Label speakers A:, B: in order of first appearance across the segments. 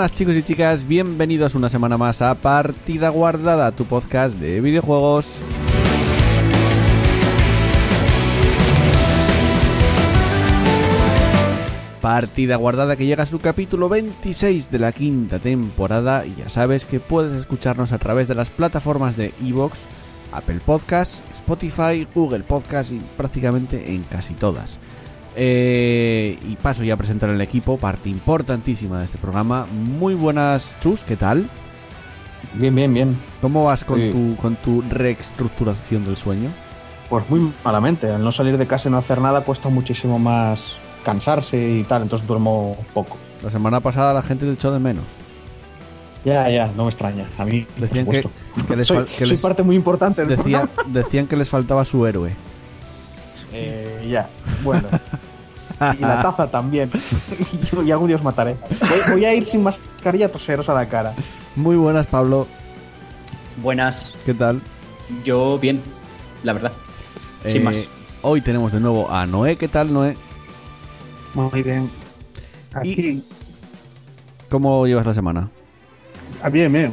A: Buenas chicos y chicas, bienvenidos una semana más a Partida Guardada, tu podcast de videojuegos. Partida Guardada que llega a su capítulo 26 de la quinta temporada y ya sabes que puedes escucharnos a través de las plataformas de Evox, Apple Podcasts, Spotify, Google Podcasts y prácticamente en casi todas. Eh, y paso ya a presentar el equipo, parte importantísima de este programa. Muy buenas, Chus, ¿qué tal?
B: Bien, bien, bien.
A: ¿Cómo vas con,
B: Sí.
A: tu, con tu reestructuración del sueño?
B: Pues muy malamente. Al no salir de casa y no hacer nada cuesta muchísimo más cansarse y tal, entonces duermo poco.
A: La semana pasada la gente te echó de menos.
B: Ya, ya, no me extraña. A mí, por
A: Decían que,
B: supuesto.
A: que les,
B: soy,
A: fal- que
B: soy parte muy importante
A: decía- decían que les faltaba su héroe.
B: Eh, ya, bueno. Y la taza también. y algún día os mataré. Voy, voy a ir sin mascarilla a toseros a la cara.
A: Muy buenas, Pablo.
C: Buenas,
A: ¿Qué tal?
C: yo bien, la verdad. Sin
A: Eh,
C: más.
A: Hoy tenemos de nuevo a Noé. ¿Qué tal, Noé?
D: Muy bien. Aquí,
A: ¿Cómo llevas la semana?
D: ah, bien, bien.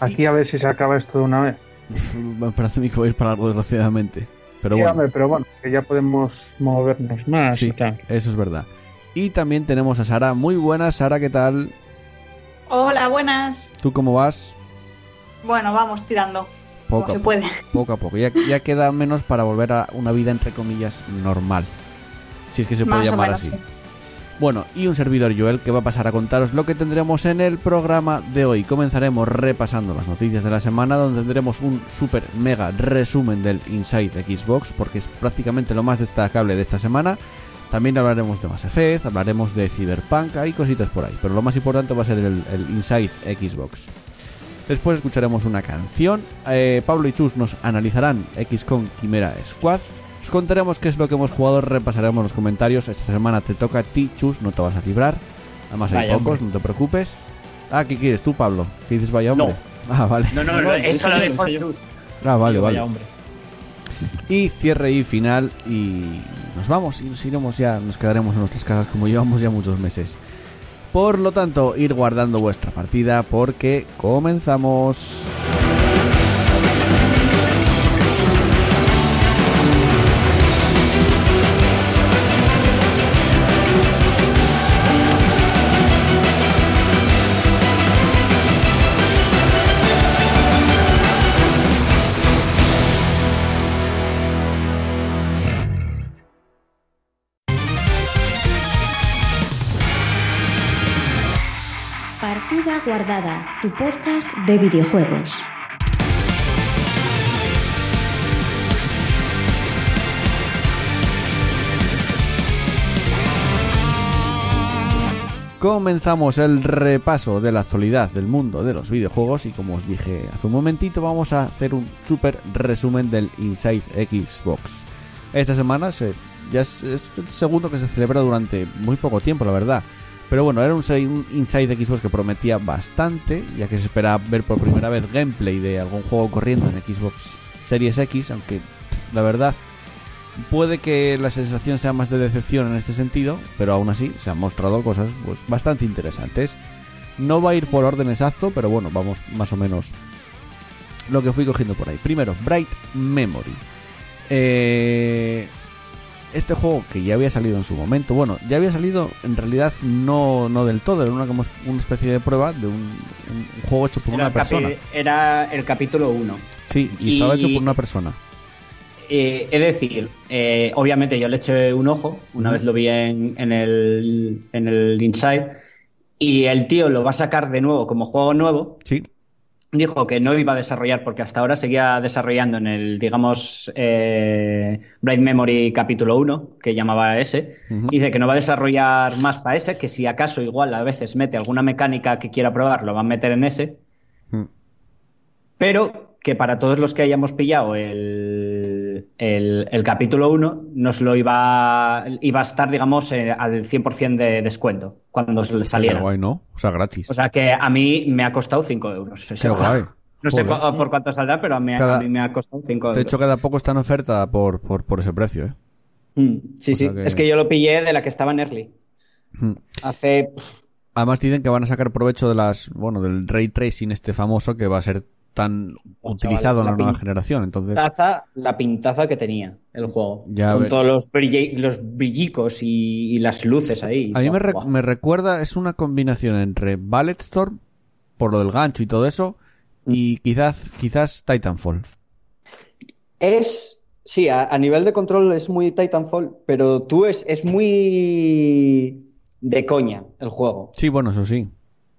D: Aquí a ver si se acaba esto de una vez.
A: Me parece a mí que voy a ir para algo, desgraciadamente. Pero
D: Sí,
A: bueno.
D: hombre, pero bueno, que ya podemos movernos más
A: Sí,
D: y tal.
A: eso es verdad. Y también tenemos a Sara. Muy buenas, Sara, ¿qué tal?
E: Hola, buenas.
A: ¿Tú cómo vas?
E: Bueno, vamos tirando.
A: Poco
E: como
A: a
E: se
A: poco.
E: puede.
A: Poco a poco. Ya, ya queda menos para volver a una vida, entre comillas, normal. Si es que se puede
E: Más
A: llamar
E: menos,
A: así.
E: sí.
A: Bueno, y un servidor Joel que va a pasar a contaros lo que tendremos en el programa de hoy. Comenzaremos repasando las noticias de la semana, donde tendremos un super mega resumen del Inside Xbox, porque es prácticamente lo más destacable de esta semana. También hablaremos de Mass Effect, hablaremos de Cyberpunk, hay cositas por ahí, pero lo más importante va a ser el, Inside Xbox. Después escucharemos una canción. eh, Pablo y Chus nos analizarán XCOM Quimera Squad. Os contaremos qué es lo que hemos jugado, repasaremos los comentarios. Esta semana te toca a ti, Chus, no te vas a librar. Además hay
C: Vaya,
A: pocos,
C: hombre.
A: no te preocupes. Ah, ¿qué quieres tú, Pablo? ¿Qué dices, vaya hombre? Ah, vale.
C: No, no, no, eso lo dejo yo.
A: Ah, vale, vale.
C: vaya hombre.
A: Y cierre y final y nos vamos y nos iremos ya, nos quedaremos en nuestras casas como llevamos ya muchos meses. Por lo tanto, ir guardando vuestra partida porque comenzamos.
F: Tu podcast de videojuegos.
A: Comenzamos el repaso de la actualidad del mundo de los videojuegos y como os dije hace un momentito vamos a hacer un super resumen del Inside Xbox. Esta semana se- ya es, es el segundo que se celebra durante muy poco tiempo, la verdad. Pero bueno, era un, un Inside Xbox que prometía bastante, ya que se espera ver por primera vez gameplay de algún juego corriendo en Xbox Series X, aunque la verdad puede que la sensación sea más de decepción en este sentido, pero aún así se han mostrado cosas pues bastante interesantes. No va a ir por orden exacto, pero bueno, vamos más o menos lo que fui cogiendo por ahí. Primero, Bright Memory. Eh, este juego que ya había salido en su momento, bueno, ya había salido en realidad no, no del todo, era una, como una especie de prueba de un, un juego hecho por
C: Era,
A: una persona.
C: era el capítulo 1.
A: Sí, y,
C: y-
A: estaba hecho por una persona.
C: Eh, es decir, eh, obviamente yo le eché un ojo, una vez lo vi en, en el, en el Inside, y el tío lo va a sacar de nuevo como juego nuevo,
A: Sí,
C: dijo que no iba a desarrollar porque hasta ahora seguía desarrollando en el, digamos, eh, Bright Memory capítulo 1, que llamaba ese. Dice que no va a desarrollar más para ese, que si acaso igual a veces mete alguna mecánica que quiera probar, lo va a meter en ese.
A: Mm.
C: Pero que para todos los que hayamos pillado el, el- el capítulo 1, nos lo iba, iba a estar, digamos, eh, al 100% de descuento cuando
A: Qué
C: saliera.
A: guay, ¿no? O sea, gratis.
C: O sea que a mí me ha costado 5 euros.
A: Qué guay.
C: No sé cu- por cuánto saldrá, pero a mí, a
A: Cada-
C: mí me ha costado 5 euros.
A: De hecho, cada poco está en oferta por, por, por ese precio, ¿eh?
C: Mm, sí,
A: o
C: sí.
A: que-
C: Es que yo lo pillé de la que estaba en Early.
A: Mm.
C: Hace.
A: Además dicen que van a sacar provecho de las, bueno, del ray tracing este famoso que va a ser tan utilizado
C: chaval,
A: en la
C: la
A: nueva generación. Entonces,
C: Pintaza, la pintaza que tenía el juego.
A: Ya
C: con todos los, brillicos y, y las luces ahí.
A: a mí me, re-
C: Buah.
A: me recuerda, es una combinación entre Ballet Storm, por lo del gancho y todo eso, y quizás, quizás Titanfall.
C: Es. Sí, a, a nivel de control es muy Titanfall, pero tú es, es muy. de coña el juego.
A: Sí, bueno, eso sí.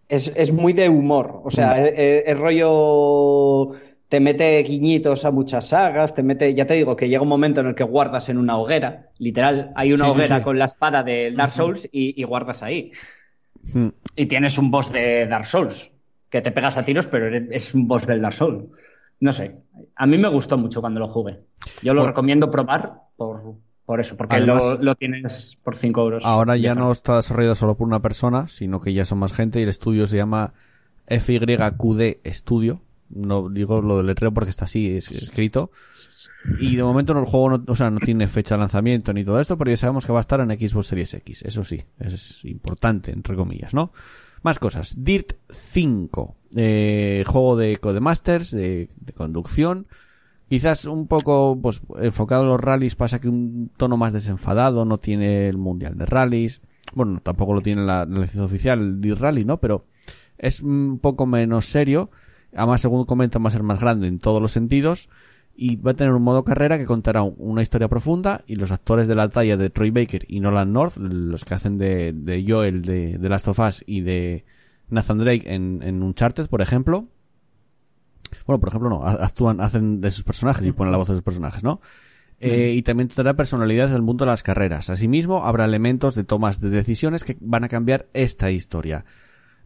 C: Es, es muy de humor. O sea, el, el- el rollo te mete guiñitos a muchas sagas, te mete, ya te digo que llega un momento en el que guardas en una hoguera, literal, hay una
A: Sí,
C: hoguera
A: sí.
C: con la espada de Dark Souls y, y guardas ahí.
A: Mm.
C: Y tienes un boss de Dark Souls, que te pegas a tiros, pero es un boss del Dark Souls. No sé, a mí me gustó mucho cuando lo jugué. Yo lo
A: Bueno.
C: recomiendo probar por, por eso, porque
A: Además-
C: lo, lo tienes por 5 euros.
A: Ahora ya no está desarrollado solo por una persona, sino que ya son más gente y el estudio se llama FYQD Studio. No digo lo del letrero porque está así es- escrito. Y de momento no, el juego no, o sea, no tiene fecha de lanzamiento ni todo esto, pero ya sabemos que va a estar en Xbox Series X. Eso sí, es importante, entre comillas, ¿no? Más cosas. Dirt 5. eh, juego de Codemasters, de, de conducción. Quizás un poco pues, enfocado en los rallies, pasa que un tono más desenfadado, no tiene el mundial de rallies. Bueno, tampoco lo tiene la, la licencia oficial, Dirt Rally, ¿no? Pero es un poco menos serio. Además, según comentan, va a ser más grande en todos los sentidos. Y va a tener un modo carrera que contará un- una historia profunda. Y los actores de la talla de Troy Baker y Nolan North, los que hacen de, de Joel de, de Last of Us y de Nathan Drake en, en Uncharted, por ejemplo. Bueno, por ejemplo, no, actúan, hacen de sus personajes y ponen la voz de sus personajes, ¿no? Eh, y también tendrá personalidades del mundo de las carreras. Asimismo, habrá elementos de tomas de decisiones que van a cambiar esta historia.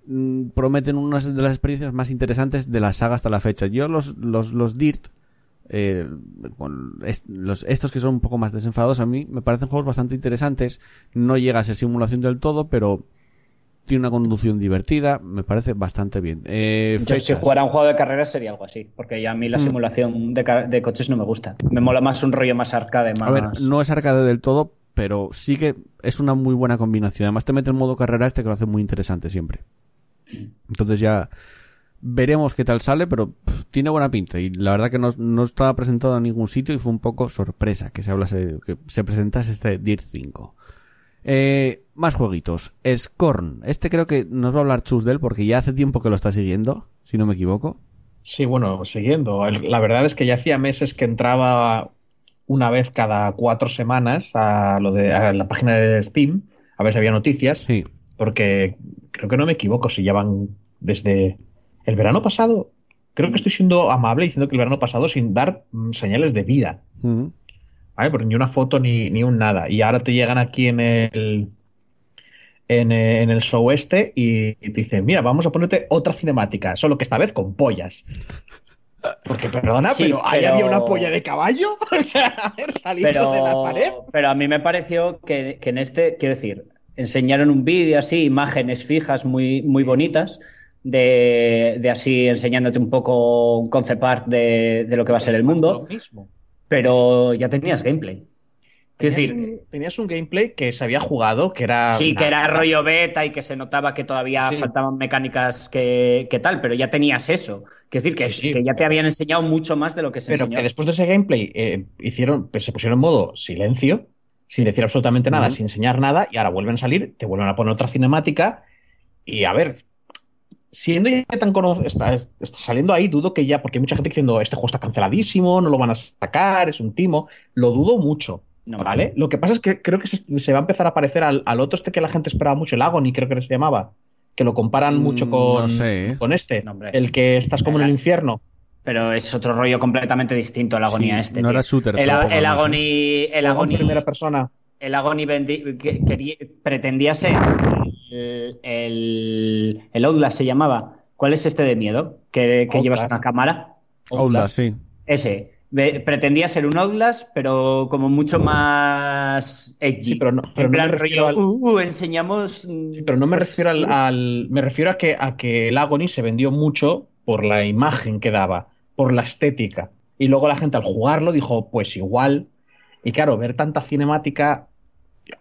A: Mm, prometen unas de las experiencias más interesantes de la saga hasta la fecha. Yo los, los, los Dirt, eh, con est- los, estos que son un poco más desenfadados, a mí me parecen juegos bastante interesantes. No llega a ser simulación del todo, pero tiene una conducción divertida, me parece bastante bien. Eh,
C: Yo si jugara un juego de carreras sería algo así, porque ya a mí la
A: Mm.
C: simulación de, coches no me gusta. Me mola más un rollo más arcade, más...
A: A ver, no es arcade del todo, pero sí que es una muy buena combinación. Además te mete el modo carrera este que lo hace muy interesante siempre. Entonces ya veremos qué tal sale, pero pff, tiene buena pinta. Y la verdad que no, no estaba presentado en ningún sitio y fue un poco sorpresa que se hablase, que se presentase este Dirt 5. Eh, más jueguitos. Scorn. Este creo que nos va a hablar Chus de él porque ya hace tiempo que lo está siguiendo, si no me equivoco.
B: Sí, bueno, siguiendo. La verdad es que ya hacía meses que entraba una vez cada cuatro semanas a, lo de, a la página de Steam a ver si había noticias,
A: Sí.
B: porque creo que no me equivoco si ya van desde el verano pasado. Creo que estoy siendo amable diciendo que el verano pasado sin dar mm, señales de vida. Porque ni una foto ni, ni un nada. Y ahora te llegan aquí en el en, eh, en el show este y, y te dicen, mira, vamos a ponerte otra cinemática, solo que esta vez con pollas. Porque perdona,
C: Sí,
B: pero ahí
C: pero-
B: había una polla de caballo. O sea, a ver, saliendo de la pared.
C: Pero, pero a mí me pareció que, que en este, quiero decir, enseñaron un vídeo así, imágenes fijas muy, muy bonitas, de, de así enseñándote un poco un concept art de, de lo que va a ser el
B: Lo
C: mundo,
B: mismo.
C: pero ya tenías gameplay.
B: Tenías,
C: decir,
B: un, tenías un gameplay que se había jugado, que era.
C: sí, que era rollo beta y que se notaba que todavía
B: Sí.
C: faltaban mecánicas que, que tal, pero ya tenías eso. Decir, que,
B: Sí, sí.
C: que ya te habían enseñado mucho más de lo que se
B: Pero
C: enseñó.
B: que después de ese gameplay eh, hicieron, se pusieron en modo silencio, sin decir absolutamente nada, sin enseñar nada, y ahora vuelven a salir, te vuelven a poner otra cinemática, y a ver, siendo ya tan conocido, está, está saliendo ahí, dudo que ya, porque hay mucha gente diciendo, este juego está canceladísimo, no lo van a sacar, es un timo, lo dudo mucho.
C: No,
B: ¿Vale? Lo que pasa es que creo que se, se va a empezar a parecer al, al otro este que la gente esperaba mucho, el Agony, creo que se llamaba. que lo comparan
A: Mm,
B: mucho con,
A: no sé, ¿eh?
B: con este,
C: No,
B: el que estás como en el infierno.
C: Pero es otro rollo completamente distinto el agonía
A: Sí,
C: este.
A: no
C: tío.
A: era shooter
C: El,
A: tampoco,
C: el
A: no sé.
C: agony, el agony,
B: primera persona.
C: el agony vendi- que- quería- pretendía ser el, el, el Outlast se llamaba. ¿Cuál es este de miedo? Que, que llevas una cámara.
A: Outlast, sí.
C: Ese. Pretendía ser un Outlast, pero como mucho más edgy.
B: Sí, pero no, pero
C: en
B: no
C: plan
B: me refiero
C: rollo,
B: al,
C: "Uh, enseñamos. mm,
B: sí, pero no me refiero al,
C: así".
B: al- me refiero a que a que el Agony se vendió mucho por la imagen que daba, por la estética. Y luego la gente al jugarlo dijo, pues igual. Y claro, ver tanta cinemática.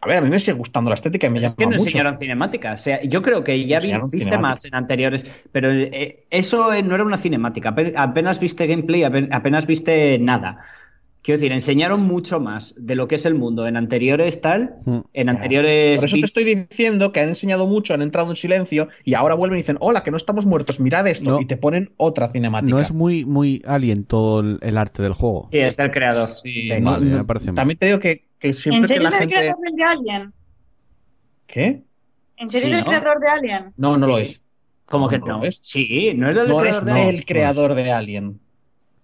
B: A ver, a mí me sigue gustando la estética y me
C: Es
B: llama
C: que no
B: mucho.
C: enseñaron cinemática. O sea, yo creo que ya vi- viste
B: cinemática.
C: más en anteriores, pero eh, eso eh, no era una cinemática. Ape- Apenas viste gameplay, ape- apenas viste nada. Quiero decir, enseñaron mucho más de lo que es el mundo en anteriores tal,
A: Mm.
C: en anteriores.
B: Por eso te estoy diciendo que han enseñado mucho, han entrado en silencio y ahora vuelven y dicen, hola, que no estamos muertos, mirad esto.
A: No.
B: Y te ponen otra cinemática.
A: No es muy, muy alien todo el, el arte del juego.
C: Sí, es del creador.
B: Sí,
A: Vale, me parece mal.
B: También te digo que, que siempre
E: ¿En
B: que
E: serio
B: la
E: es el creador de Alien?
B: ¿Qué?
E: ¿En serio
C: Sí,
E: es el
C: ¿no?
E: creador de Alien?
B: No, no lo es.
C: ¿Cómo que
B: No, es.
C: Sí, no es del
B: No
C: creador
B: es
C: de-
A: no.
B: el creador de Alien.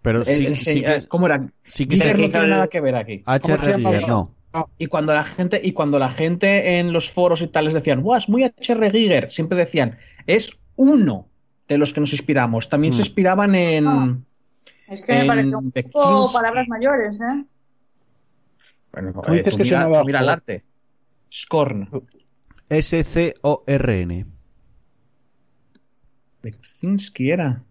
A: Pero
B: El-
A: sí,
B: el
A: sí
B: señor-
A: que,
B: ¿Cómo era?
A: sí que
B: no tiene
C: el-
B: nada que ver aquí.
A: H.R. Giger, no.
B: Y cuando la gente, y cuando la gente en los foros y tal les decían, ¡Buah, es muy H.R. Giger! Siempre decían, es uno de los que nos inspiramos. También se
A: Hmm.
B: inspiraban en.
E: Ah. Es que me pareció un poco palabras mayores, ¿eh?
B: Bueno,
D: ¿Cómo
B: eh, tú mira,
D: llamaba
B: tú mira el arte. Scorn.
A: S-C-O-R-N.
B: Beksinski era.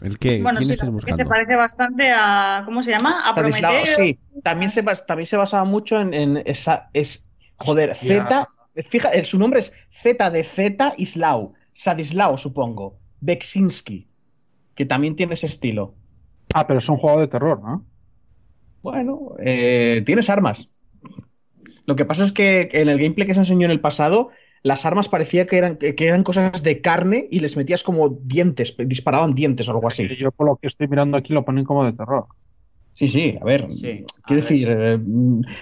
A: ¿El qué?
E: Bueno,
A: ¿Quién
E: sí,
A: estás
E: que se parece bastante a. ¿Cómo se llama? A
B: Stanislao,
E: Prometeo.
B: sí. También se, también se basaba mucho en, en esa. Es, joder, Z. Fija, su nombre es Z de Z Islau. Sadislao, supongo. Beksinski. Que también tiene ese estilo.
D: Ah, pero es un juego de terror, ¿no?
B: Bueno, eh, tienes armas. Lo que pasa es que en el gameplay que se enseñó en el pasado, las armas parecía que eran, que eran cosas de carne y les metías como dientes, disparaban dientes o algo así.
D: Yo por lo que estoy mirando aquí lo ponen como de terror.
B: Sí, sí, a ver.
C: Sí,
B: quiero decir, eh,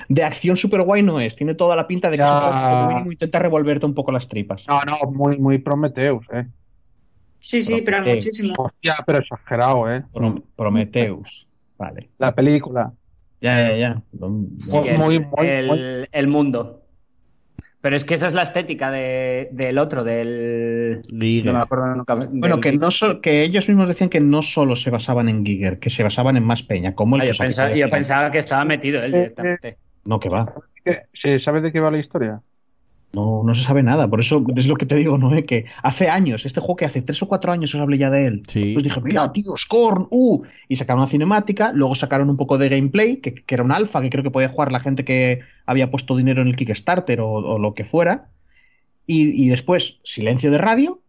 B: de acción super guay no es. Tiene toda la pinta de que
D: Ya.
B: mínimo intenta revolverte un poco las tripas.
D: No, no, muy, muy Prometheus, ¿eh?
E: Sí, sí, pero
B: Eh,
E: muchísimo.
D: Hostia, pero exagerado, ¿eh?
B: Pro- Prometheus. Vale.
D: La película.
B: Ya, ya, ya.
C: Sí, el,
D: muy, muy,
C: el-
D: muy-
C: el mundo. Pero es que esa es la estética de- del otro, del.
A: Giger.
C: No me acuerdo nunca.
B: Bueno,
C: del-
B: que, no so- que ellos mismos decían que no solo se basaban en Giger, que se basaban en más peña, como el
C: Ah, yo, pensaba,
B: que
C: yo pensaba que estaba metido él
D: Eh,
C: directamente.
B: No, que va.
D: ¿Qué? ¿Se sabe de qué va la historia?
B: No, no se sabe nada. Por eso es lo que te digo, ¿no? Eh, Que hace años, este juego que hace tres o cuatro años os hablé ya de él.
A: Sí.
B: Pues dije, mira, tío, Scorn, uh. Y sacaron una cinemática, luego sacaron un poco de gameplay, que, que era un alfa, que creo que podía jugar la gente que había puesto dinero en el Kickstarter o, o lo que fuera. Y, y después, silencio de radio.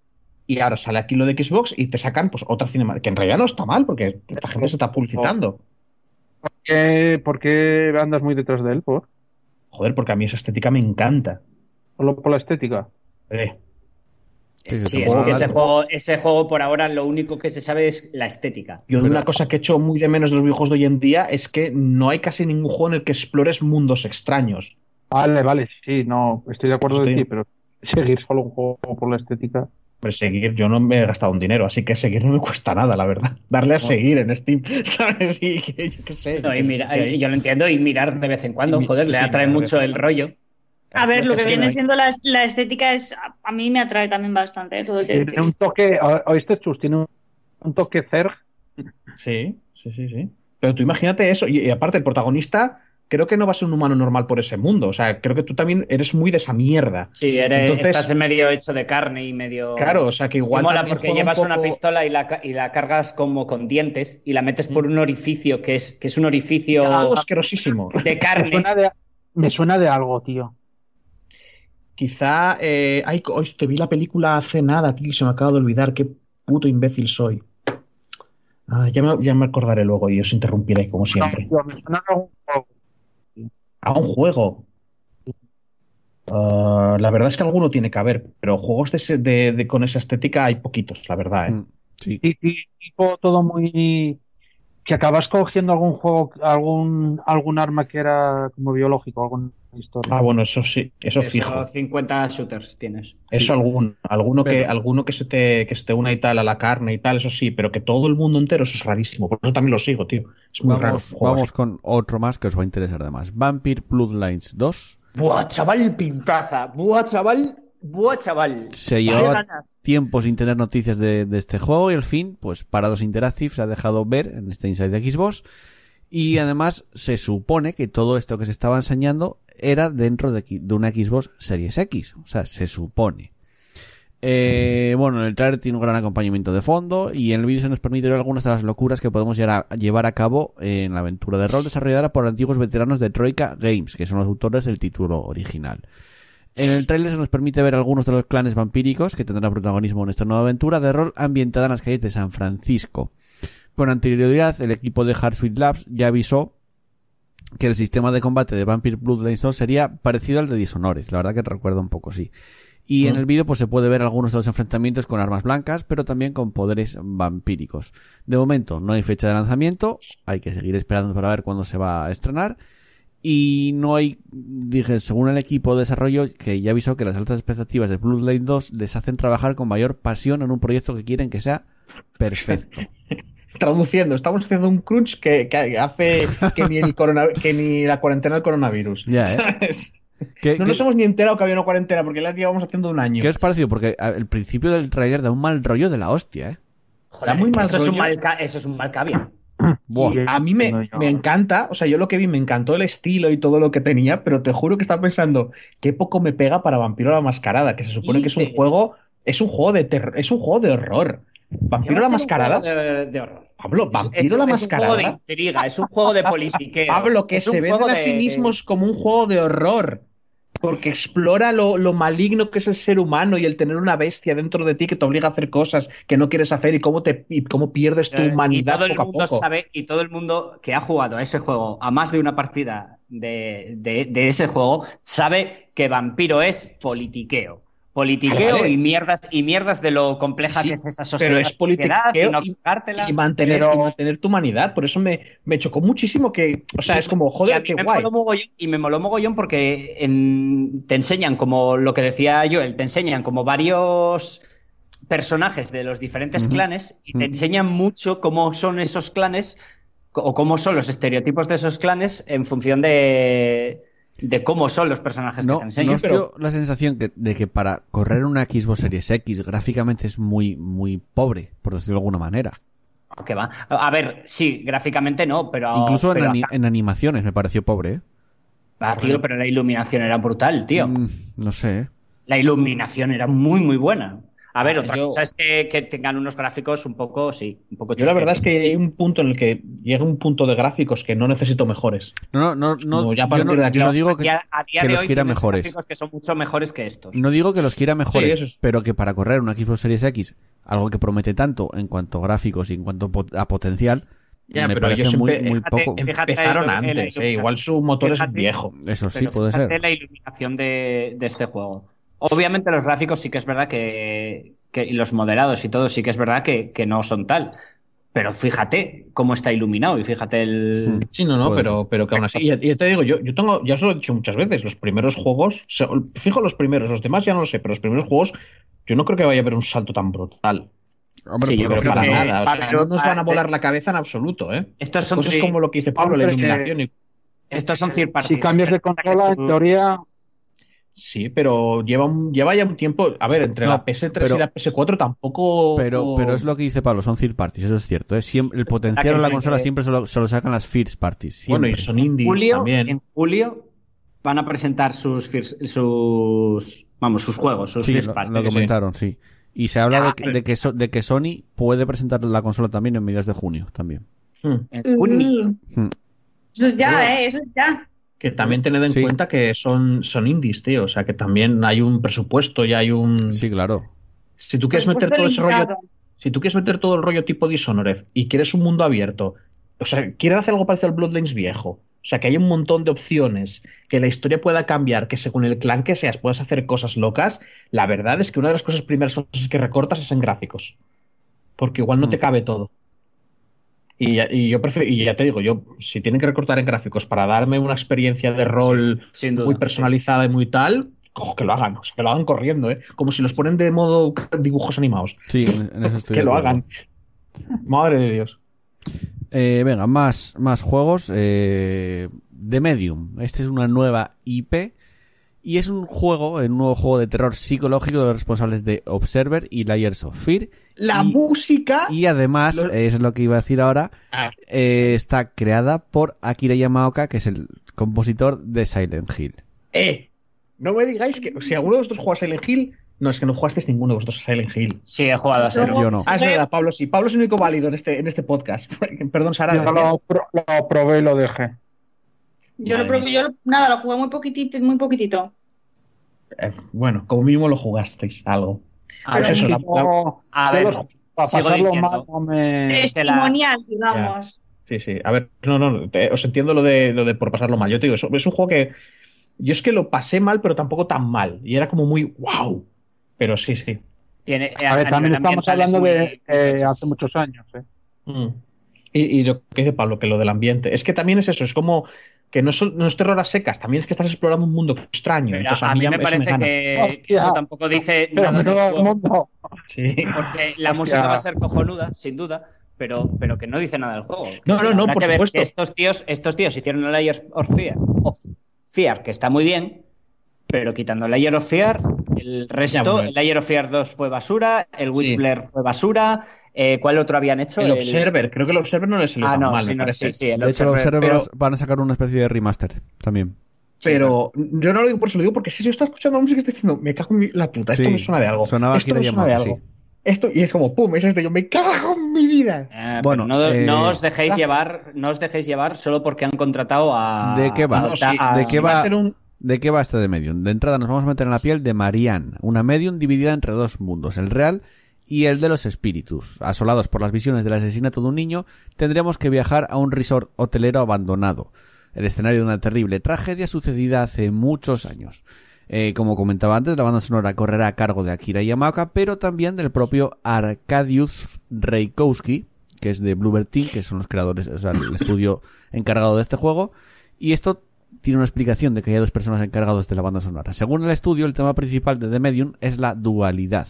B: Y ahora sale aquí lo de Xbox y te sacan pues otra cinemática, que en realidad no está mal, porque la gente se está publicitando.
D: ¿Por qué, por qué andas muy detrás de él? ¿Por?
B: Joder, porque a mí esa estética me encanta.
D: ¿Solo por la estética?
B: Eh,
A: Sí,
C: Sí,
A: te
C: es que ese juego, ese juego por ahora lo único que se sabe es la estética.
B: Yo de
A: Pero-
B: una cosa que he hecho muy de menos de los videojuegos de hoy en día es que no hay casi ningún juego en el que explores mundos extraños.
D: Vale, vale, sí, no, estoy de acuerdo de
B: Estoy-
D: ti, pero seguir solo un juego por la estética.
B: Hombre, seguir, yo no me he gastado un dinero, así que seguir no me cuesta nada, la verdad. Darle a seguir en Steam, ¿sabes? Y que yo qué sé.
C: No, y mira, yo lo entiendo y mirar de vez en cuando,
B: Y
C: joder,
B: sí,
C: le atrae
B: de
C: mucho el rollo.
E: A ver, lo que viene siendo la, la estética es. A mí me atrae también bastante, ¿eh? todo el
D: Tiene un toque, ¿oíste, Chus? Tiene un, un toque Zerg.
B: Sí, sí, sí, sí. Pero tú imagínate eso, y, y aparte el protagonista creo que no va a ser un humano normal por ese mundo. O sea, creo que tú también eres muy de esa mierda.
C: Sí, eres,
B: Entonces-
C: estás medio hecho de carne y medio.
B: Claro, o sea que igual.
C: mola porque
B: un
C: llevas una pistola y la, ca- y la cargas como con dientes y la metes por un orificio que es, que es un orificio
B: Algo asquerosísimo.
C: de
D: Me
C: carne.
D: suena de, me suena de algo, tío.
B: Quizá. Eh, ay, te vi la película hace nada, tío, y se me acaba de olvidar. Qué puto imbécil soy. Ah, ya, me, ya me acordaré luego y os interrumpiré, como siempre.
D: No.
B: A un juego. Ah, la verdad es que alguno tiene que haber, pero juegos de, ese- de- de- con esa estética hay poquitos, la verdad. ¿eh?
A: Mm, Sí.
D: Sí, sí, tipo todo muy... Que acabas cogiendo algún juego, algún, algún arma que era como biológico, algún historia.
B: Ah, bueno, eso sí, eso,
C: Eso,
B: fijo.
C: 50 shooters tienes.
B: Eso alguno, alguno que, alguno que se te, que se te una y tal a la carne y tal, eso sí, pero que todo el mundo entero, eso es rarísimo. Por eso también lo sigo, tío. Es muy raro.
A: Vamos,
B: juego
A: vamos con otro más que os va a interesar además. Vampire Bloodlines 2.
C: Buah, chaval, pintaza. Buah, chaval. Buah, chaval.
A: Se llevaba tiempo sin tener noticias de, de este juego y al fin, pues Parados Interactive se ha dejado ver en este Inside de Xbox. Y además se supone que todo esto que se estaba enseñando era dentro de, una Xbox Series X. O sea, se supone. Eh, bueno, el trailer tiene un gran acompañamiento de fondo y en el vídeo se nos permite ver algunas de las locuras que podemos llegar a, llevar a cabo en la aventura de rol desarrollada por antiguos veteranos de Troika Games, que son los autores del título original. En el trailer se nos permite ver algunos de los clanes vampíricos que tendrán protagonismo en esta nueva aventura de rol ambientada en las calles de San Francisco. Con anterioridad, el equipo de Hardsuite Labs ya avisó que el sistema de combate de Vampire Bloodlines 2 sería parecido al de Dishonored. La verdad que recuerda un poco, sí. Y en el vídeo pues se puede ver algunos de los enfrentamientos con armas blancas, pero también con poderes vampíricos. De momento no hay fecha de lanzamiento, hay que seguir esperando para ver cuándo se va a estrenar. Y no hay, dije, según el equipo de desarrollo, que ya avisó que las altas expectativas de Bloodline 2 les hacen trabajar con mayor pasión en un proyecto que quieren que sea perfecto.
B: Traduciendo, estamos haciendo un crunch que, que hace que ni, el corona- que ni la cuarentena del coronavirus.
A: Ya, ¿eh?
B: ¿Sabes?
A: ¿Qué,
B: No
A: qué-
B: nos hemos ni enterado que había una cuarentena porque la llevamos haciendo un año.
A: qué os pareció? Porque el principio del trailer da un mal rollo de la hostia, ¿eh?
B: Da muy mal
C: eso, es un
B: rollo.
C: mal ca- eso es un mal.
B: Y a mí me,
D: No,
B: me encanta, o sea, yo lo que vi me encantó el estilo y todo lo que tenía, pero te juro que estaba pensando qué poco me pega para Vampiro la Mascarada, que se supone que es un juego, es un juego de terror, es un juego de horror. Vampiro la Mascarada,
C: De, de horror.
B: Pablo, Vampiro
C: es,
B: la
C: es un
B: Mascarada.
C: juego de intriga, es un juego de politiqueo.
B: Pablo, que se venden a sí mismos como un juego de horror. Porque explora lo, lo maligno que es el ser humano y el tener una bestia dentro de ti que te obliga a hacer cosas que no quieres hacer y cómo, te, y cómo pierdes tu
C: Eh,
B: humanidad
C: y todo el
B: poco a
C: mundo
B: poco.
C: sabe y todo el mundo que ha jugado a ese juego a más de una partida de, de- de ese juego sabe que vampiro es politiqueo politiqueo
B: Vale.
C: y mierdas y mierdas de lo compleja
B: Sí,
C: que es esa sociedad
B: pero es politiqueo
C: y
B: mantener,
C: Pero-
B: y mantener tu humanidad. Por eso me, me chocó muchísimo que, o sea, es como, joder, qué guay.
C: mogollón- y me moló mogollón porque en- te enseñan como lo que decía Joel, te enseñan como varios personajes de los diferentes clanes y te enseñan mucho cómo son esos clanes o cómo son los estereotipos de esos clanes en función de, de cómo son los personajes
A: No,
C: que te
A: ¿no
C: enseñan.
A: os dio la sensación que- de que para correr una Xbox Series X gráficamente es muy, muy pobre, por decirlo de alguna manera.
C: ¿Qué va? A ver, sí, gráficamente no, pero.
A: Incluso en,
C: pero
A: ani- en animaciones me pareció pobre, ¿eh?
C: Ah, tío, pero la iluminación era brutal, tío.
A: Mm, no sé. ¿eh?
C: La iluminación era muy, muy buena. A ver,
B: Ah,
C: otra
B: yo-
C: cosa es que, que tengan unos gráficos un poco, sí, un poco
B: Yo la verdad es que hay un punto en el que llega un punto de gráficos que no necesito mejores.
A: No, no, no, no,
B: ya
A: yo, no,
B: de aquí
A: yo no digo que,
C: a, a día
A: que
C: de
A: los
C: hoy
A: quiera mejores.
C: gráficos que son mucho mejores que estos.
A: No digo que los quiera mejores,
B: Sí, eso es-
A: pero que para correr una Xbox Series X, algo que promete tanto en cuanto a gráficos y en cuanto a potencial,
B: Ya,
A: me
B: pero
A: parece
B: ellos
A: muy,
B: siempre-
A: muy
C: fíjate,
A: poco.
C: fíjate
B: Empezaron antes, eh, igual su motor es viejo.
A: Eso sí, puede ser.
C: la iluminación de, de este juego. Obviamente los gráficos sí que es verdad que, que- y los moderados y todo sí que es verdad que, que no son tal. Pero fíjate cómo está iluminado y fíjate el...
A: Hmm.
B: Sí, no, no,
A: Puede
B: pero, pero que aún así, ya, ya te digo, yo, yo tengo, ya os lo he dicho muchas veces, los primeros juegos, fijo los primeros, los demás ya no lo sé, pero los primeros juegos, yo no creo que vaya a haber un salto tan brutal.
A: Hombre,
C: Sí, yo
A: pero
B: para
C: que-
B: nada, o sea, no nos van a
C: ah,
B: volar la cabeza en absoluto, ¿eh?
C: Estos son,
B: Cosas
C: third-
B: como lo que dice Pablo, la
D: Hombre, que-
B: iluminación y
C: estos son third
D: Si cambias de consola, en teoría,
B: Sí, pero lleva, un, lleva ya un tiempo. A ver, entre
A: No,
B: la PS3
A: pero-
B: y la PS4 tampoco.
A: Pero, pero es lo que dice Pablo, son third parties, eso es cierto. ¿eh? Siempre, el potencial de la consola
C: que-
A: siempre solo, solo sacan las first parties.
B: Bueno, y son indies
C: julio,
B: también.
C: en julio van a presentar sus, first- sus vamos, sus juegos, sus
A: Sí,
C: first
A: lo,
C: parties.
A: lo comentaron, sí. Y se habla de
C: Ah,
A: que, de, que So- de que Sony puede presentar la consola también en mediados de junio. también.
B: Hmm.
C: En junio.
A: Hmm.
E: Eso es ya, ¿eh? Eso es ya.
B: Que también tened en
A: Sí.
B: cuenta que son, son indies, tío. O sea, que también hay un presupuesto y hay un.
A: Sí, claro.
B: Si tú quieres meter todo ese rollo. Si tú quieres meter todo el rollo tipo Dishonored y quieres un mundo abierto, o sea, quieres hacer algo parecido al Bloodlines viejo, o sea, que hay un montón de opciones, que la historia pueda cambiar, que según el clan que seas puedas hacer cosas locas, la verdad es que una de las cosas primeras cosas que recortas es en gráficos. Porque igual no te
A: Mm.
B: cabe todo. Y, yo prefiero, y ya te digo, yo, si tienen que recortar en gráficos para darme una experiencia de rol muy personalizada y muy tal, cojo que lo hagan, o sea, que lo hagan corriendo, ¿eh? Como si los ponen de modo dibujos animados.
A: Sí, en, eso estoy
B: que lo
A: acuerdo.
B: hagan. Madre de Dios.
A: Eh, venga, más, más juegos. Eh, The Medium. Este es una nueva IP. Y es un juego, un nuevo juego de terror psicológico de los responsables de Observer y Layers of Fear.
B: La
A: Y-
B: música.
A: Y además,
B: Lo-
A: es lo que iba a decir ahora,
B: Ah,
A: eh, está creada por Akira Yamaoka, que es el compositor de Silent Hill.
B: eh, no me digáis que si alguno de vosotros juega a Silent Hill, no es que no jugasteis ninguno de vosotros a Silent Hill.
C: Sí, he jugado a ser.
A: Yo no.
B: Ah, es verdad, Pablo sí. Pablo es el único válido en este, en este podcast. Perdón, Sara.
D: Yo
B: decías.
D: lo, pro- lo probé y lo dejé.
E: Yo lo
B: Madre
E: yo lo- nada, lo jugué muy poquitito, muy poquitito.
B: Eh, bueno, como mínimo lo jugasteis algo.
C: A
B: Pues
C: ver,
B: eso, la-
D: No,
C: a
D: yo
C: ver,
D: lo- para
C: sigo
D: pasarlo mal no me...
E: Testimonial, digamos.
B: Sí, sí. A ver, no, no, te- os entiendo lo de, lo de por pasarlo mal. Yo te digo, eso, es un juego que yo es que lo pasé mal, pero tampoco tan mal. Y era como muy wow. Pero sí, sí.
C: tiene, eh,
D: A ver, también estamos hablando
C: muy-
D: de eh, hace muchos años. ¿eh?
B: Mm. Y, y lo que dice Pablo, que lo del ambiente. Es que también es eso, es como que no es, sol- no es terror a secas, también es que estás explorando un mundo extraño.
C: Pero
B: Entonces,
C: a mí me
B: eso
C: parece que
D: Hostia.
C: eso tampoco dice
D: Pero
C: nada juego,
D: mundo.
B: Sí.
C: porque la
D: Hostia.
C: música va a ser cojonuda, sin duda, pero, pero que no dice nada del juego.
B: No, no, no, por supuesto.
C: que estos tíos, estos tíos hicieron el Layers of Fear, of Fear, que está muy bien, pero quitando el Layer of Fear, el resto,
B: bueno.
C: el Layer of Fear 2 fue basura, el
B: Sí.
C: Witchblare fue basura, eh, ¿cuál otro habían hecho?
B: El Observer, creo que el Observer no le salió
C: Ah,
B: tan
C: no,
B: mal,
C: sí,
B: me
C: no,
B: parece.
C: sí, sí, el
A: De hecho, los
C: Observer,
B: pero-
A: van a sacar una especie de remaster también.
B: Pero yo no lo digo por eso, lo digo porque si yo estaba escuchando la música y estoy diciendo, me cago en mi- la puta, esto
A: Sí,
B: me suena de algo.
A: sonaba
B: esto me suena de algo.
A: sí.
B: Esto, y es como, pum, es este, yo me cago en mi vida.
C: Eh,
A: Bueno,
C: no,
A: eh,
C: no os dejéis llevar, no os dejéis llevar solo porque han contratado a.
A: ¿De qué va?
C: a-
B: No, sí,
C: a-
A: ¿de qué
B: va
A: va?
B: a ser un,
A: ¿De qué va este de Medium? De entrada nos vamos a meter en la piel de Marianne, una Medium dividida entre dos mundos, el real y el de los espíritus. Asolados por las visiones del asesinato de un niño, tendremos que viajar a un resort hotelero abandonado, el escenario de una terrible tragedia sucedida hace muchos años. Eh, como comentaba antes, la banda sonora correrá a cargo de Akira Yamaoka, pero también del propio Arkadiusz Reikowski, que es de Bluebird Team, que son los creadores, o sea, el estudio encargado de este juego. Y esto tiene una explicación de que haya dos personas encargadas de la banda sonora. Según el estudio, el tema principal de The Medium es la dualidad.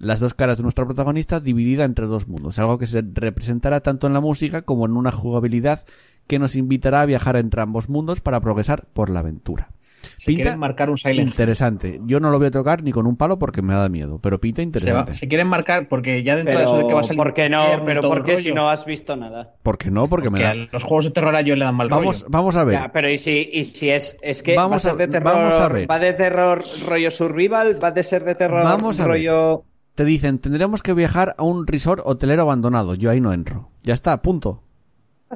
A: Las dos caras de nuestra protagonista dividida entre dos mundos, algo que se representará tanto en la música como en una jugabilidad que nos invitará a viajar entre ambos mundos para progresar por la aventura.
B: si quieren marcar un Silent Hill.
A: interesante. Yo no lo voy a tocar ni con un palo porque me da miedo, pero pinta
B: Se, va-
A: interesante.
B: se quieren marcar, porque ya dentro de eso de que va a salir.
C: ¿por qué no? Pero ¿por qué si no has visto nada?
A: ¿Por qué no? Porque me da...
B: los juegos de terror a ellos le dan mal
A: Vamos,
B: rollo.
A: vamos a ver.
G: Ya, pero y si, y si es, es que
A: Vamos
G: va a ser de terror,
A: vamos a ver.
G: va de terror rollo survival, va de ser de terror
A: Vamos a ver.
G: rollo
A: Te dicen, tendremos que viajar a un resort hotelero abandonado. Yo ahí no entro. Ya está, punto.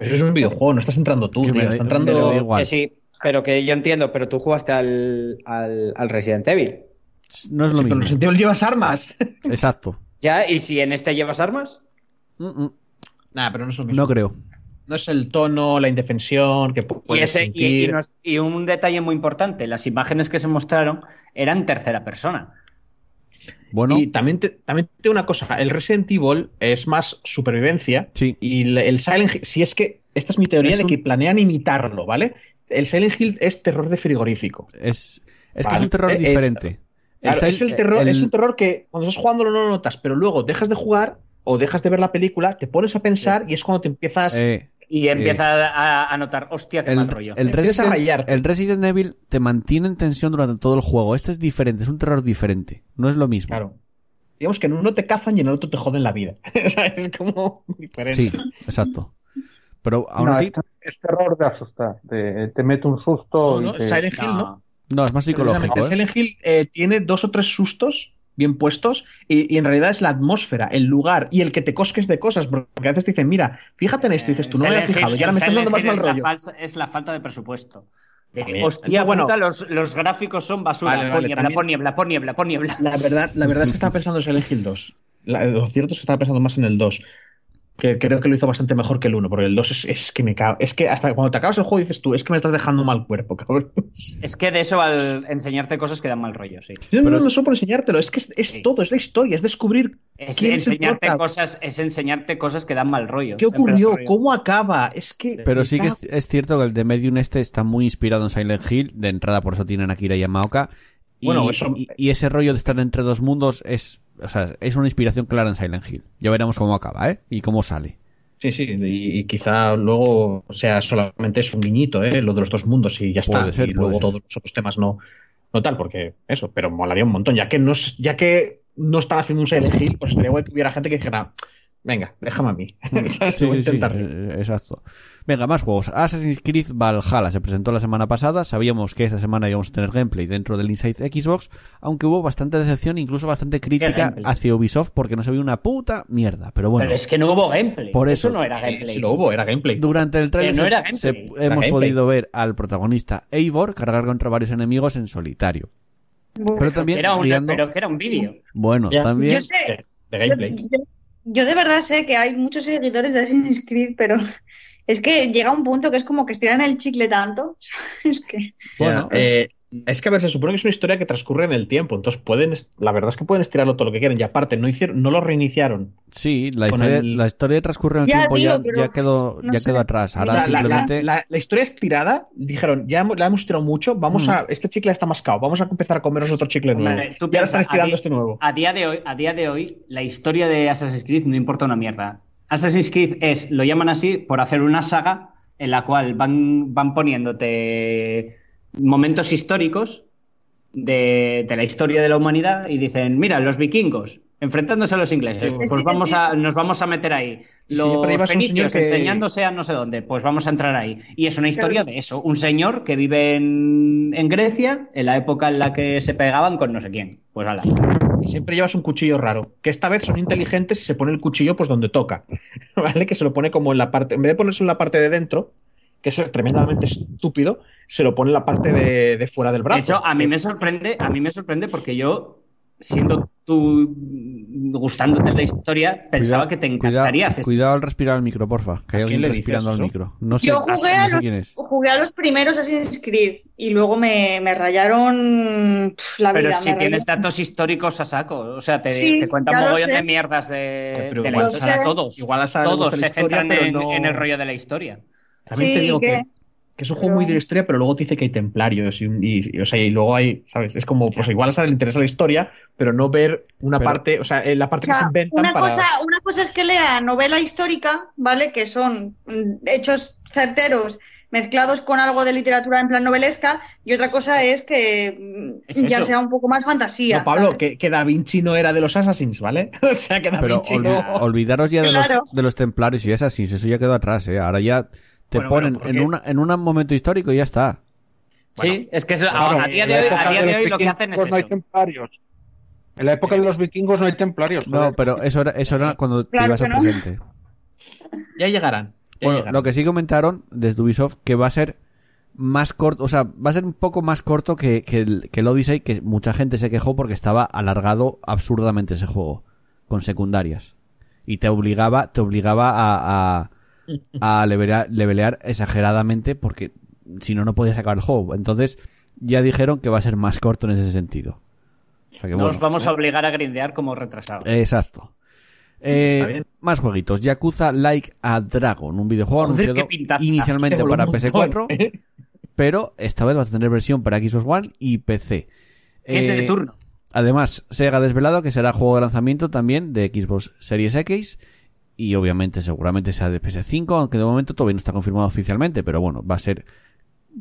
B: Eso es un videojuego, no estás entrando tú,
A: me
B: tío,
A: me
B: entrando.
A: igual.
G: que sí, pero que yo entiendo, pero tú jugaste al, al, al Resident Evil.
A: No es lo
B: Sí, pero
A: mismo.
B: en el sentido llevas armas.
A: Exacto.
G: ¿Ya? ¿Y si en este llevas armas?
A: Mm, mm.
B: Nah, pero no es lo mismo.
A: No creo.
B: No es el tono, la indefensión que
C: Y,
B: puedes
C: ese, y, y
B: sentir.
C: y un detalle muy importante, las imágenes que se mostraron eran tercera persona.
A: Bueno,
B: Y también te, también te una cosa, el Resident Evil es más supervivencia
A: sí.
B: y el, Silent Hill, si es que, esta es mi teoría
A: Es
B: de
A: un-
B: que planean imitarlo, ¿vale? El Silent Hill es terror de frigorífico.
A: Es, es que es un terror
B: Es-
A: diferente.
B: Claro, es, el terror,
A: el-
B: es un terror que cuando estás jugando no lo notas, pero luego dejas de jugar o dejas de ver la película, te pones a pensar y es cuando te empiezas...
A: eh,
C: Y empieza a, a notar, hostia, qué
A: el,
C: mal rollo.
A: el
B: a
A: Resident,
B: rayarte.
A: el Resident Evil te mantiene en tensión durante todo el juego. Este es diferente, es un terror diferente. No es lo mismo.
B: Claro. Digamos que en uno te cazan y en el otro te joden la vida. Es como diferente.
A: Sí, exacto. Pero aún
D: No,
A: así,
D: es, es terror de asustar. de- te mete un susto
B: No,
D: y
B: no,
D: te-
B: Silent Hill, ¿no?
A: no, es más psicológico.
B: El
A: ¿eh?
B: Silent Hill eh, tiene dos o tres sustos bien puestos y, y en realidad es la atmósfera, el lugar y el que te cosques de cosas, porque a veces te dicen, mira, fíjate en esto y dices, tú no me habías fijado y ahora me estás dando más mal
C: es la
B: rollo.
C: falsa- es la falta de presupuesto.
B: También.
C: hostia,
B: Bueno.
C: puta, los, los gráficos son basura.
B: Vale, vale,
C: niebla,
B: también-
C: pon niebla, pon niebla, pon niebla.
B: La verdad, la verdad es que estaba pensando en Silent Hill 2. La- lo cierto es que estaba pensando más en el 2. Que creo que lo hizo bastante mejor que el 1, porque el 2 es, es que me cago. Es que hasta cuando te acabas el juego dices tú, es que me estás dejando mal cuerpo, cabrón.
C: Es que de eso al enseñarte cosas que dan mal rollo, sí.
B: No, no, no,
A: es-
B: solo por enseñártelo, es que es, es
C: Sí.
B: todo, es la historia, es descubrir
C: Es
B: quién es el
C: enseñarte cosas, es enseñarte cosas que dan mal rollo.
B: qué ocurrió, cómo acaba. Es que.
A: Pero sí que es, es cierto que el de Medium este está muy inspirado en Silent Hill. De entrada, por eso tienen a Akira Yamaoka. Y,
B: Bueno, eso-
A: y, y ese rollo de estar entre dos mundos es, o sea, es una inspiración clara en Silent Hill. Ya veremos cómo acaba, ¿eh? Y cómo sale.
B: Sí, sí, y, y quizá luego sea solamente es un guiñito, ¿eh? Lo de los dos mundos y ya está.
A: Ser,
B: y luego
A: ser.
B: todos los otros temas no, no tal, porque eso, pero molaría un montón. Ya que no, ya que no están haciendo un Silent Hill, pues estaría guay que hubiera gente que dijera, venga, déjame a mí. ¿Sabes?
A: Sí, sí, sí, eh, exacto. Venga, más juegos. Assassin's Creed Valhalla se presentó la semana pasada. Sabíamos que esta semana íbamos a tener gameplay dentro del Inside Xbox, aunque hubo bastante decepción, incluso bastante crítica hacia Ubisoft porque no se vio una puta mierda. Pero bueno,
C: Pero es que no hubo gameplay.
A: Por eso.
C: no era
B: Eh,
C: gameplay.
B: sí lo hubo, era gameplay.
A: durante el trailer
C: Que no era gameplay.
A: se-
C: Era
A: hemos
B: gameplay.
A: podido ver al protagonista Eivor cargar contra varios enemigos en solitario. Pero también
C: Era pero que era un vídeo.
A: Bueno,
B: Ya.
A: también
E: Yo sé,
B: De,
E: yo,
B: gameplay.
E: yo- yo de verdad sé que hay muchos seguidores de Assassin's Creed, pero es que llega un punto que es como que estiran el chicle tanto. Es que
A: bueno,
B: eh, es que a ver, se supone que es una historia que transcurre en el tiempo, entonces pueden, la verdad es que pueden estirarlo todo lo que quieran. Y aparte, no hicieron, no lo reiniciaron.
A: sí, la historia,
B: el-
A: la historia transcurre en el
E: Ya,
A: tiempo
E: tío,
A: ya, quedó,
E: no
A: ya quedó atrás. Ahora
B: La,
A: simplemente
B: la- la historia estirada, dijeron, ya hemos- la hemos estirado mucho, vamos
A: Mm.
B: a, este chicle está mascado, vamos a empezar a comernos otro chicle nuevo.
C: Hombre, tú
B: y ahora están estirando
C: a día-
B: este nuevo.
C: A día de hoy, a día de hoy, la historia de Assassin's Creed no importa una mierda. Assassin's Creed es, lo llaman así por hacer una saga en la cual van, van poniéndote momentos históricos de, de la historia de la humanidad y dicen, mira, los vikingos enfrentándose a los ingleses, pues vamos a, nos vamos a meter ahí. Los fenicios
B: que-
C: enseñándose a no sé dónde, pues vamos a entrar ahí. Y es una historia de eso, un señor que vive en, en Grecia en la época en la que se pegaban con no sé quién. Pues ala.
B: Y siempre llevas un cuchillo raro. Que esta vez son inteligentes y se pone el cuchillo pues donde toca. ¿Vale? Que se lo pone como en la parte. En vez de ponerse en la parte de dentro, que eso es tremendamente estúpido, se lo pone en la parte de, de fuera del brazo.
C: De hecho, a mí me sorprende, a mí me sorprende porque yo, siendo tú gustándote la historia, pensaba
A: Cuidado,
C: que te
A: cuidado,
C: encantaría.
A: cuidado al respirar al micro, porfa. Que hay
B: ¿A quién
A: alguien respirando al
B: eso?
A: micro. No sé,
E: yo
A: no
E: jugué, a los,
A: quién es.
E: jugué a los primeros Assassin's Creed y luego me, me rayaron la
C: Pero
E: vida.
C: si
E: me
C: tienes
E: rayaron.
C: datos históricos a saco, o sea, te,
E: Sí,
C: te cuentan
E: lo
C: mogollón de mierdas de,
B: Pero
C: de la historia. Todos,
B: igual a
C: todos se centran
B: pero
C: en,
B: no-
C: en el rollo de la historia.
B: También te digo que,
E: que-
B: que es un juego muy de la historia, pero luego te dice que hay templarios y, y- y, o sea, y luego hay, ¿sabes? Es como, pues igual a le interesa la historia, pero no ver una
A: Pero-
B: parte, o sea, eh, la
E: O
B: parte que se inventan
E: una,
B: para...
E: cosa, una cosa es que lea novela histórica, ¿vale? Que son mm, hechos certeros mezclados con algo de literatura en plan novelesca, y otra cosa es que mm,
C: Es
E: ya sea un poco más fantasía.
B: No, Pablo, que, que Da Vinci no era de los Assassins, ¿vale? o sea, que Da
A: Pero
B: Vinci
A: olvi-
B: no...
A: olvidaros ya de, los, de los templarios y esas, sí, eso ya quedó atrás, ¿eh? Ahora ya te
B: Bueno,
A: ponen
B: bueno, porque-
A: en, una, en un momento histórico y ya está.
C: sí, es que eso-
D: Claro,
C: a, a día de hoy,
D: época
C: a día
D: de
C: de
D: los
C: hoy lo que hacen es
D: no hay
C: eso.
D: templarios. En la época de los vikingos no hay templarios.
A: No,
D: joder.
A: pero eso era, eso era cuando te ibas al
E: no.
A: presente.
B: Ya llegarán. ya
A: Bueno,
B: llegarán.
A: lo que sí comentaron desde Ubisoft que va a ser más corto, o sea, va a ser un poco más corto que, que el, que el Odyssey, que mucha gente se quejó porque estaba alargado absurdamente ese juego, con secundarias. Y te obligaba, te obligaba a, a, a levelear, levelear exageradamente porque si no, no podías sacar el juego. Entonces, ya dijeron que va a ser más corto en ese sentido. O sea que,
C: Nos
A: bueno,
C: vamos a obligar a grindear como retrasados.
A: Exacto. Eh, más jueguitos. Yakuza Like a Dragon, un videojuego
C: Joder,
A: anunciado inicialmente para
B: un
A: PS4,
B: montón, ¿eh?
A: pero esta vez va a tener versión para Xbox One y PC.
C: Que es de
A: Eh,
C: turno.
A: Además, Sega ha desvelado que será juego de lanzamiento también de Xbox Series X y obviamente seguramente sea de PS5, aunque de momento todavía no está confirmado oficialmente, pero bueno, va a ser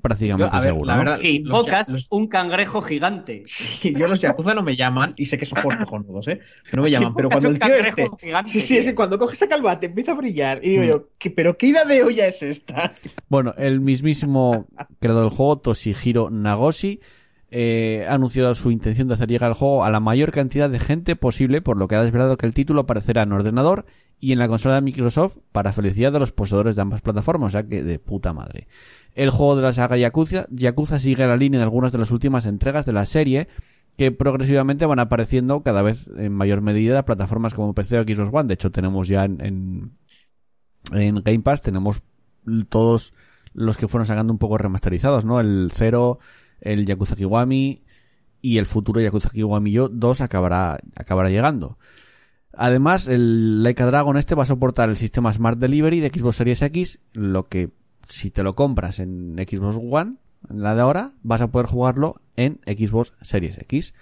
A: prácticamente
B: Yo, a ver,
A: seguro.
B: la
A: ¿no?
B: verdad-
C: invocas
B: los-
C: un cangrejo gigante.
B: Sí, yo los Yakuza no me llaman y sé que son juegos cojonudos, ¿eh? Pero no me llaman. Pero cuando el tío
C: cangrejo
B: este.
C: gigante,
B: Sí, sí, ese cuando coge esa calvate empieza a brillar. Y digo
A: Mm.
B: yo, ¿qué- ¿pero qué idea de olla es esta?
A: Bueno, el mismísimo creador del juego, Toshihiro Nagoshi, eh, ha anunciado su intención de hacer llegar el juego a la mayor cantidad de gente posible, por lo que ha desvelado que el título aparecerá en ordenador y en la consola de Microsoft para felicidad de los poseedores de ambas plataformas, o sea que de puta madre. El juego de la saga Yakuza, Yakuza sigue la línea de algunas de las últimas entregas de la serie, que progresivamente van apareciendo cada vez en mayor medida plataformas como PC o Xbox One. De hecho, tenemos ya en, en, en Game Pass tenemos todos los que fueron sacando un poco remasterizados, ¿no? El 0, el Yakuza Kiwami y el futuro Yakuza Kiwami Yo 2 acabará, acabará llegando. Además, el Laika Dragon este va a soportar el sistema Smart Delivery de Xbox Series X, lo que si te lo compras en Xbox One, en la de ahora, vas a poder jugarlo en Xbox Series X.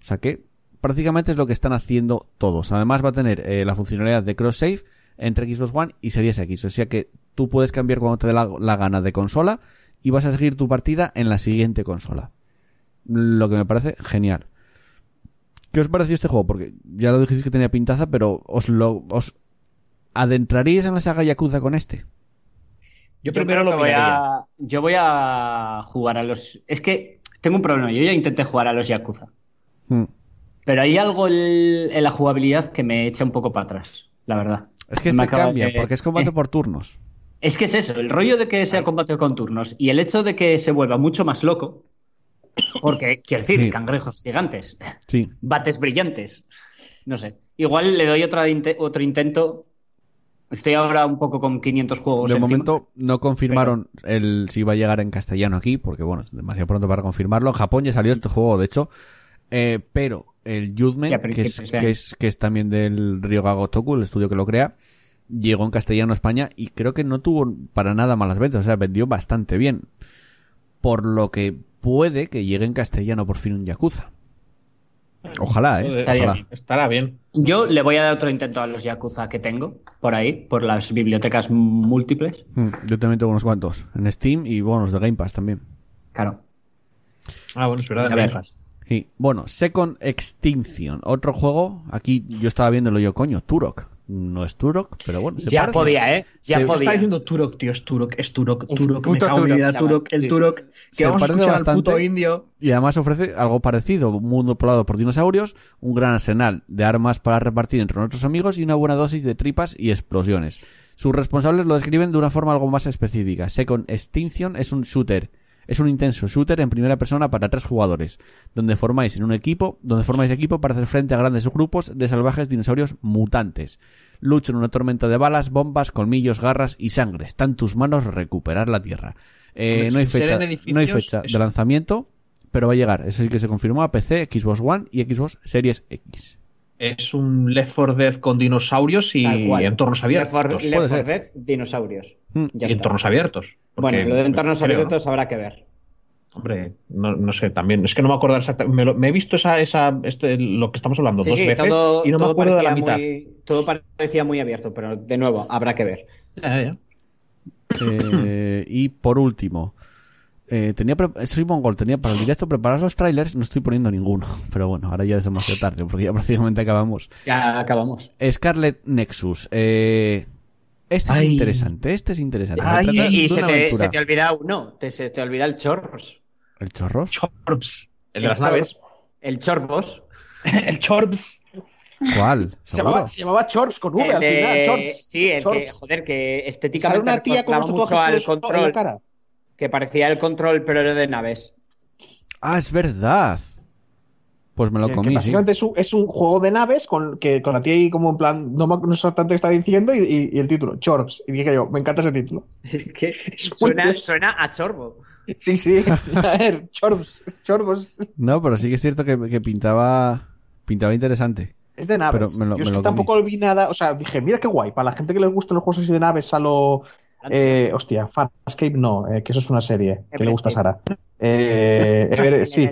A: O sea que prácticamente es lo que están haciendo todos. Además va a tener eh, la funcionalidad de cross save entre Xbox One y Series X. O sea que tú puedes cambiar cuando te dé la gana de consola y vas a seguir tu partida en la siguiente consola. Lo que me parece genial. ¿Qué os pareció este juego? Porque ya lo dijisteis que tenía pintaza, pero os lo os adentraríais en la saga Yakuza con este.
B: Yo primero
C: creo
B: lo
C: que voy a, yo voy a jugar a los. Es que tengo un problema. Yo ya intenté jugar a los Yakuza.
A: Hmm.
C: Pero hay algo el- en la jugabilidad que me echa un poco para atrás, la verdad.
A: Es que
C: Me
A: este cambia,
C: de-
A: porque es combate
C: Eh,
A: por turnos.
C: Es que es eso, el rollo de que sea combate con turnos y el hecho de que se vuelva mucho más loco. Porque, quiero decir,
A: Sí.
C: cangrejos gigantes,
A: Sí.
C: bates brillantes. No sé. Igual le doy otra otro intento. Estoy ahora un poco con 500 juegos
A: De
C: encima.
A: momento no confirmaron el si iba a llegar en castellano aquí, porque bueno, es demasiado pronto para confirmarlo. En Japón ya salió este juego, de hecho. Eh, pero el Judgment, que es, que, es, que es también del Ryoga Toku, el estudio que lo crea, llegó en castellano a España y creo que no tuvo para nada malas ventas, o sea, vendió bastante bien. Por lo que puede que llegue en castellano por fin un Yakuza. Ojalá, eh. Ojalá.
C: bien.
B: Estará bien.
C: Yo le voy a dar otro intento a los Yakuza que tengo por ahí, por las bibliotecas múltiples.
A: Mm, Yo también tengo unos cuantos. En Steam y bueno, los de Game Pass también.
C: Claro.
B: Ah, bueno, es verdad.
C: A
B: en
C: ver.
B: Game Pass.
A: Sí. Bueno, Second Extinction. Otro juego. Aquí yo estaba viéndolo yo, coño, Turok. No es Turok, pero bueno, se
C: Ya
A: parece.
C: podía, ¿eh? Ya
A: Se-
B: Está
C: podía.
B: diciendo Turok, tío, es Turok, es Turok,
C: Es
B: Turok, me cago
C: Turok,
B: vida,
C: chaval.
B: Turok, el
C: Sí.
B: Turok. Que
A: Se
B: vamos a
A: parece
B: escuchar al puto
A: bastante.
B: indio.
A: Y además ofrece algo parecido, un mundo poblado por dinosaurios, un gran arsenal de armas para repartir entre nuestros amigos y una buena dosis de tripas y explosiones. Sus responsables lo describen de una forma algo más específica. Second Extinction es un shooter, es un intenso shooter en primera persona para tres jugadores, donde formáis en un equipo, donde formáis equipo para hacer frente a grandes grupos de salvajes dinosaurios mutantes. Lucha en una tormenta de balas, bombas, colmillos, garras y sangre. Está en tus manos recuperar la tierra. Eh, no hay fecha, no hay fecha de lanzamiento, pero va a llegar. Eso sí que se confirmó a PC, Xbox One y Xbox Series X.
B: Es un Left 4 Dead con dinosaurios y
C: cual.
B: entornos
C: Left 4
B: abiertos.
C: Left
A: Puede
C: 4 Dead, dinosaurios.
A: Mm.
C: Ya
B: y
C: está.
B: entornos abiertos.
C: Bueno, lo de entornos
B: creo, ¿no?
C: abiertos habrá que ver.
B: Hombre, no, no sé, también. Es que no me acuerdo exactamente. Me, lo- me he visto esa, esa, este, lo que estamos hablando
C: Sí,
B: dos
C: sí,
B: veces
C: todo,
B: y no me acuerdo de la mitad.
C: muy- todo parecía muy abierto, pero de nuevo, habrá que ver.
B: Ya, ya.
A: Eh, y por último, eh, tenía soy mongol, tenía para el directo preparar los trailers, no estoy poniendo ninguno, pero bueno, ahora ya es demasiado tarde porque ya prácticamente acabamos.
C: Ya acabamos.
A: Scarlet Nexus, eh, este es interesante, este es interesante.
B: Ay,
C: Y, se te, se te olvida uno, te, se te olvida el Chorros.
A: ¿El chorros?
B: Chorps. El de
C: El
B: las
C: Chorbos.
B: el Chorps.
A: ¿Cuál?
B: Se llamaba, se llamaba Chorps con V
C: El
B: al
C: de-
B: final. Chorps.
C: Sí, el que, joder, que
B: Sale
C: estéticamente
B: una tía con
C: mucho al
B: en la
C: control,
B: cara.
C: Que parecía el control, pero era de naves.
A: Ah, es verdad. Pues me lo
B: Que-
A: comí,
B: que
A: sí.
B: básicamente es un, es un juego de naves con, que, con la tía ahí como en plan, no me acuerdo exactamente qué está diciendo y, y- y el título, Chorps. Y dije yo, me encanta ese título.
C: Es que suena, suena a Chorbo.
B: Sí, sí. A ver, Chorps, Chorbos.
A: No, pero sí que es cierto que, que pintaba pintaba interesante.
B: Es de naves.
A: Pero me lo-
B: yo es
A: me
B: que
A: lo
B: tampoco vi nada, o sea, dije, mira qué guay, para la gente que les gustan los juegos así de naves, a lo... Eh, hostia, Farscape no, eh, que eso es una serie que le gusta a Sara. Eh, Ever- sí,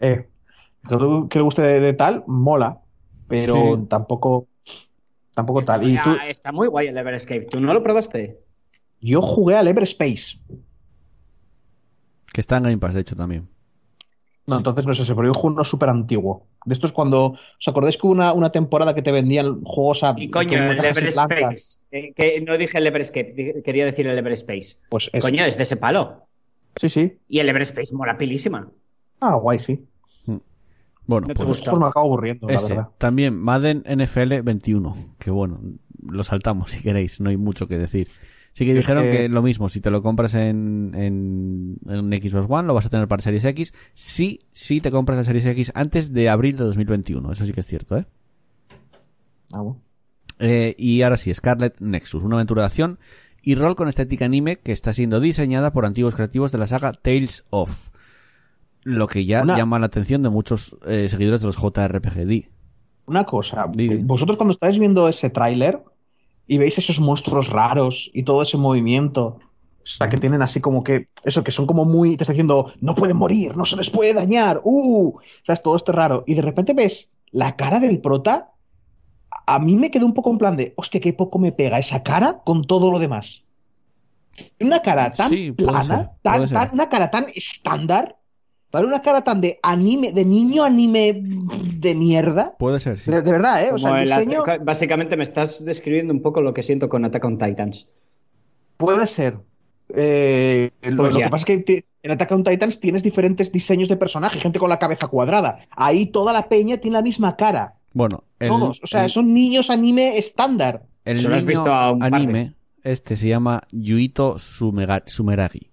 B: eh, que, le guste de, de tal, mola, pero
A: Sí.
B: tampoco tampoco
C: Está,
B: tal. Y tú,
C: ah, está muy guay el Everescape. ¿Tú no lo probaste?
B: yo jugué al Everspace.
A: Que está en Game Pass, de hecho, también.
B: No, entonces no es ese, pero yo uno súper antiguo. De estos cuando, ¿os acordáis que hubo una, una temporada que te vendían juegos a
C: Sí, coño, el? Everspace. Eh, que no dije el Everescape, di- quería decir el Everspace.
B: Pues ese.
C: Coño, es de ese palo.
B: Sí, sí.
C: Y el Everspace mola pilísima.
B: Ah, guay, sí.
A: Bueno,
C: No
A: pues
C: gusta.
B: Pues me acabo aburriendo, la verdad.
A: También Madden NFL 21. Que bueno, lo saltamos si queréis, no hay mucho que decir. Sí que dijeron
B: que-
A: que... lo mismo, si te lo compras en, en, en Xbox One, lo vas a tener para Series X. Sí, sí te compras la Series X antes de abril de 2021. Eso sí que es cierto, ¿eh?
B: Ah, bueno.
A: Eh, y ahora sí, Scarlet Nexus, una aventura de acción y rol con estética anime que está siendo diseñada por antiguos creativos de la saga Tales of. Lo que ya
B: Una-
A: llama la atención de muchos eh, seguidores de los JRPG.
B: Una cosa, vosotros cuando estáis viendo ese tráiler y veis esos monstruos raros y todo ese movimiento, o sea, que tienen así como que, eso, que son como muy, te está diciendo, no pueden morir, no se les puede dañar, uh, o sea, es todo esto raro. Y de repente ves la cara del prota, a mí me quedó un poco en plan de, hostia, qué poco me pega esa cara con todo lo demás. Una cara tan
A: Sí,
B: plana,
A: ser,
B: tan, tan- una cara tan estándar, ¿vale? Una cara tan de anime, de niño anime de mierda.
A: Puede ser, sí.
B: De, de verdad, ¿eh? O sea, el diseño
C: básicamente me estás describiendo un poco lo que siento con Attack on Titans.
B: puede ser. Eh, lo,
C: Pues
B: lo que pasa es que te- en Attack on Titans tienes diferentes diseños de personaje, gente con la cabeza cuadrada. Ahí toda la peña tiene la misma cara.
A: Bueno, el,
B: Todos. O sea,
A: el-
B: son niños anime estándar.
A: el
C: Solo has
A: niño
C: visto a un par de-
A: anime, este se llama Yuito Sumeragi,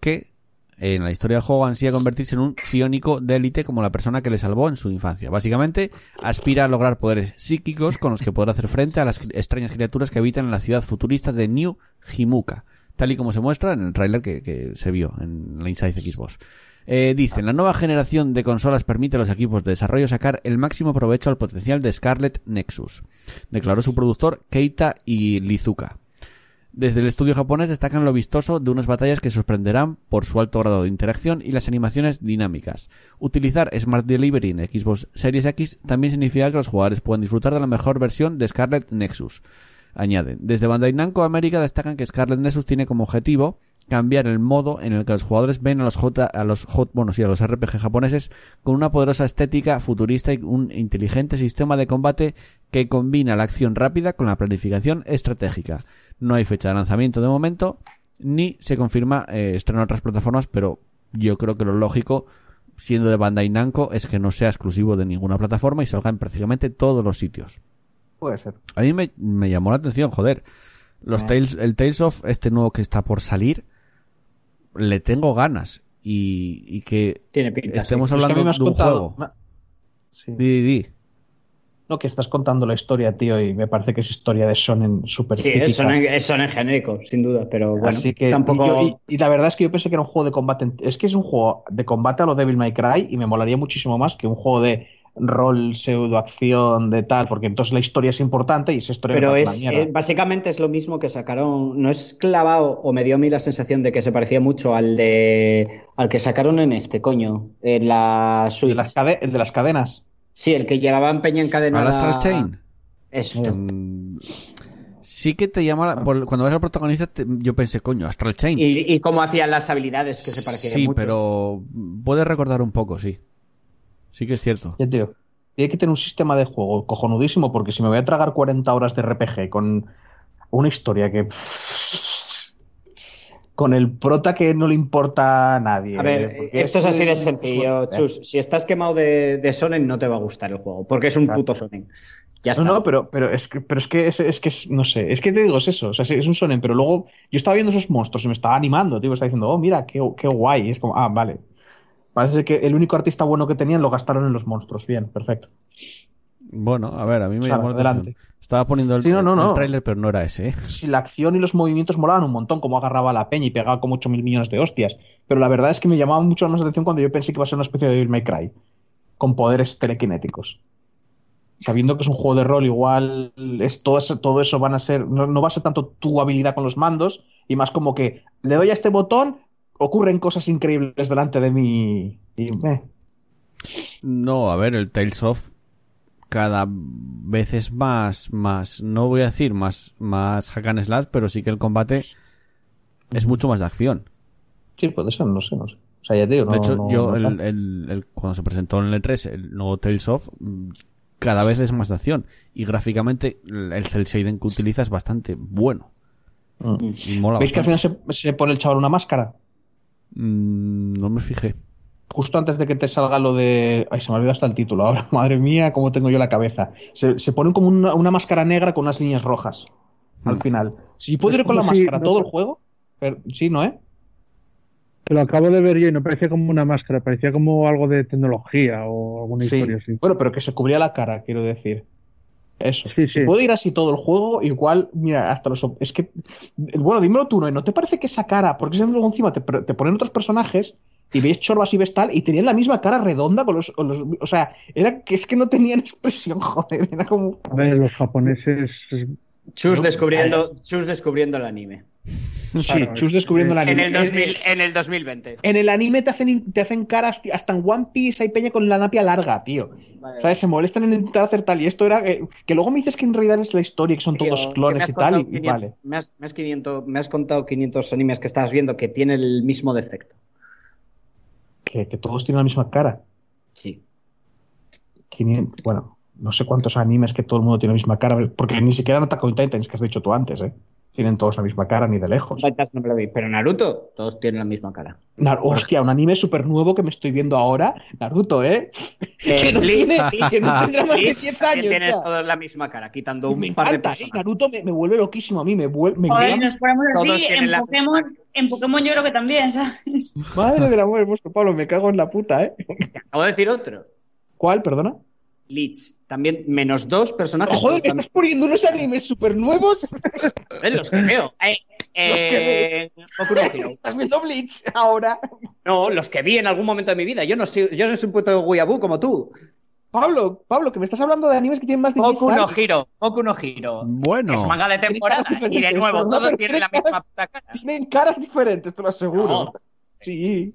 A: que en la historia del juego ansía convertirse en un psiónico de élite como la persona que le salvó en su infancia. Básicamente, aspira a lograr poderes psíquicos con los que poder hacer frente a las extrañas criaturas que habitan en la ciudad futurista de New Himuka, tal y como se muestra en el tráiler que, que se vio en la Inside Xbox. Eh, dicen, la nueva generación de consolas permite a los equipos de desarrollo sacar el máximo provecho al potencial de Scarlet Nexus, declaró su productor Keita y Lizuka. Desde el estudio japonés destacan lo vistoso de unas batallas que sorprenderán por su alto grado de interacción y las animaciones dinámicas. Utilizar Smart Delivery en Xbox Series X también significa que los jugadores pueden disfrutar de la mejor versión de Scarlet Nexus. Añaden, desde Bandai Namco América destacan que Scarlet Nexus tiene como objetivo cambiar el modo en el que los jugadores ven a los J, a los bueno, sí, a los RPG japoneses con una poderosa estética futurista y un inteligente sistema de combate que combina la acción rápida con la planificación estratégica. No hay fecha de lanzamiento de momento, ni se confirma eh, estreno en otras plataformas, pero yo creo que lo lógico, siendo de Bandai Namco, es que no sea exclusivo de ninguna plataforma y salga en prácticamente todos los sitios.
B: Puede ser.
A: A mí me, me llamó la atención, joder. Los
B: Eh.
A: Tales, el Tales of, este nuevo que está por salir, le tengo ganas. Y, y que
C: Tiene pinta.
A: estemos
C: sí.
B: Es que a
A: hablando
B: mí me has
A: de un
B: contado.
A: juego.
B: una- Sí.
A: Di, di, di.
B: No, que estás contando la historia, tío, y me parece que es historia de Shonen súper
C: Sí, es Sonen, es Sonen genérico, sin duda, pero bueno,
B: Así que,
C: tampoco...
B: y, yo- y- y la verdad es que yo pensé que era un juego de combate. Es que es un juego de combate a lo Devil May Cry y me molaría muchísimo más que un juego de rol, pseudoacción, de tal, porque entonces la historia es importante y esa historia
C: Pero es, eh, básicamente es lo mismo que sacaron, no es clavado, o me dio a mí la sensación de que se parecía mucho al de al que sacaron en este, coño, en la
B: de
C: Switch.
B: las, cade- el de las cadenas.
C: Sí, el que llevaban peña encadenada.
A: ¿Al Astral Chain?
C: Eso.
A: Mm, sí que te llama la- por- cuando ves al protagonista te- yo pensé coño Astral Chain
C: Y, y cómo hacían las habilidades que se parecían
A: sí
C: mucho.
A: pero puedes recordar un poco sí sí que es cierto
B: Ya, tío. Tiene que tener un sistema de juego cojonudísimo, porque si me voy a tragar 40 horas de RPG con una historia que. Con el prota que no le importa a nadie.
C: A ver,
B: porque
C: esto es así de
B: eh,
C: sencillo,
B: eh,
C: Chus. Si estás quemado de, de Sonen, no te va a gustar el juego, porque es un
B: Claro.
C: puto Sonen. Ya
B: No,
C: está.
B: no, pero, pero es que, pero es que es, es que es- no sé, es que te digo, es eso, o sea, es un shonen, pero luego yo estaba viendo esos monstruos y me estaba animando, tío, estaba diciendo, oh, mira, qué, qué guay, y es como, ah, vale. Parece que el único artista bueno que tenían lo gastaron en los monstruos, bien, perfecto.
A: Bueno a ver a mí me
B: Sara,
A: llamó la
B: adelante.
A: atención estaba poniendo el,
B: Sí, no, no,
A: el
B: no.
A: tráiler pero no era ese ¿eh?
B: Si la acción y los movimientos molaban un montón, como agarraba a la peña y pegaba como 8 mil millones de hostias, pero la verdad es que me llamaba mucho más la atención cuando yo pensé que iba a ser una especie de Devil May Cry, con poderes telequinéticos. Sabiendo que es un juego de rol, igual es todo eso, todo eso van a ser, no, no va a ser tanto tu habilidad con los mandos, y más como que le doy a este botón, ocurren cosas increíbles delante de mí. Y, eh.
A: no a ver el Tales of cada vez es más más no voy a decir más más hack and slash pero sí que el combate es mucho más de acción
B: Sí, puede ser, no sé, no sé. O sea, ya te digo, no,
A: de hecho,
B: no-
A: yo
B: no
A: el, el- el- cuando se presentó en el E3 el nuevo Tales of, mm, cada vez es más de acción. Y gráficamente el el cel shading que utiliza es bastante bueno.
B: Mm.
A: Y mola
B: ¿Veis que al final se, se pone el chaval una máscara?
A: Mm, no me fijé.
B: Justo antes de que te salga lo de. Ay, se me olvidó hasta el título ahora. Madre mía, cómo tengo yo la cabeza. Se, se pone como una, una máscara negra con unas líneas rojas al
A: Hmm.
B: final. Si puedo ir con la máscara todo el juego. pero- sí, ¿no, eh?
D: Que lo acabo de ver yo y no parecía como una máscara, parecía como algo de tecnología o alguna
B: Sí.
D: historia así.
B: Bueno, pero que se cubría la cara, quiero decir. Eso.
D: Sí,
B: Si
D: sí.
B: puede ir así todo el juego, igual, mira, hasta los. Es que. Bueno, dímelo tú, ¿no? ¿No te parece que esa cara, porque luego encima te, te ponen otros personajes y ves chorbas y ves tal, y tenían la misma cara redonda con los. con los- o sea, era que es que no tenían expresión, joder, era como.
D: A ver, los japoneses.
C: Chus descubriendo, Chus descubriendo el anime.
B: Sí, Chus descubriendo el
C: En
B: anime.
C: el, 2000 en el 2020.
B: En el anime te hacen, te hacen caras, tío, hasta en One Piece hay peña con la napia larga, tío. ¿Sabes? Se molestan en intentar hacer tal. Y esto era. eh, que luego me dices que en realidad es la historia, que son
G: Tío,
B: todos clones y tal. Y,
G: 500
B: vale.
G: Me has, me has 500 me has contado 500 animes que estabas viendo que tienen el mismo defecto.
B: Que, que todos tienen la misma cara.
G: Sí.
B: 500, bueno, no sé cuántos animes que todo el mundo tiene la misma cara, porque ni siquiera en Attack on Titans, que has dicho tú antes, ¿eh? Tienen todos la misma cara, ni de lejos.
G: No me lo vi, pero Naruto, todos tienen la misma cara.
B: Nar- hostia, un anime súper nuevo que me estoy viendo ahora, Naruto, ¿eh? que, no tiene, que no tendrá más de
C: Bleach
B: 10
C: también
B: años.
C: tienen
B: ya.
C: todos la misma cara, quitando un
B: me
C: par de
B: encanta, ¿eh?
C: personas.
B: Naruto me, me vuelve loquísimo a mí, me vuelve... Me
E: Joder, nos ponemos así. En
C: la
E: Pokémon, en Pokémon yo creo que también, ¿sabes?
B: Madre del amor hermoso, Pablo, me cago en la puta, ¿eh?
C: Acabo de decir otro.
B: ¿Cuál, perdona?
G: Bleach, también menos dos personajes.
B: Joder, me estás poniendo unos animes súper nuevos.
C: ¿Ves? Los que veo. Eh,
B: Los que
C: eh, no Hero.
B: Estás viendo Bleach ahora.
G: No, los que vi en algún momento de mi vida. Yo no soy, yo no soy un puto weeaboo como tú.
B: Pablo, Pablo, que me estás hablando de animes que tienen más de 10
C: Boku no. Hero. Boku no Hero.
A: Bueno,
C: Es manga de temporada. Y de nuevo,
B: no,
C: todos tienen la misma
B: caras-
C: puta cara.
B: Tienen caras diferentes, te lo aseguro.
C: No.
B: Sí.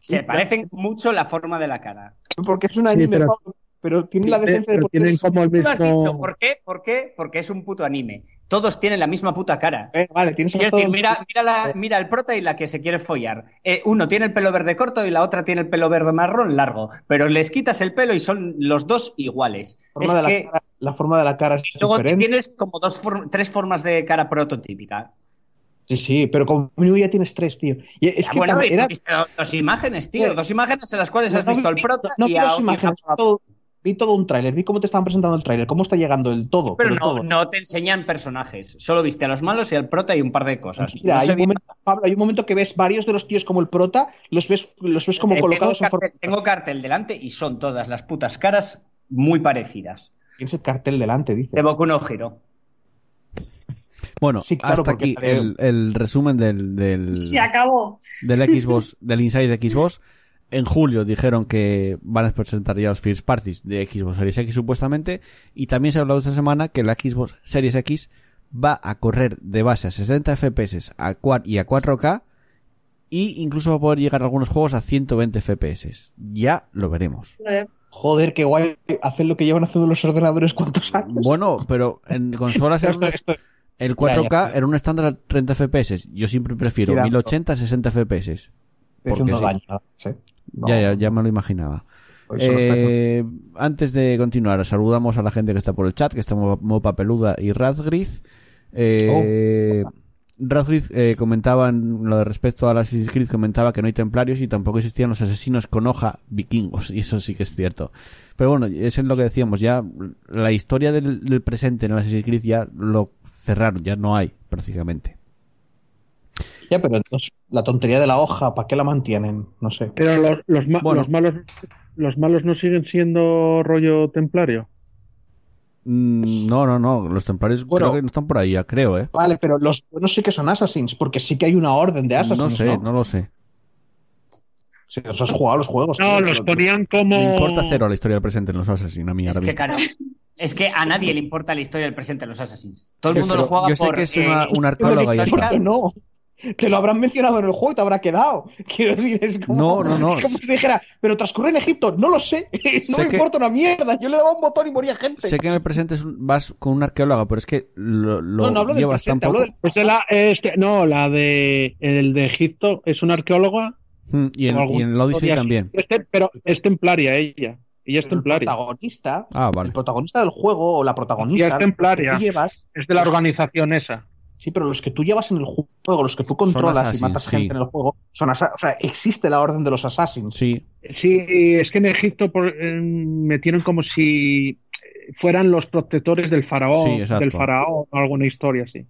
C: Se
B: Sí,
C: parecen mucho la forma de la cara.
B: Porque es un anime,
D: pero-
B: Pablo, pero tiene la decencia de
D: tienen como el
C: ¿Tú lo has
D: mismo.
C: dicho? ¿Por qué? ¿Por qué? Porque es un puto anime. Todos tienen la misma puta cara.
B: Eh, vale, tienes
C: Quiero
B: todo-
C: decir, mira, mira, la, mira el prota y la que se quiere follar. Eh, uno tiene el pelo verde corto y la otra tiene el pelo verde marrón largo. Pero les quitas el pelo y son los dos iguales.
B: la forma,
C: Es
B: de la,
C: que
B: cara, la forma de la cara es
C: luego
B: diferente.
C: tienes como dos form- tres formas de cara prototípica.
B: Sí, sí, pero como mínimo ya tienes tres, tío. Y es
C: Ah,
B: que
C: bueno, y
B: era...
C: dos imágenes, tío.
B: Joder.
C: Dos imágenes en las cuales
B: No,
C: has
B: no
C: visto
B: vi-
C: al prota
B: no
C: y a
B: dos
C: y
B: imágenes, todo- vi todo un tráiler, vi cómo te estaban presentando el tráiler, cómo está llegando el todo.
C: Pero
B: Pero,
C: no,
B: todo.
C: no te enseñan personajes. Solo viste a los malos y al prota y un par de cosas.
B: Mira,
C: No
B: hay, un momento, Pablo, hay un momento que ves varios de los tíos como el prota, los ves, los ves como
C: Eh,
B: colocados
C: tengo
B: en forma...
C: cartel, tengo cartel delante y son todas las putas caras muy parecidas.
B: Tienes el cartel delante, dice.
C: De Boku no Hero.
A: bueno,
B: Sí, claro,
A: hasta
B: porque
A: aquí el resumen del, del,
E: Se acabó.
A: del Xbox, del Inside Xbox. En julio dijeron que van a presentar ya los first parties de Xbox Series X supuestamente. Y también se ha hablado esta semana que la Xbox Series X va a correr de base a 60 FPS a 4 y a 4K. Y incluso va a poder llegar a algunos juegos a 120 FPS. Ya lo veremos.
E: Joder.
B: Qué guay. Hacen lo que llevan haciendo los ordenadores cuántos años.
A: Bueno, pero en consolas era un- el
B: Ya, ya
A: 4K
B: está.
A: era un estándar a 30 FPS. Yo siempre prefiero
B: Mira,
A: 1080 a 60 FPS. porque
B: no
A: sí.
B: ¿sí? No,
A: Ya, ya, ya me lo imaginaba. Eh, antes de continuar, saludamos a la gente que está por el chat, que está Mo- Mopa Peluda y Radgriz. Eh,
B: Oh.
A: Eh, comentaba en lo de respecto a las Creed, comentaba que no hay templarios y tampoco existían los asesinos con hoja vikingos, y eso sí que es cierto. Pero bueno, eso es lo que decíamos, ya la historia del, del presente en el Assassin's Creed ya lo cerraron, ya no hay prácticamente.
B: Ya, pero entonces, la tontería de la hoja, ¿para qué la mantienen? No sé.
D: Pero los, los, ma-
A: Bueno.
D: los malos los malos no siguen siendo rollo templario.
A: Mm, no, no, no, los templarios
B: Bueno.
A: creo que no están por ahí, ya creo, ¿eh?
B: Vale, pero los no sé que son Assassins, porque sí que hay una orden de Assassins.
A: No sé, no lo sé.
B: Si os has jugado los juegos.
D: No,
B: tío,
D: los ponían como.
A: Me importa cero la historia del presente en los Assassins, a mí
C: Es
A: ahora
C: que, claro, es que a nadie le importa la historia del presente de los Assassins. Todo el
A: Sí,
C: mundo
A: pero
C: lo juega
A: yo sé
C: por...
A: que es
C: eh,
A: una, una
B: Pero
A: arqueóloga y.
B: No, que lo habrán mencionado en el juego y te habrá quedado. Quiero decir, es como,
A: No, no, no.
B: Es como si dijera, pero transcurre en Egipto, no lo sé. No
A: Sé
B: me
A: que-
B: importa una mierda. Yo le daba un botón y moría gente.
A: Sé que en el presente es un- vas con una arqueóloga, pero es que lo, lo
B: no, no hablo
A: llevas tan
B: presente, hablo
A: poco.
B: del
D: Pues de la, no, la de el de Egipto es una arqueóloga.
A: Mm, Y en, y en el Odyssey también.
D: Este, pero es templaria ella. Ella es
B: el
D: templaria.
B: protagonista.
A: Ah,
B: El
A: vale.
B: protagonista del juego o la
D: Ella
B: protagonista.
D: es templaria.
B: que tú llevas,
D: Es de la organización esa.
B: Sí, pero los que tú llevas en el juego, los que tú controlas y matas
A: sí.
B: gente en el juego, son o sea, existe la orden de los assassins.
A: Sí,
D: Sí, es que en Egipto por- eh, metieron como si fueran los protectores del faraón,
A: Sí, exacto.
D: del faraón o alguna historia así.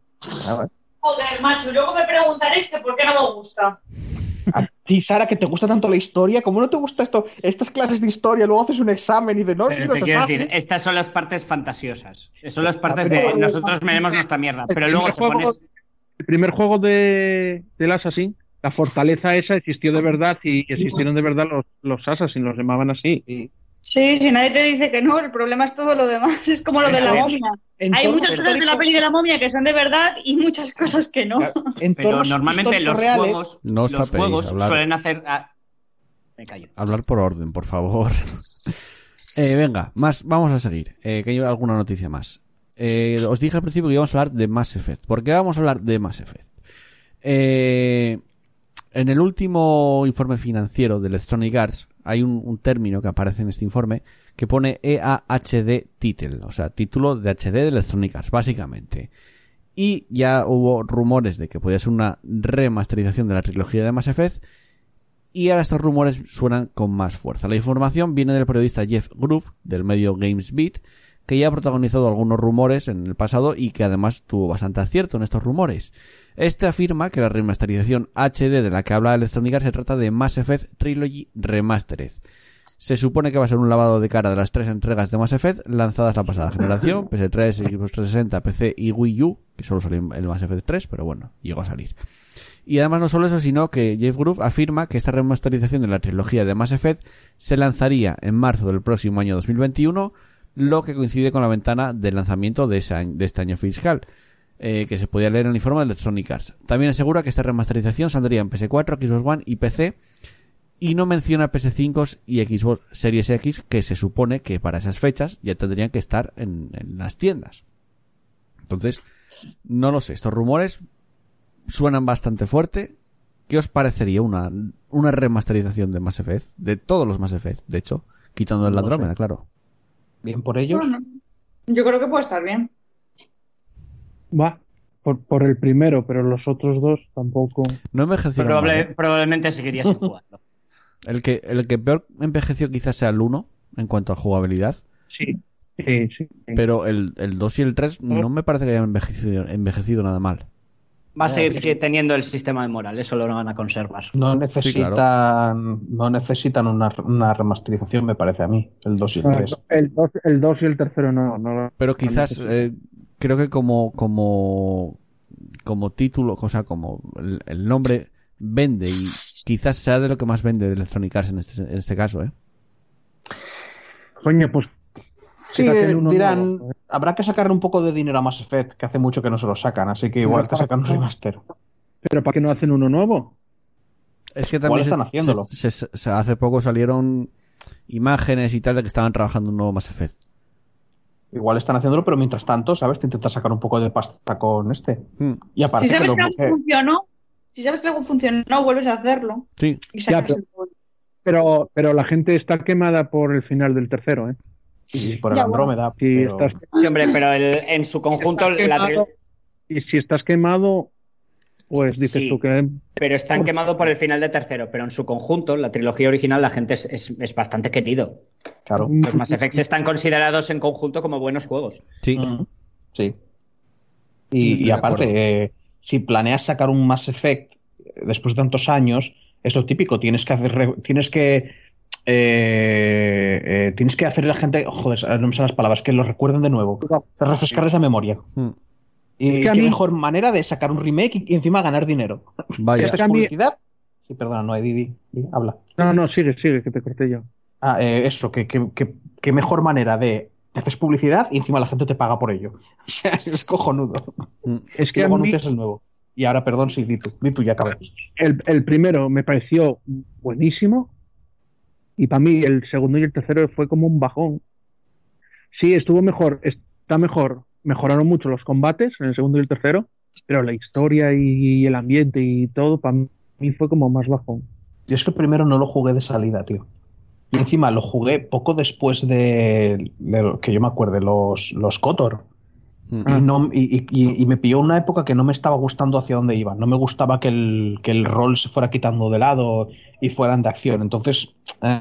E: Joder, macho, luego me preguntaréis que por qué no me gusta.
B: A ti, Sara, que te gusta tanto la historia, ¿cómo no te gusta esto? Estas clases de historia, luego haces un examen y dices, no,
C: te quiero
B: Assassin.
C: decir, estas son las partes fantasiosas. Son las partes de nosotros veremos nuestra mierda. Pero
D: el
C: luego
D: primer
C: te
D: juego,
C: pones.
D: el primer juego de, del Assassin, la fortaleza esa existió de verdad y existieron de verdad los, los Assassin, los llamaban así. Y
E: Sí, si nadie te dice que no, el problema es todo lo demás. Es como lo de la
B: ver,
E: momia. Hay muchas cosas de la peli de la momia que son de verdad y muchas cosas que no.
B: en
C: Pero normalmente los
B: reales,
C: juegos,
A: No os
C: los
A: tapéis,
C: juegos
A: hablar.
C: suelen hacer. ah, me callo.
A: Hablar por orden, por favor. Eh, venga, más, vamos a seguir. Eh, que hay alguna noticia más. Eh, os dije al principio que íbamos a hablar de Mass Effect. ¿Por qué vamos a hablar de Mass Effect? Eh, en el último informe financiero de Electronic Arts hay un, término que aparece en este informe que pone EAHD Title, o sea, título de HD de Electronic Arts, básicamente. Y ya hubo rumores de que podía ser una remasterización de la trilogía de Mass Effect y ahora estos rumores suenan con más fuerza. La información viene del periodista Jeff Groove, del medio GamesBeat, que ya ha protagonizado algunos rumores en el pasado y que además tuvo bastante acierto en estos rumores. Este afirma que la remasterización HD de la que habla Electronic Arts se trata de Mass Effect Trilogy Remastered. Se supone que va a ser un lavado de cara de las tres entregas de Mass Effect lanzadas la pasada generación, PS3, Xbox 360, PC y Wii U, que solo salió el Mass Effect 3, pero bueno, llegó a salir. Y además no solo eso, sino que Jeff Groove afirma que esta remasterización de la trilogía de Mass Effect se lanzaría en marzo del próximo año 2021, lo que coincide con la ventana de lanzamiento de, ese año- de este año fiscal, eh, que se podía leer en el informe de Electronic Arts. También asegura que esta remasterización saldría en PS4, Xbox One y PC, y no menciona PS5 y Xbox Series X, que se supone que para esas fechas ya tendrían que estar en, en las tiendas. Entonces, no lo sé, estos rumores suenan bastante fuerte. ¿Qué os parecería una, una remasterización de Mass Effect? De todos los Mass Effect, de hecho. Quitando el
B: No
A: Andrómeda, claro.
B: Bien por ellos.
E: Bueno, yo creo que puede estar bien.
D: va por, por el primero, pero los otros dos tampoco.
A: No envejeció
C: Probable- probablemente seguiría sin jugarlo.
A: El que, el que peor envejeció quizás sea el 1 en cuanto a jugabilidad.
D: Sí, sí, sí.
A: Pero el, el 2 y el 3 no me parece que hayan envejecido, envejecido nada mal.
C: Va a seguir que- teniendo el sistema de moral, eso lo van a conservar.
B: No necesitan, no necesitan una, una remasterización, me parece a mí, el 2 y el 3.
D: El 2 el dos y el tercero no. no
A: Pero quizás, eh, creo que como, como, como título, o sea, como el, el nombre vende y quizás sea de lo que más vende de Electronic Arts en este, en este caso, ¿eh?
D: Coño, pues
B: Sí, dirán,
D: nuevo,
B: habrá que sacarle un poco de dinero a Mass Effect, que hace mucho que no se lo sacan, así que igual te sacan un remaster.
D: pero ¿para qué no hacen uno nuevo?
A: Es que también
B: están
A: se-
B: haciéndolo.
A: se- se- se- hace poco salieron imágenes y tal de que estaban trabajando un nuevo Mass Effect.
B: Igual están haciéndolo, pero mientras tanto, ¿sabes? Te intentas sacar un poco de pasta con este.
A: Hmm,
B: Y aparte
E: Si
B: que
E: sabes
B: lo-
E: que algo funcionó, si sabes que algo funcionó, vuelves a hacerlo.
A: Sí,
E: Y sacas
D: Ya,
E: el gol.
D: Pero, pero la gente está quemada por el final del tercero, ¿eh?
B: Y por el
E: Ya, bueno.
B: Andrómeda.
D: Si
B: pero-
D: estás,
C: Sí, hombre, pero el- en su conjunto, la
D: quemado,
C: tri-
D: y si estás quemado, pues dices
C: Sí.
D: tú que
C: pero están quemados por el final de tercero, pero en su conjunto, la trilogía original, la gente es, es- es bastante querido.
B: Claro.
C: Los Mass Effect están considerados en conjunto como buenos juegos.
A: sí.
B: Ujú. Sí. Y, aparte, eh, si planeas sacar un Mass Effect eh, después de tantos años, es lo típico, tienes que hacer, re- tienes que eh, eh, tienes que hacerle a la gente, joder, no me salen las palabras, que lo recuerden de nuevo, refrescarles la memoria.
A: Hmm.
B: Y
D: Es que a
B: qué
D: mí-
B: mejor manera de sacar un remake y, y encima ganar dinero. Si
A: Vaya.
B: haces publicidad, sí, perdona, no, Didi, Di, habla.
D: No, no, sigue, sigue, que te corté yo.
B: Ah, eh, eso, que, que, que- qué mejor manera de te haces publicidad y encima la gente te paga por ello. O sea, es cojonudo.
A: Hmm.
D: Es
B: Y
D: que a
B: luego
D: mí
B: anuncias el nuevo. Y ahora, perdón, sí, di tú, di tú, ya acabé.
D: el, el primero me pareció buenísimo y para mí el segundo y el tercero fue como un bajón. Sí, estuvo mejor, está mejor, mejoraron mucho los combates en el segundo y el tercero, pero la historia y el ambiente y todo para mí fue como más bajón.
B: Yo es que primero no lo jugué de salida, tío. Y encima lo jugué poco después de, que yo me acuerde, los, los Kotor.
D: Ah.
B: Y, no, y, y- y- y me pilló una época que no me estaba gustando hacia dónde iba. No me gustaba que el, que el rol se fuera quitando de lado y fueran de acción. Entonces, eh,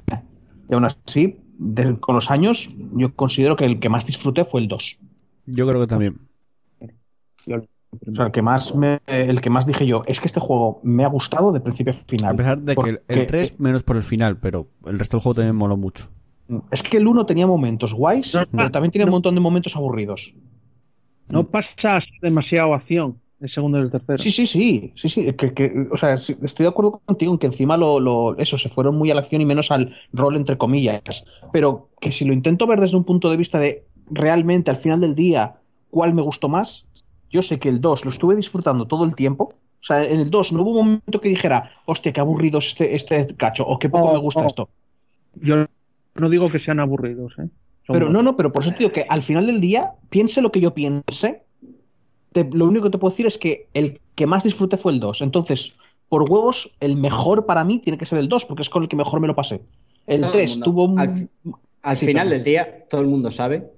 B: y aún así, de- con los años, yo considero que el que más disfruté fue el 2.
A: Yo creo que también.
B: O sea, el que más me- el que más dije yo, es que este juego me ha gustado de principio a final.
A: A pesar de que el- el
B: Porque-
A: 3 menos por el final, pero el resto del juego también moló mucho.
B: Es que el 1 tenía momentos guays, pero también
D: no.
B: un montón de momentos aburridos.
D: No pasa demasiado acción el segundo y el tercero.
B: Sí, sí, sí, sí, sí, que, que- o sea, estoy de acuerdo contigo en que encima lo, lo- eso, se fueron muy a la acción y menos al rol entre comillas, pero que si lo intento ver desde un punto de vista de realmente al final del día cuál me gustó más, yo sé que el 2 lo estuve disfrutando todo el tiempo, o sea, en el 2 no hubo un momento que dijera, hostia, qué aburrido es este, este cacho, o qué poco
D: Oh,
B: me gusta
D: oh.
B: esto.
D: Yo no digo que sean aburridos, ¿eh?
B: Pero no, no, pero por eso te digo que al final del día, piense lo que yo piense, te- lo único que te puedo decir es que el que más disfruté fue el 2. Entonces, por huevos, el mejor para mí tiene que ser el 2, porque es con el que mejor me lo pasé. El
C: Todo el
B: 3
C: mundo.
B: tuvo un...
C: Al- Al
B: Sí,
C: final del día, todo el mundo sabe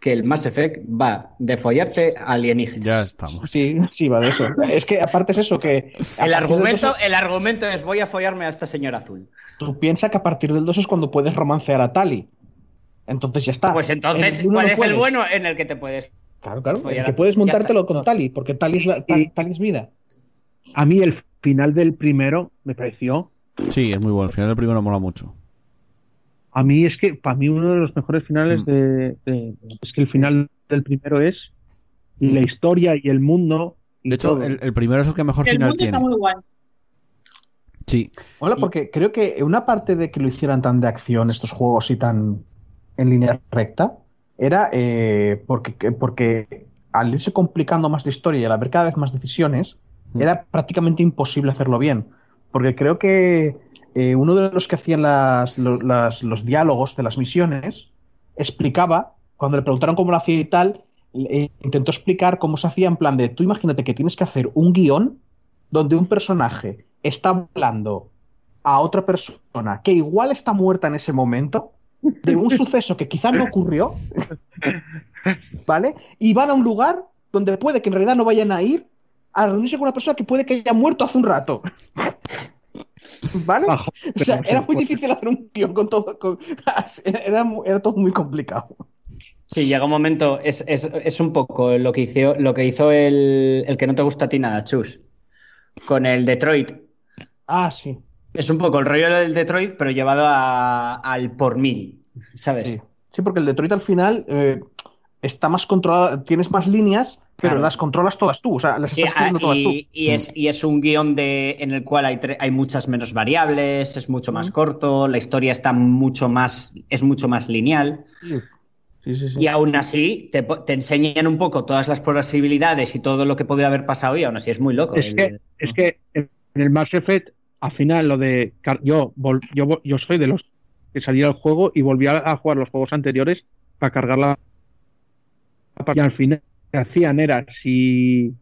C: que el Mass Effect va de follarte a alienígenas.
A: Ya estamos.
B: Sí, sí, va de eso. Es que aparte es eso, que... a
C: El argumento,
B: 2
C: el argumento es voy a follarme a esta señora azul.
B: Tú piensas que a partir del 2 es cuando puedes romancear a Tali. Entonces ya está.
C: Pues
B: En
C: entonces, ¿cuál
B: no
C: es el bueno en el que te puedes?
B: Claro, claro. el
C: a-
B: que puedes montártelo con Tali, porque Tali es, la, Tali, Tali es vida.
D: A mí el final del primero me pareció.
A: Sí, es muy bueno. El final del primero mola mucho.
D: A mí es que, para mí, uno de los mejores finales
A: Mm.
D: de, de- Es que el final del primero es. Y la historia y el mundo. y
A: De hecho, el primero es el que mejor
E: El
A: final
E: mundo
A: tiene.
E: está muy guay.
A: Sí,
B: Hola, porque creo que una parte de que lo hicieran tan de acción estos juegos y tan en línea recta era eh, porque, que- porque al irse complicando más la historia y al haber cada vez más decisiones,
A: Mm.
B: era prácticamente imposible hacerlo bien. Porque creo que eh, uno de los que hacían las- lo- las- los diálogos de las misiones explicaba, cuando le preguntaron cómo lo hacía y tal, eh, intentó explicar cómo se hacía en plan de, tú imagínate que tienes que hacer un guion donde un personaje está hablando a otra persona que igual está muerta en ese momento, de un suceso que quizá no ocurrió, ¿vale? Y van a un lugar donde puede que en realidad no vayan a ir a reunirse con una persona que puede que haya muerto hace un rato. ¿Vale? O sea, era muy
D: pues,
B: difícil hacer un guion con todo. con- Era, era todo muy complicado.
C: Sí, llega un momento, es, es- es un poco lo que hizo, lo que hizo el, el que no te gusta a ti nada, Chus, con el Detroit.
B: Ah, sí.
C: Es un poco el rollo del Detroit, pero llevado a- al por mil, ¿sabes?
B: Sí, Sí, porque el Detroit al final eh, está más controlado, tienes más líneas, pero
C: Claro.
B: las controlas todas tú, o sea, las
C: Sí,
B: estás
C: ah,
B: todas tú.
C: y, es, y es un guion de, en el cual hay, tre- hay muchas menos variables, es mucho más corto, la historia está mucho más, es mucho más lineal.
B: Sí, sí, sí. sí.
C: Y aún así te, po- te enseñan un poco todas las posibilidades y todo lo que podría haber pasado y aún así es muy loco.
D: Es
C: El-
D: que, es que en el Mass Effect, al final, lo de. Yo, yo, yo soy de los que salía al juego y volvía a jugar los juegos anteriores para cargar la. Y al final, lo que hacían era, si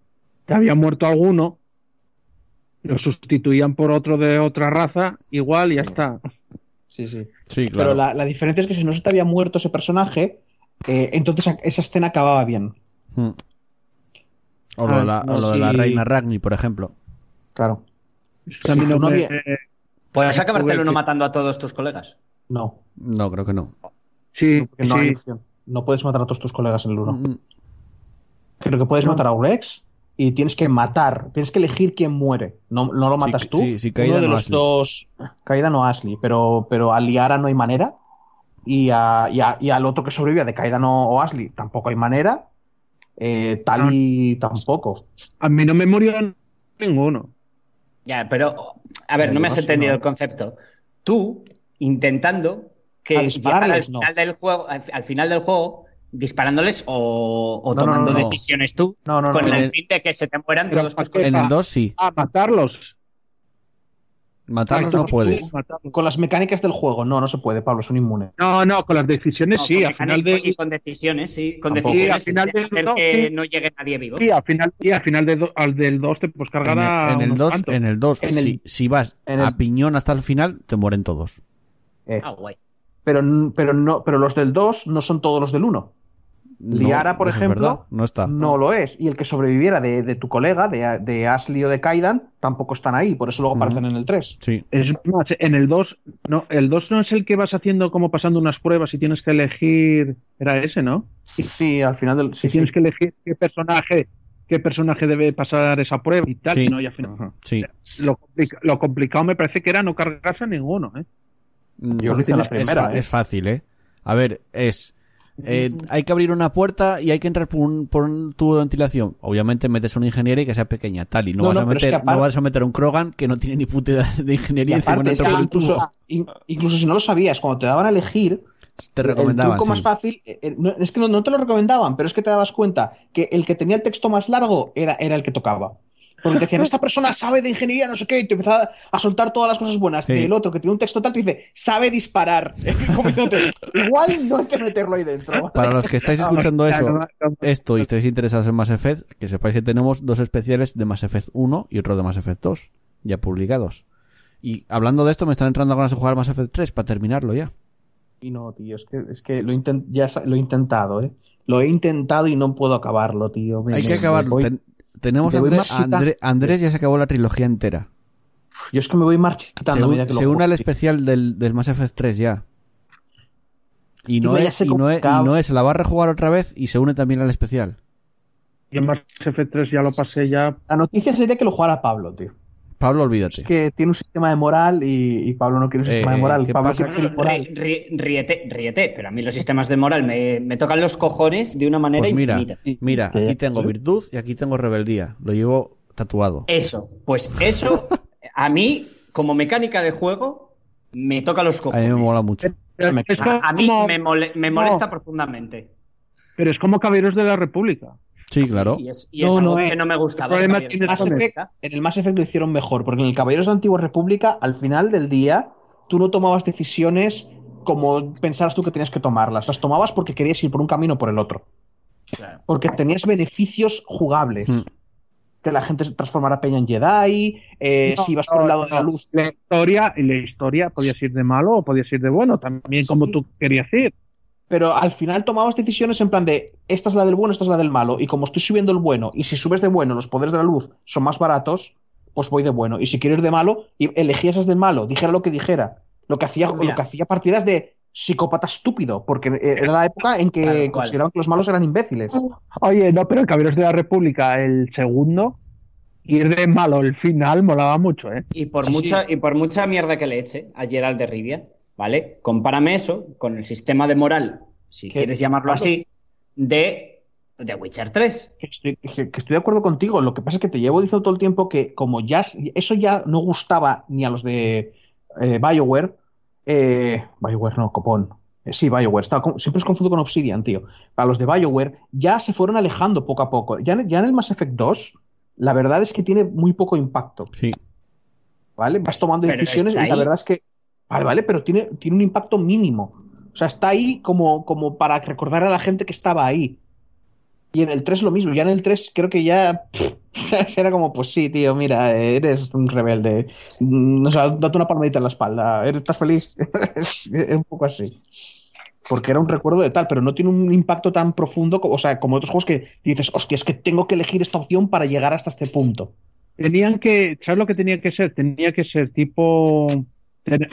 D: te había muerto alguno, lo sustituían por otro de otra raza, igual y ya está.
B: Sí, sí.
A: sí, claro.
B: Pero la, la diferencia es que si no se te había muerto ese personaje, eh, entonces esa escena acababa bien.
A: Mm. O lo, de la,
B: Ah, no,
A: o lo de la reina Ragni, por ejemplo.
B: Claro. Sí,
D: no
B: no
D: me-
C: ¿Puedes acabarte
D: Jugué
C: uno
D: que-
C: matando a todos tus colegas?
B: No,
A: No, creo que no.
D: Sí,
B: no
D: sí.
B: No puedes matar a todos tus colegas en el 1.
A: Mm,
B: Creo que puedes
D: No.
B: matar a Urex y tienes que matar, tienes que elegir quién muere. No, no lo matas
A: Sí,
B: tú.
A: sí, sí, Kaidan
B: Uno de
A: o
B: los
A: Ashley.
B: dos. Kaidan o Ashley, pero, pero a Liara no hay manera. Y, a- y a- y al otro que sobrevive de Kaidan o, o Ashley tampoco hay manera. Eh, Tali tampoco.
D: A mí no me murió ninguno.
C: Ya, pero, a ver,
B: Pero
C: no me has entendido
B: no.
C: el concepto. Tú, intentando que al
B: no.
C: final del juego, al, al final del juego, disparándoles o, o
B: No, no,
C: tomando
B: no, no.
C: decisiones tú,
B: No, no, no.
C: con
B: no.
C: el fin de que se te mueran todos colegas.
A: En el
D: Ah.
A: 2 sí.
D: A matarlos.
A: Matarlos no puedes.
B: tú-
D: Matarlos.
B: Con las mecánicas del juego, no, no se puede, Pablo, son inmunes.
D: No, no, con las decisiones
C: No,
D: sí, al final de,
C: y con decisiones, sí, con
B: Tampoco.
C: decisiones
D: Sí, al final
C: de
D: dos,
C: que
D: sí.
C: no llegue nadie vivo.
D: Sí, al final, y al final de do- al del 2 te puedes cargar
A: En
D: a
A: el, en el
D: unos
A: 2,
D: cuantos.
A: en el 2
B: En el-
A: si, si vas
B: en
A: a
B: el-
A: piñón hasta el final, te mueren todos.
B: Eh,
C: Ah, guay.
B: pero, pero, no, pero los del 2 no son todos los del 1.
A: No,
B: Liara, por
A: eso es
B: ejemplo,
A: no está.
B: No lo es. Y el que sobreviviera de, de tu colega, de, de Ashley o de Kaidan, tampoco están ahí. Por eso luego aparecen en el 3.
A: Sí.
D: Es más, en el 2, no, el 2 no es el que vas haciendo como pasando unas pruebas y tienes que elegir, era ese, ¿no?
B: Sí, al final del. Sí,
D: tienes
B: sí.
D: que elegir qué personaje qué personaje debe pasar esa prueba y tal,
A: Sí.
D: ¿no? Y al final,
A: Sí.
D: lo, complica- lo complicado me parece que era no cargarse a ninguno, ¿eh?
B: Yo lo hice en la
A: es,
B: primera,
A: fa-
B: ¿eh?
A: es fácil, ¿eh? A ver, es... eh, hay que abrir una puerta y hay que entrar por un, por un tubo de ventilación. Obviamente metes una ingeniería y que sea pequeña, tal, y no,
B: No,
A: vas,
B: no,
A: a
B: pero es que
A: meter,
B: aparte-
A: no vas a meter un Krogan que no tiene ni puta idea de ingeniería y encima
B: es que
A: por el
B: incluso, incluso si no lo sabías, cuando te daban a elegir,
A: Te
B: el
A: recomendaban,
B: truco más fácil, eh, eh, es que no, no te lo recomendaban, pero es que te dabas cuenta que el que tenía el texto más largo era, era el que tocaba. Porque te decían, esta persona sabe de ingeniería, no sé qué, y te empezaba a soltar todas las cosas buenas.
A: Sí.
B: Y el otro que tiene un texto tal, te dice, sabe disparar. Como diciéndote, igual no hay que meterlo ahí dentro.
A: Para los que estáis escuchando
D: sea,
A: eso,
D: no- no-
A: esto y estáis interesados en Mass Effect, que sepáis que tenemos dos especiales de Mass Effect 1 y otro de Mass Effect 2, ya publicados. Y hablando de esto, me están entrando ganas de jugar Mass Effect 3 para terminarlo ya.
B: Y no, tío, es que, es que lo, inten- ya lo he intentado, ¿eh? Lo he intentado y no puedo acabarlo, tío. Me-
A: Hay que acabarlo. Ten- tenemos
B: voy
A: André- Andrés ya se acabó la trilogía entera.
B: Yo es que me voy marchitando.
A: Se,
B: que
A: une al especial del, del Mass Effect 3 ya. Y no,
B: ya
A: es, y, no es, y no es, la va a rejugar otra vez y se une también al especial.
D: Yo en Mass Effect 3 ya lo pasé ya.
B: La noticia sería que lo jugara Pablo, tío.
A: Pablo, olvídate.
B: Es que tiene un sistema de moral y, y Pablo no quiere un
A: Eh,
B: sistema de moral.
A: ¿qué
B: Pablo
A: pasa?
B: quiere
C: pero a mí los sistemas de moral me, me tocan los cojones de una manera
A: Pues mira,
C: infinita.
A: mira, aquí tengo virtud y aquí tengo rebeldía. Lo llevo tatuado.
C: Eso, pues eso, a mí, como mecánica de juego, me toca los
A: A
C: cojones.
A: mí me mola mucho.
C: A, a mí me, mole- me
D: no.
C: molesta profundamente.
D: Pero es como Caballeros de la República.
A: Sí, claro.
C: Y es, y
D: No,
C: es algo
D: no,
C: que no me gustaba.
D: el problema
C: Caballeros de
B: Effect- en el Mass Effect lo hicieron mejor, porque en el Caballeros de la Antigua República, al final del día, tú no tomabas decisiones como pensaras tú que tenías que tomarlas. Las tomabas porque querías ir por un camino o por el otro.
C: Claro.
B: Porque tenías beneficios jugables.
A: Mm.
B: Que la gente se transformara Peña en Jedi, eh,
D: No,
B: si ibas por el lado de la luz.
D: La historia, y la historia podías ir de malo o podías ir de bueno, también como tú querías ir.
B: Pero al final tomabas decisiones en plan de esta es la del bueno, esta es la del malo. Y como estoy subiendo el bueno, y si subes de bueno, los poderes de la luz son más baratos, pues voy de bueno. Y si quiero ir de malo, y elegías esas del malo, dijera lo que dijera. Lo que hacía,
C: Mira.
B: lo que hacía partidas de psicópata estúpido, porque era la época en que consideraban que los malos eran imbéciles.
D: Oye, no, pero en Caballeros de la República, el segundo, ir de malo el final molaba mucho, ¿eh?
C: Y por,
B: Sí,
C: mucha,
B: sí.
C: y por mucha mierda que le eche a Gerald de Rivia, ¿vale? Compárame eso con el sistema de moral, si
B: ¿Qué?
C: quieres llamarlo así, de The Witcher 3.
B: Que estoy, que- estoy de acuerdo contigo. Lo que pasa es que te llevo diciendo todo el tiempo que como ya eso ya no gustaba ni a los de eh, BioWare, eh, BioWare no, copón. Eh, sí, BioWare. Estaba con- siempre os confundo con Obsidian, tío. A los de BioWare ya se fueron alejando poco a poco. Ya, en- ya en el Mass Effect 2, la verdad es que tiene muy poco impacto.
A: Sí.
B: ¿Vale? Vas tomando
C: Pero
B: decisiones y
C: está
B: la verdad es que. Vale, vale, pero tiene, tiene un impacto mínimo. O sea, está ahí como, como para recordar a la gente que estaba ahí. Y en el 3 lo mismo. Ya en el 3 creo que ya. pff, era como, pues sí, tío, mira, eres un rebelde. Mm, O sea, date una palmadita en la espalda. ¿Eres- ¿Estás feliz? es, es un poco así. Porque era un recuerdo de tal, pero no tiene un impacto tan profundo, como, o sea, como otros juegos que dices, hostia, es que tengo que elegir esta opción para llegar hasta este punto.
D: Tenían que, ¿sabes lo que tenía que ser? Tenía que ser tipo,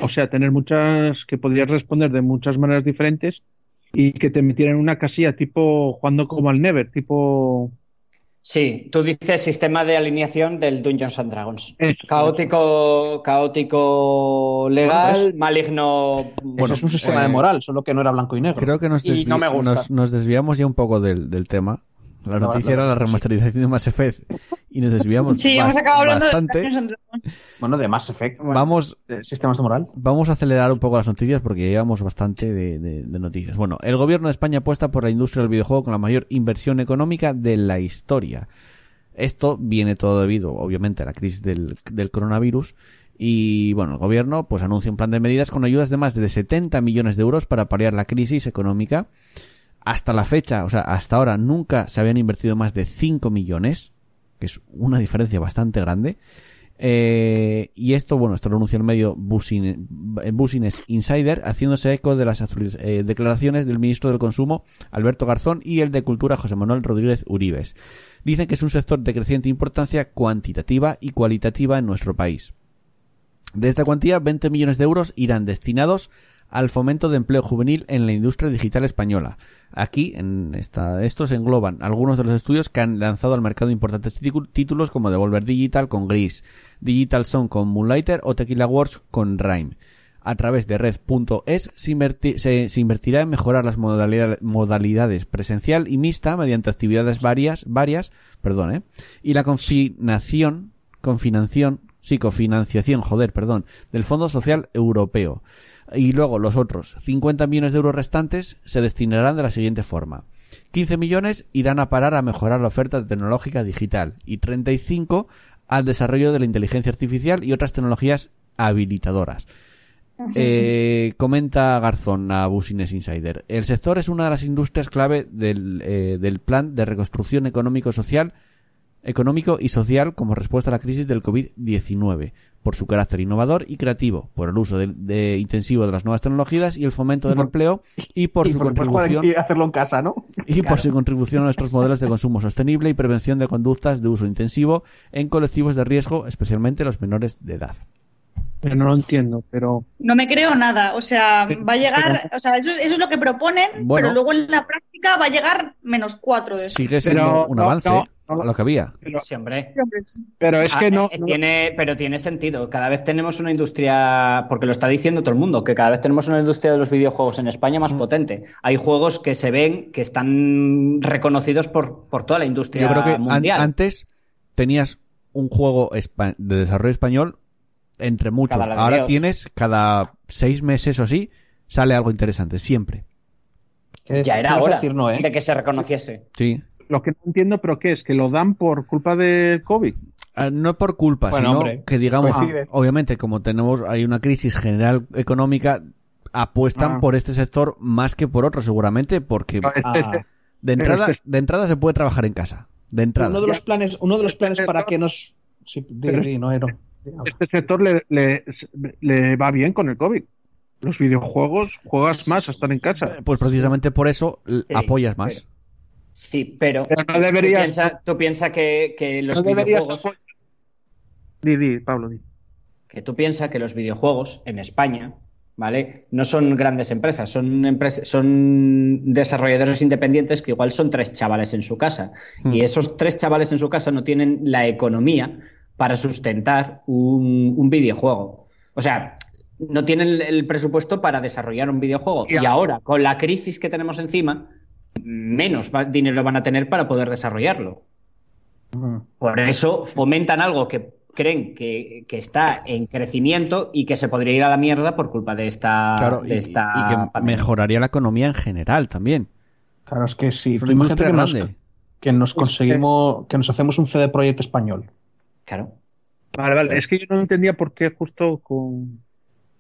D: o sea, tener muchas, que podías responder de muchas maneras diferentes y que te metieran en una casilla tipo jugando como al Never, tipo...
C: Sí, tú dices sistema de alineación del Dungeons and Dragons.
D: Eso.
C: Caótico, caótico legal, maligno.
B: Eso es un sistema
A: eh,
B: de moral, solo que no era blanco y negro.
A: Creo que nos, desvi-
C: no me gusta.
A: nos, nos desviamos ya un poco del, del tema. La
B: No,
A: noticia
B: no,
A: era la remasterización de Mass Effect y nos desviamos
E: Sí, hemos
A: bas-
E: acabado hablando
A: bastante.
E: de.
B: Bueno, de Mass Effect. bueno,
A: Vamos,
B: de sistemas de moral.
A: Vamos a acelerar un poco las noticias porque llevamos bastante de, de- de noticias. Bueno, el gobierno de España apuesta por la industria del videojuego con la mayor inversión económica de la historia. Esto viene todo debido, obviamente, a la crisis del, del coronavirus. Y bueno, el gobierno pues anuncia un plan de medidas con ayudas de más de 70 millones de euros para paliar la crisis económica. Hasta la fecha, o sea, hasta ahora nunca se habían invertido más de 5 millones, que es una diferencia bastante grande. Eh, y esto, bueno, esto lo anunció el medio Business, Insider, haciéndose eco de las eh, declaraciones del ministro del Consumo, Alberto Garzón, y el de Cultura, José Manuel Rodríguez Uribes. Dicen que es un sector de creciente importancia cuantitativa y cualitativa en nuestro país. De esta cuantía, 20 millones de euros irán destinados al fomento de empleo juvenil en la industria digital española. Aquí, en esta, estos engloban algunos de los estudios que han lanzado al mercado importantes títulos como Devolver Digital con Gris, Digital Song con Moonlighter o Tequila Wars con Rhyme a través de red.es se, invertirá en mejorar las modalidades, presencial y mixta mediante actividades varias, varias, perdón, ¿eh? y la confinación, confinación, sí, cofinanciación, joder, perdón, del Fondo Social Europeo. Y luego los otros 50 millones de euros restantes se destinarán de la siguiente forma. 15 millones irán a parar a mejorar la oferta tecnológica digital y 35 al desarrollo de la inteligencia artificial y otras tecnologías habilitadoras. Eh, comenta Garzón a Business Insider. El sector es una de las industrias clave del, eh, del plan de reconstrucción económico-social económico y social como respuesta a la crisis del COVID-19, por su carácter innovador y creativo, por el uso de, intensivo de las nuevas tecnologías y el fomento del empleo y por su contribución
B: hacerlo en casa, ¿no?
A: y por su contribución a nuestros modelos de consumo sostenible y prevención de conductas de uso intensivo en colectivos de riesgo, especialmente los menores de edad.
D: No lo entiendo, pero...
E: No me creo nada, o sea, va a llegar, o sea, eso, es lo que proponen, pero luego en la práctica va a llegar menos cuatro de eso.
A: Sigue siendo un avance a lo que había.
C: Pero, sí, hombre.
D: Pero es que no,
C: eh, Tiene, pero tiene sentido. Cada vez tenemos una industria, porque lo está diciendo todo el mundo, que cada vez tenemos una industria de los videojuegos en España más mm. potente. Hay juegos que se ven que están reconocidos por, por toda la industria
A: Yo creo que
C: mundial.
A: antes tenías un juego de desarrollo español entre muchos. Ahora tienes cada seis meses o así, sale algo interesante, siempre.
C: Ya era hora ¿eh? de que se reconociese.
A: Sí.
D: Lo que no entiendo, pero ¿qué es? ¿Que lo dan por culpa del COVID?
A: Ah, no por culpa, sino que digamos, obviamente, como tenemos, hay una crisis general económica, apuestan ah. por este sector más que por otro, seguramente, porque ah. de entrada, de entrada se puede trabajar en casa. De entrada.
B: Uno de los planes, uno de los planes para que nos. Sí, no,
D: este sector le, le, va bien con el COVID. Los videojuegos juegas más a estar en casa.
A: Pues precisamente por eso apoyas más.
C: Sí, pero, no debería... tú piensas que, los videojuegos...
D: Pablo,
C: Que tú piensas que los videojuegos en España, ¿vale? No son grandes empresas, son, empresas, son desarrolladores independientes que igual son tres chavales en su casa. Hmm. Y esos tres chavales en su casa no tienen la economía para sustentar un, videojuego. O sea, no tienen el, presupuesto para desarrollar un videojuego. Y ahora, con la crisis que tenemos encima, menos dinero van a tener para poder desarrollarlo. Por eso fomentan algo que creen que, está en crecimiento y que se podría ir a la mierda por culpa de esta.
A: Claro, y, que mejoraría la economía en general también.
B: Claro, es que sí. que nos, conseguimos, que nos hacemos un CD Projekt español.
C: Claro.
D: Vale, vale. Es que yo no entendía por qué justo con.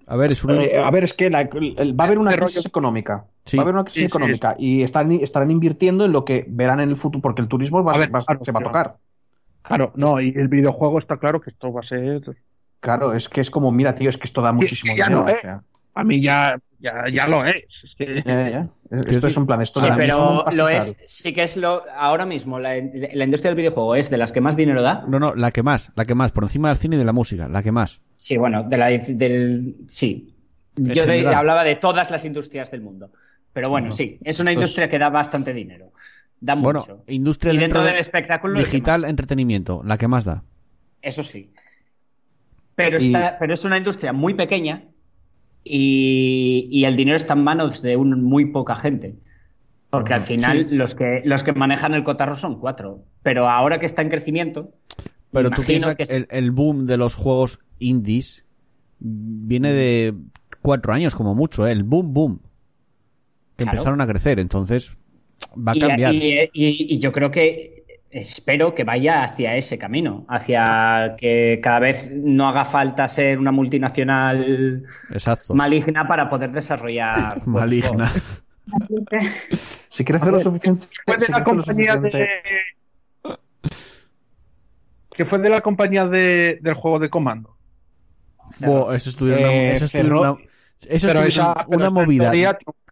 B: A ver, es, eh, a ver, es que va a haber una crisis económica. Va a haber una crisis económica y están, estarán invirtiendo en lo que verán en el futuro, porque el turismo va, a se va a tocar.
D: Claro, no, y el videojuego está claro que esto va a ser.
B: Claro, es que es como, mira, tío, es que esto da muchísimo dinero.
D: A mí ya, ya, ya lo es. es que...
B: ya, ya. Esto es un plan. Esto
C: sí, pero lo es, sí que es lo. Ahora mismo, la, industria del videojuego es de las que más dinero da.
A: No, no, la que más, la que más, por encima del cine y de la música, la que más.
C: Sí, bueno, de la, del. Sí. Yo hablaba de todas las industrias del mundo. Pero bueno, sí, es una pues industria que da bastante dinero. Da mucho. Bueno,
A: industria
C: y dentro, del espectáculo.
A: Digital, entretenimiento, la que más da.
C: Eso sí. Pero, está, pero es una industria muy pequeña y, el dinero está en manos de un, muy poca gente. Porque al final los, que, los que manejan el cotarro son cuatro. Pero ahora que está en crecimiento.
A: Pero tú piensas que el, boom de los juegos indies viene de cuatro años como mucho, ¿eh? el boom, boom. Que empezaron a crecer, entonces va a cambiar.
C: y yo creo que espero que vaya hacia ese camino, hacia que cada vez no haga falta ser una multinacional maligna para poder desarrollar.
A: maligna.
B: si crece lo suficiente.
D: Fue de la compañía de. Que fue de la compañía de, del juego de comando.
A: eso estuvo una, eso una, movida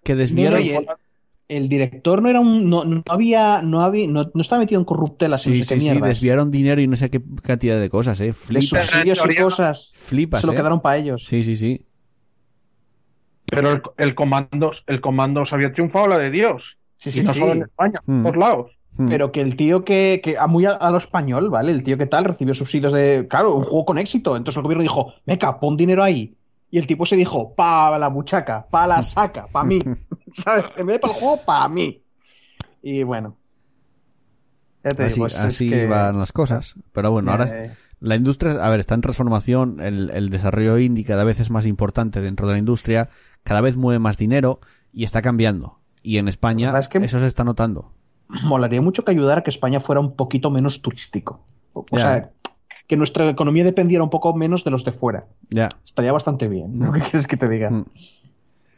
A: que desviaron
B: el director no era un no, había no había no, estaba metido en corruptelas
A: sí, sí, sí, desviaron dinero y no sé qué cantidad de cosas eh
B: flipas subsidios y cosas
A: flipas
B: se lo
A: ¿eh?
B: quedaron para ellos
A: sí sí sí
D: Pero el, el Comandos, el Comandos había triunfado la de Dios.
B: Sí,
D: y
B: sí,
D: no
B: sí.
D: solo en España,
A: Mm.
D: en todos lados.
A: Hmm.
B: Pero que el tío que, que a muy a, a lo español, ¿vale? El tío que tal recibió subsidios de, claro, un juego con éxito. Entonces el gobierno dijo, meca, pon dinero ahí. Y el tipo se dijo, pa la buchaca, pa la saca, pa mí. ¿Sabes? En vez de para el juego, pa mí. Y bueno. Ya te
A: así
B: digo,
A: así
B: que-
A: van las cosas. Pero bueno, ahora es-
B: Eh,
A: la industria, a ver, está en transformación, el, el desarrollo indie cada vez es más importante dentro de la industria, cada vez mueve más dinero y está cambiando. Y en España
B: es que-
A: eso se está notando.
B: molaría mucho que ayudara a que España fuera un poquito menos turístico. O sea, que nuestra economía dependiera un poco menos de los de fuera.
A: Ya.
B: Estaría bastante bien. ¿no? ¿Qué quieres que te diga?
A: Mm.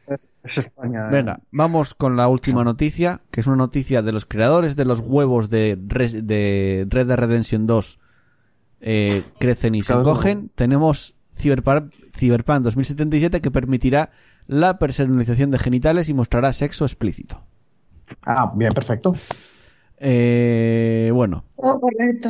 D: Es España. eh.
A: Venga, vamos con la última noticia, que es una noticia de los creadores de los huevos de, Res- de Red Dead Redemption 2. eh, crecen y se encogen. Tenemos Cyberpunk, Cyberpunk 2077 que permitirá la personalización de genitales y mostrará sexo explícito.
B: Ah, bien, perfecto.
A: Eh, bueno,
E: Oh, correcto.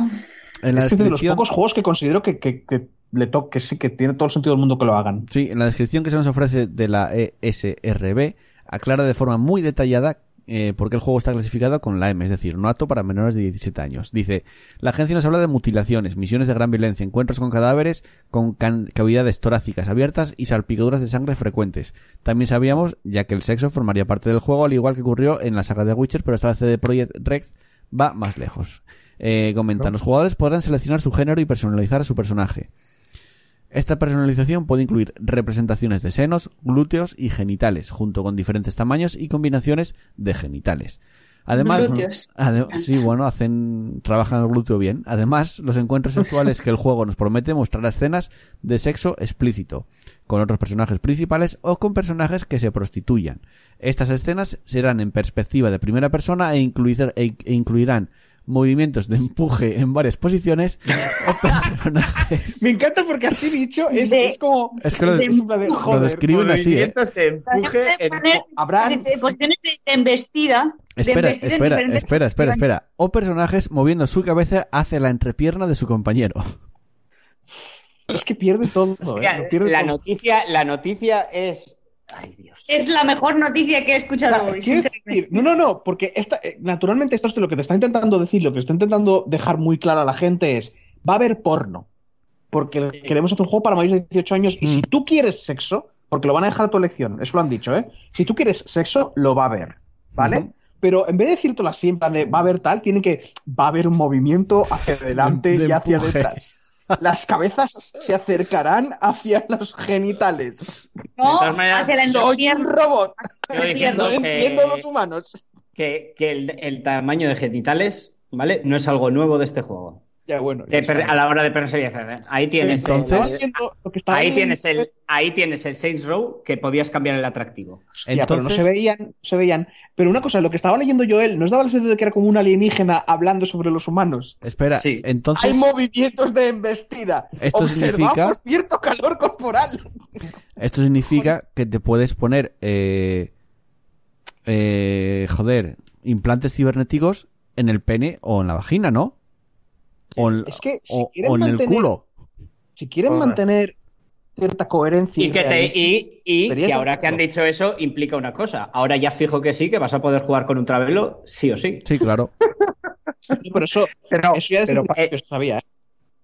A: En la
B: es que de los
A: descripción...
B: pocos juegos que considero que, que, que le toque, sí, que tiene todo el sentido del mundo que lo hagan.
A: Sí, en la descripción que se nos ofrece de la ESRB aclara de forma muy detallada eh, por qué el juego está clasificado con la M, es decir, no apto para menores de 17 años. Dice, la agencia nos habla de mutilaciones, misiones de gran violencia, encuentros con cadáveres con cavidades torácicas abiertas y salpicaduras de sangre frecuentes. También sabíamos, ya que el sexo formaría parte del juego, al igual que ocurrió en la saga de Witcher, pero esta vez CD Projekt Red va más lejos. Eh, comentan, los jugadores podrán seleccionar su género y personalizar a su personaje. Esta personalización puede incluir representaciones de senos, glúteos y genitales, junto con diferentes tamaños y combinaciones de genitales. Además, sí, bueno, hacen, trabajan el glúteo bien. Además, los encuentros sexuales que el juego nos promete mostrará escenas de sexo explícito, con otros personajes principales o con personajes que se prostituyan. Estas escenas serán en perspectiva de primera persona e, incluir- e- e incluirán movimientos de empuje en varias posiciones o personajes.
B: Me encanta porque así dicho es,
E: De-
B: es como.
A: Es que lo,
B: en de,
A: lo describen así, ¿eh?
B: movimientos de empuje en- Habrá.
E: de posiciones de, de embestida. de
A: Espera,
E: embestida en
A: espera, espera, espera, espera. O personajes moviendo su cabeza hacia la entrepierna de su compañero.
B: Es que pierde todo. ¿eh?
G: Hostia,
B: Lo pierde
G: la,
B: todo.
G: noticia, la noticia es. Ay, Dios.
E: Es la mejor noticia que he escuchado hoy.
B: decir, no, no, no, porque esta, eh, naturalmente esto es lo que te está intentando decir, lo que está intentando dejar muy claro a la gente es, va a haber porno, porque queremos hacer un juego para mayores de 18 años y
A: Mm.
B: si tú quieres sexo, porque lo van a dejar a tu elección, eso lo han dicho, ¿eh? Si tú quieres sexo, lo va a haber, ¿vale? Pero en vez de decírtelo así, en plan de va a haber tal, tiene que, va a haber un movimiento hacia adelante
A: De
B: y hacia detrás. Las cabezas se acercarán hacia los genitales.
E: No, hacia la
B: Soy un robot. No
G: diciendo que-
B: entiendo los humanos.
G: Que, que el, el tamaño de genitales, ¿vale? No es algo nuevo de este juego.
B: Ya, bueno. Ya
G: a la hora de personalización. ¿eh? Ahí tienes,
A: Entonces-
G: el,
B: haciendo lo que estaba
G: ahí tienes el, ahí tienes el Saints Row que podías cambiar el atractivo.
B: Pero no se veían, no se veían. Pero una cosa, lo que estaba leyendo yo él, ¿nos daba el sentido de que era como un alienígena hablando sobre los humanos?
A: Espera,
G: Sí.
A: entonces,
B: Hay movimientos de embestida.
A: Esto significa-
B: Observamos cierto calor corporal.
A: esto significa que te puedes poner, eh, eh, joder, implantes cibernéticos en el pene o en la vagina, ¿no? O en,
B: Es que si
A: o-
B: quieren
A: o en el
B: mantener-
A: culo.
B: Si quieren mantener cierta coherencia
G: Y que, te,
B: realismo,
G: y, y
B: Sería
G: que
B: eso.
G: ahora que han dicho eso implica una cosa. Ahora ya fijo que sí, que vas a poder jugar con un travelo, sí o sí.
A: Sí, claro.
B: Pero eso,
D: Pero,
B: eso ya es
D: pero,
B: que sabía. ¿eh?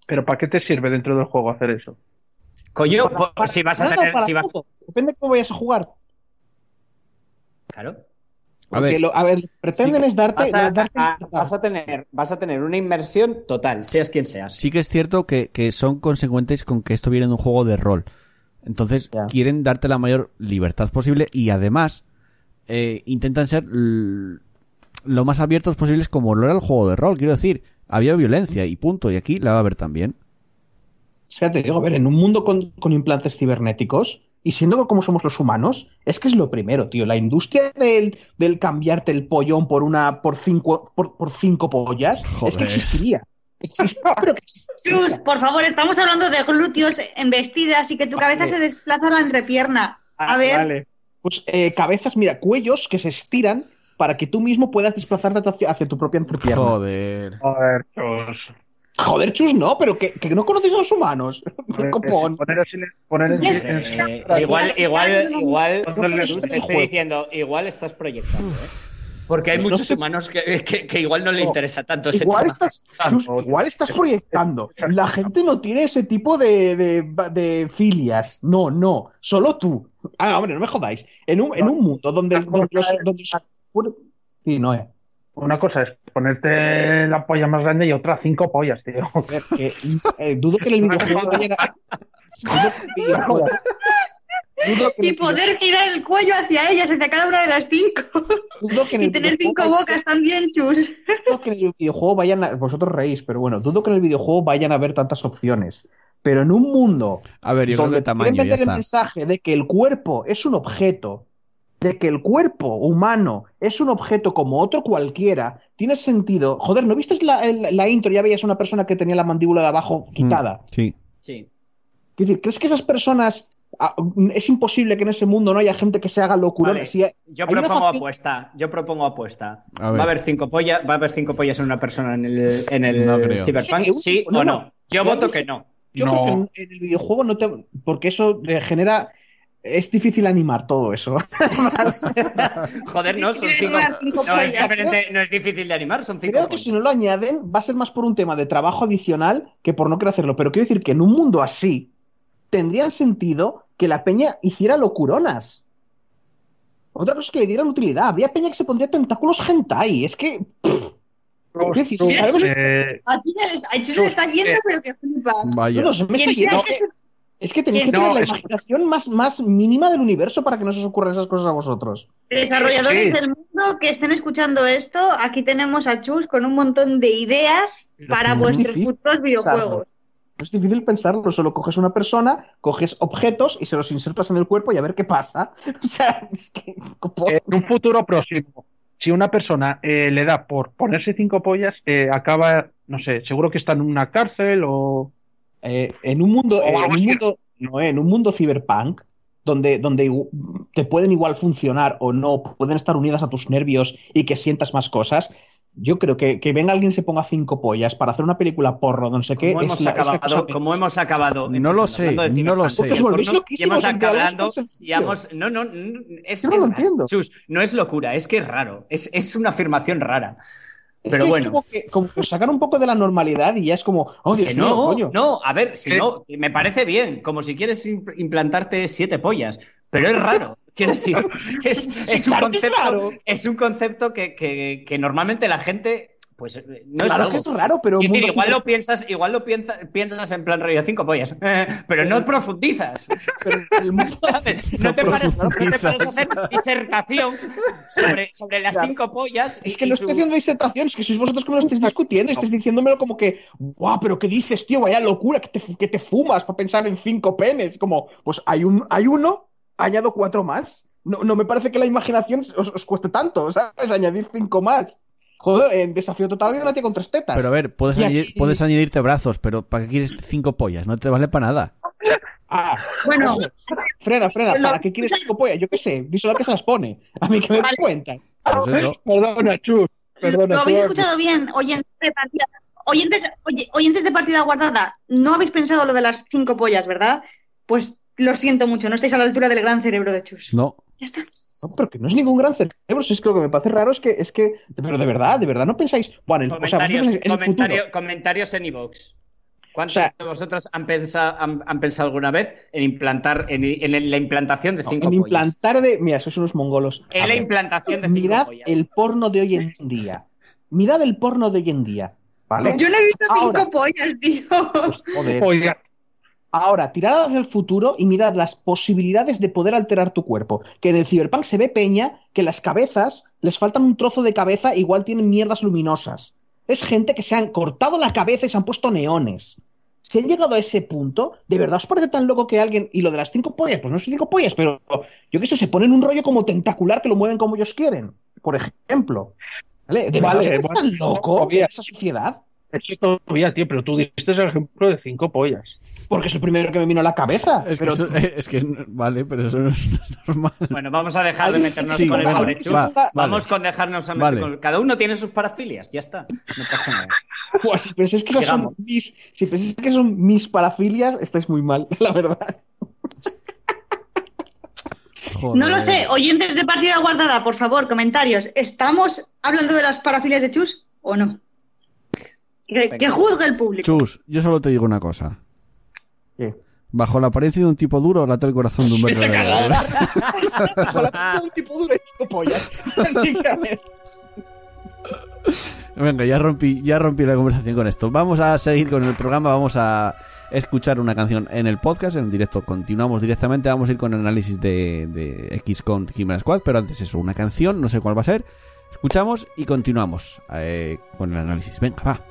D: pero ¿para qué te sirve dentro del juego hacer eso?
G: Coño, por si vas a tener. Si vas...
B: Depende de cómo vayas a jugar.
G: Claro.
A: A ver.
B: lo- a ver, pretenden
A: Sí,
B: es darte,
G: Vas a,
B: darte
G: a- vas a tener, vas a tener una inmersión total, seas quien seas.
A: Sí que es cierto que, que son consecuentes con que esto viene de un juego de rol. Entonces,
B: Ya.
A: quieren darte la mayor libertad posible y además eh, intentan ser lo más abiertos posibles como lo era el juego de rol. Quiero decir, había violencia y punto. Y aquí la va a haber también.
B: O sea, te digo, a ver, en un mundo con, con implantes cibernéticos, y siendo como somos los humanos, es que es lo primero, tío. La industria del, del cambiarte el pollón por una, por cinco, por, por cinco pollas, es
A: Joder.
B: que existiría. Existe, pero que existiría.
E: Cruz, por favor, estamos hablando de glúteos embestidas y que tu cabeza se desplaza a la entrepierna. A ver,
B: Vale. Pues eh, cabezas, mira, cuellos que se estiran para que tú mismo puedas desplazarte hacia, hacia tu propia entrepierna.
A: Joder.
D: Joder, chus.
B: Joder, chus, no, pero que, que no conoces a los humanos.
D: Eh,
B: Copón.
C: Eh, igual, igual, igual, estoy diciendo, igual estás proyectando, ¿eh? Porque hay
B: No
C: muchos
B: sé-
C: humanos que, que- que igual no le interesa tanto ese
B: Igual
C: tema.
B: estás, chus, igual estás proyectando. La gente no tiene ese tipo de, de, de filias. No, no. Solo tú. Ah, hombre, no me jodáis. En un, en un mundo donde, donde los. Donde los- Sí, no es.
D: Una cosa es ponerte la polla más grande y otra cinco pollas, tío.
B: Joder, que, eh, dudo que en el videojuego vayan a. dudo que
E: Y poder girar el cuello hacia ellas, hacia cada una de las cinco.
B: dudo que en
E: Y tener cinco bocas también, chus.
B: dudo que en el videojuego vayan a, vosotros reís, pero bueno, dudo que en el videojuego vayan a haber tantas opciones. Pero en un mundo
A: A ver, yo creo que tamaño ya
B: vender el
A: está.
B: mensaje de que el cuerpo es un objeto, de que el cuerpo humano es un objeto como otro cualquiera, tiene sentido. Joder, ¿no viste la, el- la intro? Ya veías una persona que tenía la mandíbula de abajo quitada.
A: Mm, Sí.
C: Sí.
B: Es decir, ¿crees que esas personas... ah, es imposible que en ese mundo no haya gente que se haga locura.
C: Vale.
B: Si-
C: Yo
B: hay una
C: propongo
B: facil-
C: apuesta. Yo propongo apuesta.
A: A.
C: Va a haber cinco pollas, va a haber cinco pollas en una persona en el, en el
A: No.
C: Cyberpunk,
B: Sí,
C: sí
B: no,
C: o
B: no.
C: no. Yo voto que no.
B: Yo
D: No.
B: creo que en, en el videojuego no te. Porque eso genera. Es difícil animar todo eso.
C: Joder, no, son cinco. No es, no es difícil de animar, son cinco
B: Creo que si no lo añaden, va a ser más por un tema de trabajo adicional que por no querer hacerlo. Pero quiero decir que en un mundo así, tendría sentido que la peña hiciera locuronas. Otra cosa es que le dieran utilidad. Habría peña que se pondría tentáculos hentai. Es que. Quiero decir, si sabemos-
D: Eh,
E: A Chus se le- a Chus se le está yendo, pero que flipa.
A: Vaya.
B: No, se me está yendo. Es que tenéis que
E: quien
B: tener la imaginación más, más mínima del universo para que no se os ocurran esas cosas a vosotros.
E: Desarrolladores
D: Sí.
E: del mundo que estén escuchando esto, aquí tenemos a Chus con un montón de ideas para
B: es
E: vuestros futuros videojuegos.
B: No es difícil pensarlo, solo coges una persona, coges objetos y se los insertas en el cuerpo y a ver qué pasa. O sea, es que.
D: en un futuro próximo, si una persona eh, le da por ponerse cinco pollas, eh, acaba, no sé, seguro que está en una cárcel o...
B: Eh, en un mundo, eh, en un mundo, no, en un mundo cyberpunk, donde, donde te pueden igual funcionar o no, pueden estar unidas a tus nervios y que sientas más cosas. Yo creo que, que venga alguien y se ponga cinco pollas para hacer una película porno, no sé qué,
C: Como
B: es
C: hemos,
B: la- es la
C: acabado,
B: cosa-
C: como hemos acabado.
A: No lo sé, no lo sé.
C: Y hemos y hemos- no, no, no, es,
B: Yo no
C: es
B: lo entiendo.
C: Chus, no es locura, es que es raro. Es, es una afirmación rara. Pero
B: es
C: bueno.
B: como que, como sacan un poco de la normalidad y ya es como, oh, Dios
C: Que
B: mío,
C: no,
B: coño.
C: no, a ver, si
D: Eh.
C: no, me parece bien, como si quieres impl- implantarte siete pollas, pero es raro. Quiero decir, es, es un
B: claro que es
C: concepto, es un concepto que, que- que normalmente la gente, pues, eh, no es
B: claro
C: algo.
B: que es raro, pero
C: decir, igual lo piensas, igual lo piensa- piensas en plan rollo cinco pollas, pero no profundizas.
B: pero el mundo-
C: ¿sabes? No, te paras, no te
A: profundizas.
C: paras a hacer disertación sobre, sobre las
B: Claro.
C: cinco pollas.
B: Es que no
C: su-
B: estoy haciendo disertación, es que sois vosotros que me lo estáis discutiendo, estáis diciéndomelo como que, guau, pero ¿qué dices, tío? Vaya locura, que te, que te fumas para pensar en cinco penes. Como, pues hay, un, hay uno, añado cuatro más. No, no me parece que la imaginación os, os cueste tanto, ¿sabes? Añadir cinco más. Joder, en desafío total una tía con tres tetas.
A: Pero a ver, puedes, añadir-
B: aquí-
A: puedes añadirte brazos, pero ¿para qué quieres cinco pollas? No te vale para nada.
B: Ah,
E: Bueno,
B: frena, frena, ¿para qué quieres cinco pollas? Yo qué sé, a que se las pone. A mí que me
E: Vale.
B: cuenta.
A: Pues eso.
D: Perdona, Chus, perdona.
E: lo habéis escuchado bien, oyentes de partida. Oyentes, oye, oyentes de partida guardada, no habéis pensado lo de las cinco pollas, ¿verdad? Pues lo siento mucho, no estáis a la altura del gran cerebro de Chus.
A: No.
E: Ya está.
B: No, pero que no es ningún gran cerebro. Si es que lo que me parece raro es que, es que, pero de verdad, de verdad, no pensáis, bueno, en, o sea, en el futuro,
C: comentario- comentarios en iVoox. ¿Cuántos
B: O sea-
C: de vosotros han pensado, han, han pensado alguna vez en implantar, en, en la implantación de
B: no,
C: cinco
B: en
C: pollas?
B: implantar de, mira, sois unos mongolos.
C: En
B: A
C: la
B: ver,
C: implantación de cinco
B: mirad
C: pollas.
B: el porno de hoy en día. Mirad el porno de hoy en día, ¿vale?
E: Yo no he visto
B: Ahora.
E: cinco pollas, tío.
B: Joder.
D: Oiga,
B: Ahora, tirad hacia el futuro y mirad las posibilidades de poder alterar tu cuerpo. Que en el Cyberpunk se ve peña que las cabezas les faltan un trozo de cabeza, igual tienen mierdas luminosas. Es gente que se han cortado la cabeza y se han puesto neones. Si han llegado a ese punto, ¿de verdad os parece tan loco que alguien, y lo de las cinco pollas, pues no son cinco pollas, pero yo qué sé, se ponen un rollo como tentacular que lo mueven como ellos quieren, por ejemplo? ¿Vale? ¿De verdad
D: Vale,
B: tan loco esa sociedad?
D: eso todavía, tío, pero tú diste el ejemplo de cinco pollas.
B: Porque es el primero que me vino a la cabeza.
A: Es que,
B: pero-
A: eso- es que vale, pero eso no es normal.
C: Bueno, vamos a dejar de meternos
A: Sí,
C: con
A: bueno,
C: el Chus.
B: va,
C: Vamos
A: vale.
C: con dejarnos a meter
A: Vale.
C: con... Cada uno tiene sus parafilias, ya está. No pasa nada.
B: Si pensáis que, son mis, si pensáis que son mis parafilias, estáis muy mal, la verdad.
A: Joder.
E: No lo sé, oyentes de partida guardada, por favor, comentarios. ¿Estamos hablando de las parafilias de Chus o no? Que, que juzgue el público.
A: Chus, yo solo te digo una cosa.
B: ¿Qué?
A: Bajo la apariencia de un tipo duro, late el corazón de un verdadero.
B: Con la pinta de un tipo duro y cinco pollas. Así que, a ver.
A: Venga, ya rompí, ya rompí la conversación con esto. Vamos a seguir con el programa, vamos a escuchar una canción en el podcast, en directo. Continuamos directamente, vamos a ir con el análisis de, de XCON Chimera Squad, pero antes eso, una canción, no sé cuál va a ser. Escuchamos y continuamos eh, con el análisis. Venga, va.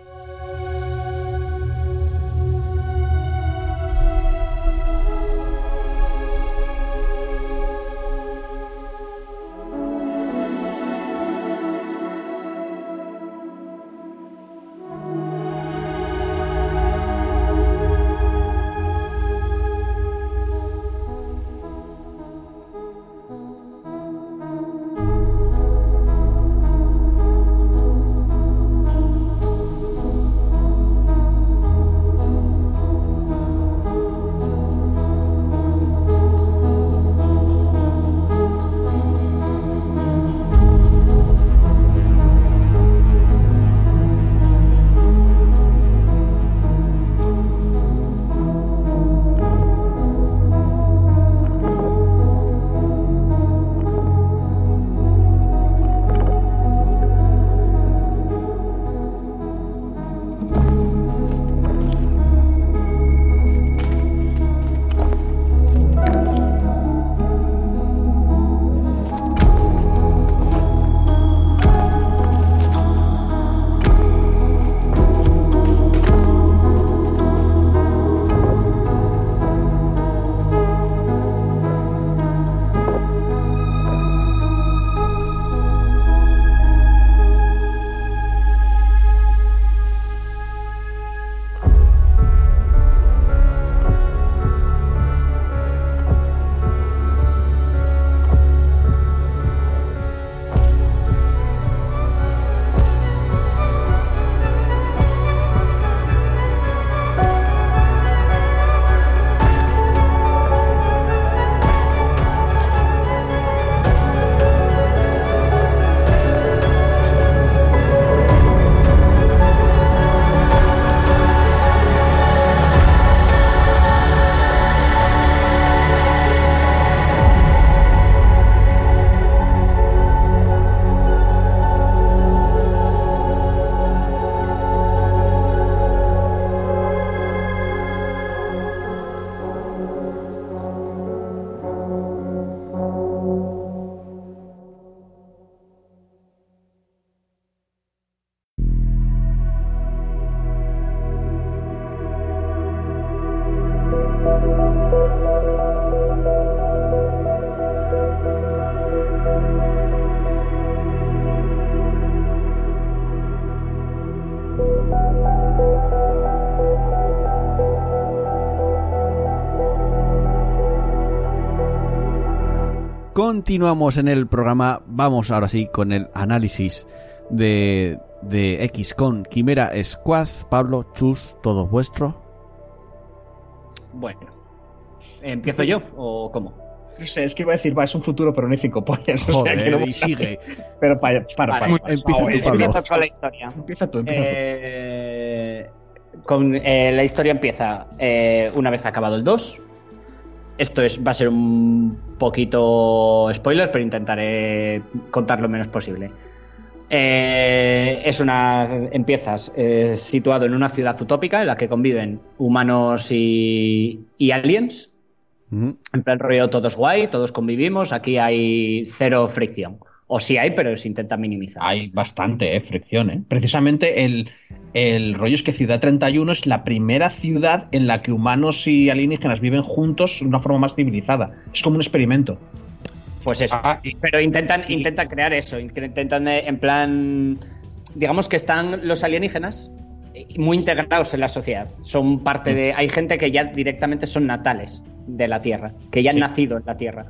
A: Continuamos en el programa. Vamos ahora sí con el análisis de, de XCON Quimera Squad. Pablo, Chus, todo vuestro.
C: Bueno. ¿Empiezo yo o cómo?
B: No sé, es que iba a decir, va, es un futuro, pero no hay cinco pollas. o sea,
A: Joder,
B: que no-
A: y sigue.
B: Pero para, para,
C: Vale.
B: para.
A: Empieza tú, Pablo.
G: Empiezo con la historia.
B: Empieza tú, empieza tú.
C: Eh, con, eh, la historia empieza eh, una vez acabado el 2. Esto es, va a ser un poquito spoiler, pero intentaré contar lo menos posible. Eh, es una. Empiezas eh, situado en una ciudad utópica en la que conviven humanos y, y aliens. En plan rollo, todos guay, todos convivimos. Aquí hay cero fricción. O sí hay, pero se intenta minimizar.
B: Hay bastante eh, fricción, ¿eh? Precisamente el, el rollo es que Ciudad 31 es la primera ciudad en la que humanos y alienígenas viven juntos de una forma más civilizada. Es como un experimento.
C: Pues eso.
G: Ah,
C: Pero intentan, intentan crear eso. Intentan, eh, en plan. Digamos que están los alienígenas eh, muy integrados en la sociedad. Son parte de. Hay gente que ya directamente son natales de la Tierra, que ya han
B: Sí.
C: nacido en la Tierra.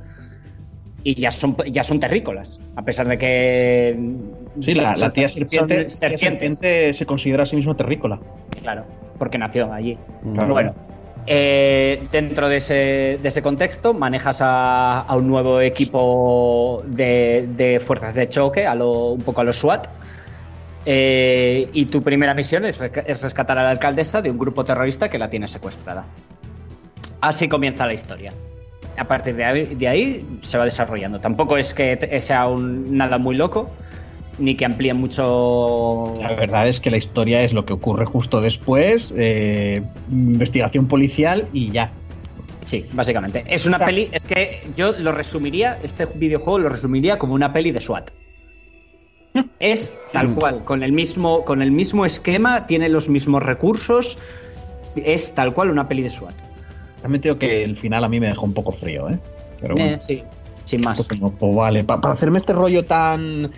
C: Y ya son, ya son terrícolas. A pesar de que
B: Sí, la, la tía serpiente, tía serpiente se considera a sí misma terrícola.
C: Claro, porque nació allí.
A: Claro.
C: Bueno, eh, dentro de ese, de ese contexto manejas a, a un nuevo equipo de, de fuerzas de choque, a lo, un poco a los SWAT. eh, y tu primera misión es, es rescatar a la alcaldesa de un grupo terrorista que la tiene secuestrada. Así comienza la historia. A partir de ahí, de ahí se va desarrollando. Tampoco es que sea un, nada muy loco, ni que amplíe mucho.
B: La verdad es que la historia es lo que ocurre justo después, eh, investigación policial y ya.
C: Sí, básicamente. Es una peli, es que yo lo resumiría, este videojuego lo resumiría como una peli de SWAT. Es tal cual, con el mismo, con el mismo esquema, tiene los mismos recursos, es tal cual una peli de SWAT.
B: También creo que el final a mí me dejó un poco frío, ¿eh? Pero bueno,
C: Eh, sí, sin más.
B: pues, pues vale, pa- para hacerme este rollo tan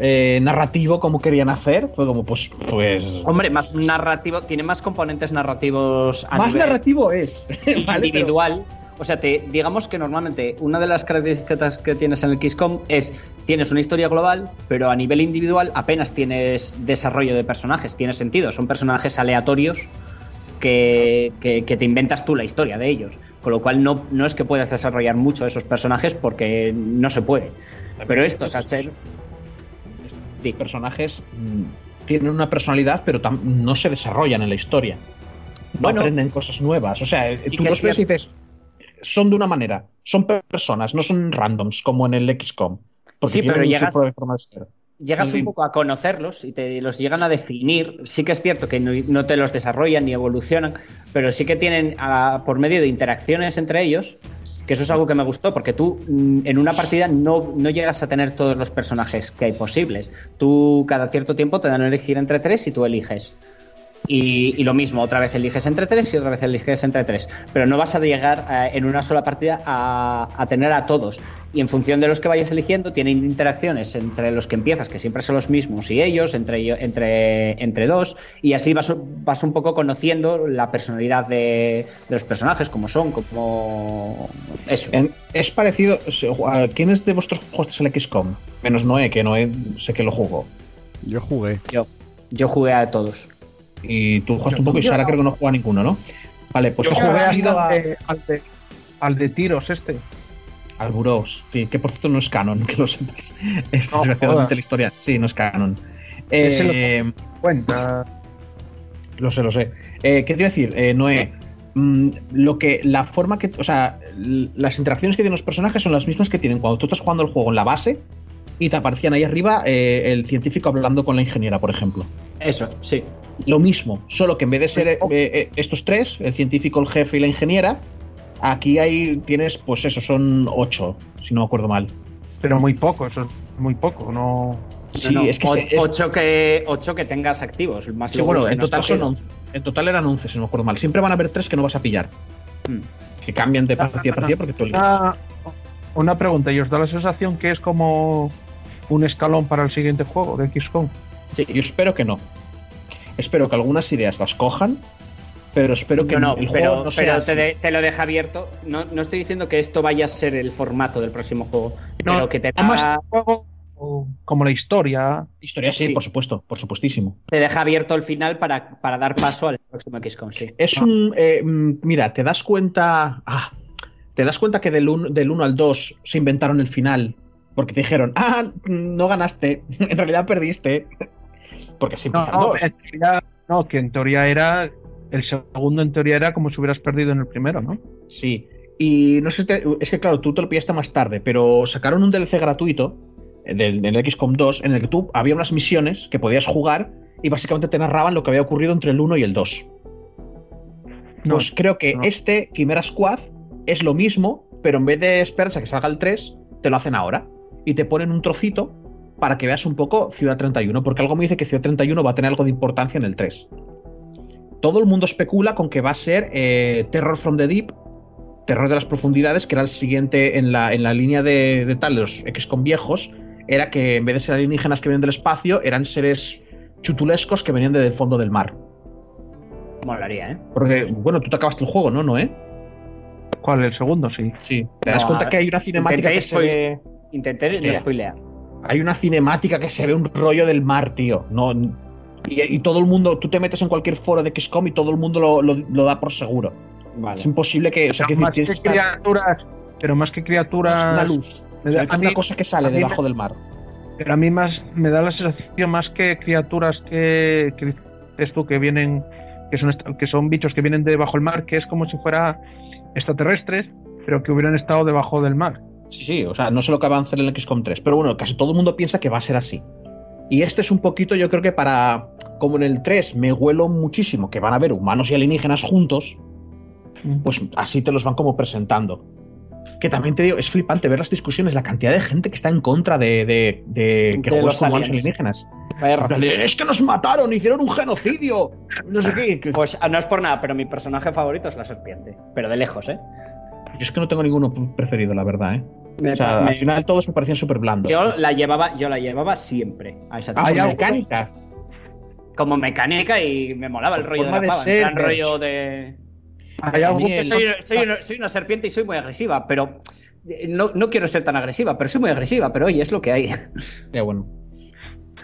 B: eh, narrativo como querían hacer, fue como, pues, pues
C: Hombre, más narrativo, tiene más componentes narrativos a
B: más
C: nivel
B: narrativo es. ¿vale? Pero-
C: individual. O sea, te, digamos que normalmente una de las características que tienes en el XCOM es tienes una historia global, pero a nivel individual apenas tienes desarrollo de personajes, tiene sentido, son personajes aleatorios que, que- que te inventas tú la historia de ellos. Con lo cual no, no es que puedas desarrollar mucho esos personajes porque no se puede. Pero estos, al ser...
B: personajes mm, tienen una personalidad, pero no se desarrollan en la historia. No
C: Bueno.
B: aprenden cosas nuevas. O sea,
C: Y
B: tú los ves y
C: es-
B: dices, son de una manera, son personas, no son randoms como en el XCOM.
C: Sí, pero llegas-
B: forma de ser.
C: Llegas
B: Sí.
C: un poco a conocerlos y te los llegan a definir. Sí que es cierto que no, no te los desarrollan ni evolucionan, pero sí que tienen por medio de interacciones entre ellos, que eso es algo que me gustó, porque tú mm, en una partida no, no llegas a tener todos los personajes que hay posibles. Tú cada cierto tiempo te dan a elegir entre tres y tú eliges. Y, y lo mismo, otra vez eliges entre tres y otra vez eliges entre tres. Pero no vas a llegar eh, en una sola partida a, a tener a todos. Y en función de los que vayas eligiendo, tienen interacciones entre los que empiezas, que siempre son los mismos, y ellos, entre, entre, entre dos. Y así vas, vas un poco conociendo la personalidad de, de los personajes, como son, como. Eso.
B: En- es parecido. ¿a ¿Quiénes de vuestros jugasteis el XCOM? Menos Noé, que Noé sé que lo jugó.
A: Yo jugué.
C: Yo, yo jugué a todos.
B: Y tú jugaste un poco y Sara creo que no juega ninguno, ¿no? Vale, pues
D: Yo
B: has
D: al
B: a,
D: de, al, de, al de tiros este.
B: al Burous, sí, que por cierto no es canon, que lo sepas. Es
D: No,
B: desgraciadamente la historia. Sí, no es canon.
D: Ese
B: Eh,
D: Cuenta.
B: Lo sé, lo sé. Eh, ¿Qué te iba a decir, eh, Noé? Mm, lo que, la forma que, o sea, las interacciones que tienen los personajes son las mismas que tienen cuando tú estás jugando el juego en la base y te aparecían ahí arriba eh, el científico hablando con la ingeniera, por ejemplo.
C: Eso, sí.
B: Lo mismo, solo que en vez de ser eh, eh, estos tres, el científico, el jefe y la ingeniera, aquí hay tienes, pues eso, son ocho, si no me acuerdo mal.
D: Pero muy poco, eso es muy poco. No.
B: Sí,
C: No, no,
B: es que
C: o-
B: se- es-
C: ocho, que, ocho que tengas activos. Más
B: Sí, bueno, en
C: no
B: total son 11. En total eran 11, si no me acuerdo mal. Siempre van a haber tres que no vas a pillar.
C: Mm.
B: Que cambian de partida a partida porque tú eliges.
D: Una, una pregunta, ¿y os da la sensación que es como un escalón para el siguiente juego de XCOM?
B: Sí, yo espero que no. Espero que algunas ideas las cojan, pero espero que
C: No, no,
B: el
C: pero,
B: juego no sea
C: pero
B: así.
C: te, de- te lo deja abierto. No, no estoy diciendo que esto vaya a ser el formato del próximo juego,
D: No,
C: pero que te da,
D: juego, como la historia.
B: Historia sí,
C: Sí.
B: por supuesto, por supuestísimo.
C: te deja abierto el final para, para dar paso al próximo XCOM, sí.
B: Es un. eh, mm, mira, te das cuenta. Ah, te das cuenta que del 1 del uno al 2 se inventaron el final. Porque te dijeron, ah, no ganaste, en realidad perdiste. Porque así
D: No, no,
B: dos.
D: en teoría- no, que en teoría era. El segundo en teoría era como si hubieras perdido en el primero, ¿no?
B: Sí. Y no sé, te- es que claro, tú te lo pillaste más tarde, pero sacaron un DLC gratuito eh, del, del XCOM 2 en el que tú había unas misiones que podías jugar y básicamente te narraban lo que había ocurrido entre el 1 y el 2.
D: No,
B: Pues creo que
D: no.
B: este Chimera Squad es lo mismo, pero en vez de esperarse a que salga el 3, te lo hacen ahora. Y te ponen un trocito para que veas un poco Ciudad 31, porque algo me dice que Ciudad 31 va a tener algo de importancia en el 3. Todo el mundo especula con que va a ser eh, Terror from the Deep, Terror de las Profundidades, que era el siguiente en la, en la línea de, de tal, de los XCOM viejos, era que en vez de ser alienígenas que vienen del espacio, eran seres chutulescos que venían del fondo del mar.
C: Molaría, ¿eh?
B: Porque, bueno, tú te acabaste el juego, ¿no, Noé?
D: ¿Cuál? El segundo, sí.
B: Sí. ¿Te das
C: No,
B: cuenta que hay una cinemática que se ve...
C: Intenté no
B: Mira.
C: spoilear.
B: Hay una cinemática que se ve un rollo del mar, tío. No, y, y todo el mundo, tú te metes en cualquier foro de XCOM y todo el mundo lo, lo- lo da por seguro.
C: Vale.
B: Es imposible que. O sea, que
D: Pero más que
B: tienes que estar-
D: criaturas, pero más que criaturas,
B: una luz. O sea, es
D: a
B: una cosa que sale debajo
D: me-
B: del mar.
D: pero a mí más me da la sensación más que criaturas que, que dices tú que vienen, que son que son bichos que vienen debajo del mar, que es como si fuera extraterrestres, pero que hubieran estado debajo del mar.
B: Sí, sí, o sea, no sé lo que va a hacer en el XCOM 3, pero bueno, casi todo el mundo piensa que va a ser así. Y este es un poquito, yo creo que para, como en el 3 me huelo muchísimo que van a haber humanos y alienígenas juntos, pues así te los van como presentando. Que también te digo, es flipante ver las discusiones, la cantidad de gente que está en contra de, de, de que
C: De los
B: con humanos y alienígenas. Es que nos mataron, hicieron un genocidio. No sé qué.
C: Pues ah, no es por nada, pero mi personaje favorito es la serpiente. Pero de lejos, ¿eh?
B: Yo es que no tengo ninguno preferido, la verdad, ¿eh?
C: Me-
B: O sea,
C: me-
B: al final todos me parecían súper blandos.
C: yo la llevaba, yo la llevaba siempre a esa
B: Hay
C: tipo de
B: mecánica.
C: como mecánica y me molaba el rollo de la
B: de
C: pava,
B: ser, Berch.
C: rollo de
D: Hay algo que
B: el-
C: soy, soy una, soy una serpiente y soy muy agresiva, pero eh, no, no quiero ser tan agresiva, pero soy muy agresiva, pero oye, es lo que hay.
B: Ya, bueno.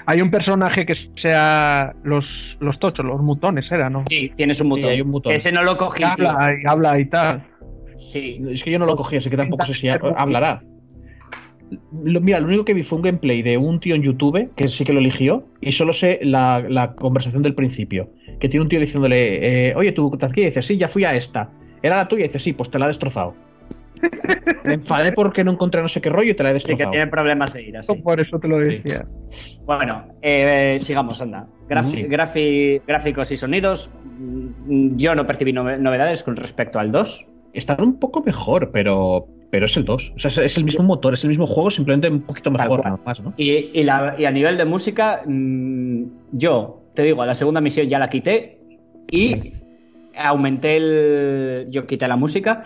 D: hay un personaje que sea los, los tochos, los mutones, era, ¿no?
C: Sí, tienes un mutón.
B: hay un mutón.
C: Ese no lo cogí.
D: Habla y habla y tal.
C: Sí.
B: Es que yo no lo cogí, así que tampoco sé si ha- hablará. Lo- mira, lo único que vi fue un gameplay de un tío en YouTube, que sí que lo eligió, y solo sé la, la conversación del principio. Que tiene un tío diciéndole, eh, oye, tú te adquieres, dice, sí, ya fui a esta. ¿Era la tuya? Y dice, sí, pues te la he destrozado. Me enfadé porque no encontré no sé qué rollo y te la he
C: Sí, que
B: destrozado.
C: tiene problemas de ira, sí.
D: Por eso te lo decía.
C: Bueno, eh, sigamos, anda. Graf-
B: Sí.
C: grafi- gráficos y sonidos. mm, Yo no percibí nove- novedades con respecto al 2.
B: Están un poco mejor, pero, pero es el 2. O sea, es, es el mismo motor, es el mismo juego, simplemente un poquito mejor, nada más, ¿no?
C: Y, y la- y a nivel de música, mm, yo te digo, a la segunda misión ya la quité y aumenté el. Yo quité la música.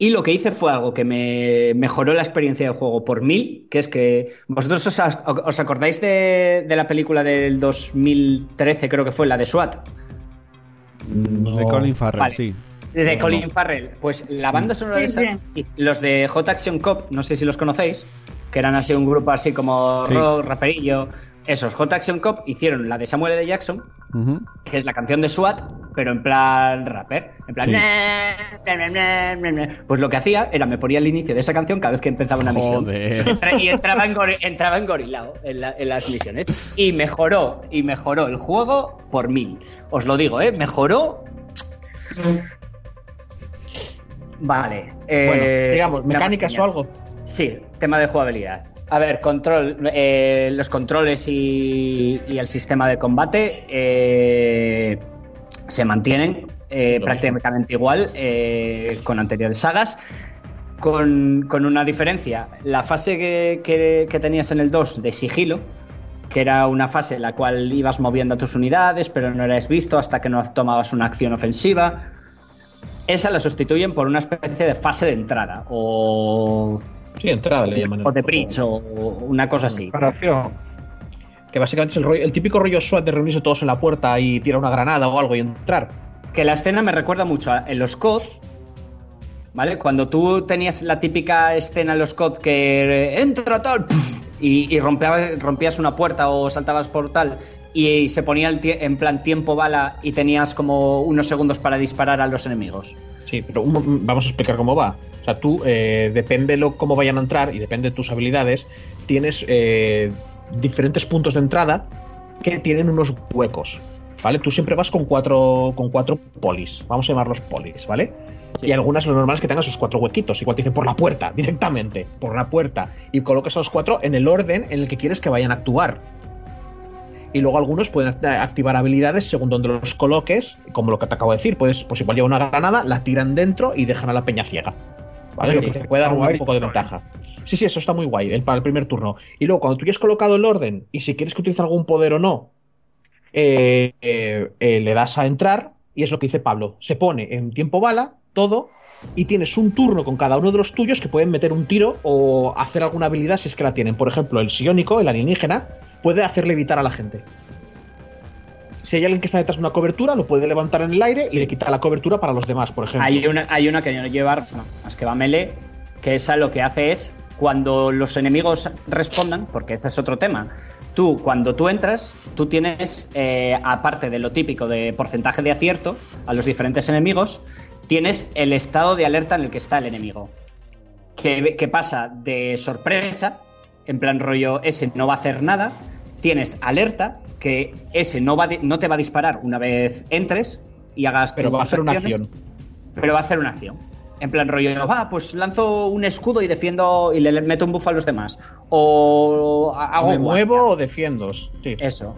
C: Y lo que hice fue algo que me mejoró la experiencia de juego por mil, que es que vosotros os, os acordáis de, de la película del 2013, creo que fue, la de SWAT,
A: De Colin Farrell,
C: Vale.
A: sí.
C: De
B: No,
C: Colin
B: no.
C: Farrell. Pues la banda sonora
E: Sí,
C: de esa, y los de Hot Action Cop, no sé si los conocéis, que eran así un grupo así como
A: Sí.
C: rock, raperillo. Esos Hot Action Cop hicieron la de Samuel L. Jackson, que es la canción de SWAT, pero en plan rapper. En plan.
A: Sí.
C: "Na, na, na, na, na". Pues lo que hacía era me ponía el inicio de esa canción cada vez que empezaba una misión. Entra- Y entraba en, gori- entraba en gorilao en, la- en las misiones. Y mejoró, y mejoró el juego por mil. Os lo digo, ¿eh? Mejoró. Vale. eh,
B: Bueno, digamos,
C: una
B: mecánicas o algo.
C: Sí, tema de jugabilidad. A ver, control, eh, los controles y, y el sistema de combate eh, se mantienen eh, prácticamente igual eh, con anteriores sagas, con, con una diferencia. La fase que, que- que tenías en el 2 de sigilo, que era una fase en la cual ibas moviendo a tus unidades, pero no eras visto hasta que no tomabas una acción ofensiva. Esa la sustituyen por una especie de fase de entrada o
B: Sí, entrada le llaman.
C: o de bridge o una cosa así.
D: Preparación.
B: Que básicamente es el, rollo, el típico rollo SWAT de reunirse todos en la puerta y tirar una granada o algo y entrar.
C: Que la escena me recuerda mucho a, en los COD, ¿vale? Cuando tú tenías la típica escena en los COD que entra tal y, y rompea- rompías una puerta o saltabas por tal y, se ponía el en plan tiempo bala y tenías como unos segundos para disparar a los enemigos.
B: Sí, pero un mo- vamos a explicar cómo va. O sea, tú, eh, depende lo, cómo vayan a entrar y depende de tus habilidades, tienes eh, diferentes puntos de entrada que tienen unos huecos. ¿Vale? Tú siempre vas con cuatro, con cuatro polis. Vamos a llamarlos polis, ¿vale?
C: Sí.
B: Y algunas lo normal es que tengan sus cuatro huequitos. Igual te dicen por la puerta, directamente, por una puerta. Y colocas a los cuatro en el orden en el que quieres que vayan a actuar. Y luego algunos pueden act- activar habilidades según donde los coloques, como lo que te acabo de decir. Puedes, pues igual lleva una granada, la tiran dentro y dejan a la peña ciega. ¿Vale?
D: Sí,
B: lo que te puede dar un
D: guay.
B: poco de ventaja. Sí, sí, eso está muy guay el, para el primer turno. Y luego, cuando tú ya has colocado el orden y si quieres que utilice algún poder o no, eh, eh, eh, le das a entrar y es lo que dice Pablo. Se pone en tiempo bala todo y tienes un turno con cada uno de los tuyos que pueden meter un tiro o hacer alguna habilidad si es que la tienen. Por ejemplo, el psiónico, el alienígena, puede hacerle evitar a la gente. Si hay alguien que está detrás de una cobertura, lo puede levantar en el aire y le quita la cobertura para los demás, por ejemplo.
C: Hay una, hay una que no lleva armas, que va melee, que esa lo que hace es cuando los enemigos respondan, porque ese es otro tema, tú cuando tú entras, tú tienes, eh, aparte de lo típico de porcentaje de acierto a los diferentes enemigos, tienes el estado de alerta en el que está el enemigo. Que pasa de sorpresa, en plan rollo, ese no va a hacer nada, tienes alerta, que ese no, va no te va a disparar una vez entres y hagas...
B: Pero va a ser una acción.
C: Pero va a hacer una acción. En plan rollo, va, pues lanzo un escudo y defiendo y le le meto un buff a los demás. O hago
B: me
C: guardia.
B: muevo o defiendo. Sí.
C: Eso.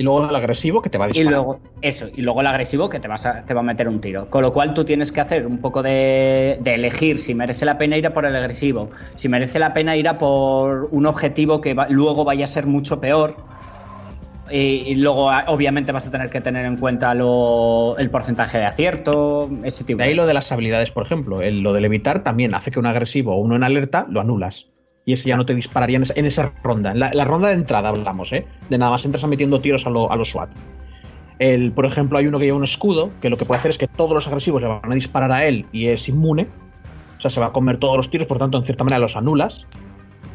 B: Y luego el agresivo que te va a
C: Y
B: disparar.
C: luego, eso, y luego el agresivo que te, vas a- te va a meter un tiro. Con lo cual tú tienes que hacer un poco de, de elegir si merece la pena ir a por el agresivo, si merece la pena ir a por un objetivo que va- luego vaya a ser mucho peor. Y, y luego, a- obviamente, vas a tener que tener en cuenta lo- el porcentaje de acierto, ese tipo
B: De ahí lo de las habilidades, por ejemplo. El- lo del evitar también hace que un agresivo o uno en alerta lo anulas. Y ese ya no te dispararía en esa, en esa ronda. En la, la ronda de entrada hablamos, ¿eh? De nada más entras a metiendo tiros a, lo- a los SWAT. El, por ejemplo, hay uno que lleva un escudo, que lo que puede hacer es que todos los agresivos le van a disparar a él y es inmune. O sea, se va a comer todos los tiros, por tanto, en cierta manera los anulas.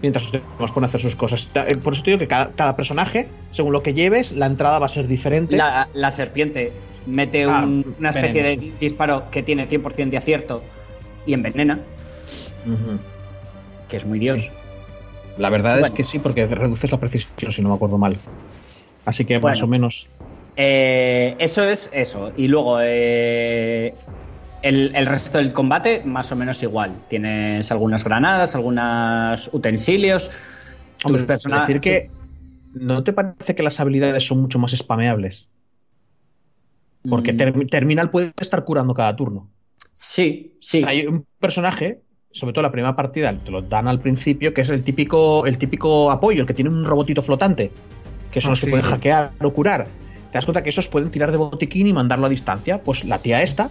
B: Mientras los demás pueden hacer sus cosas. Eh, Por eso te digo que cada, cada personaje, según lo que lleves, la entrada va a ser diferente.
C: La, la serpiente mete
B: Ah,
C: un- una especie
B: veneno,
C: de disparo que tiene 100% de acierto y envenena,
B: Ujú.
C: Que es muy dios.
B: Sí. La verdad
C: Bueno.
B: es que sí, porque reduces la precisión, si no me acuerdo mal. Así que más o menos.
C: Eh, eso es eso. Y luego eh, el, el resto del combate, más o menos igual. Tienes algunas granadas, algunos utensilios. Tus
B: Hombre, decir que. ¿No te parece que las habilidades son mucho más spameables? Porque
C: Mm,
B: Term- Terminal puede estar curando cada turno.
C: Sí, sí.
B: Hay un personaje, sobre todo la primera partida, te lo dan al principio, que es el típico, el típico apoyo, el que tiene un robotito flotante, que son
D: Ah,
B: los que
D: sí.
B: pueden hackear o curar. Te das cuenta que esos pueden tirar de botiquín y mandarlo a distancia. Pues la tía esta,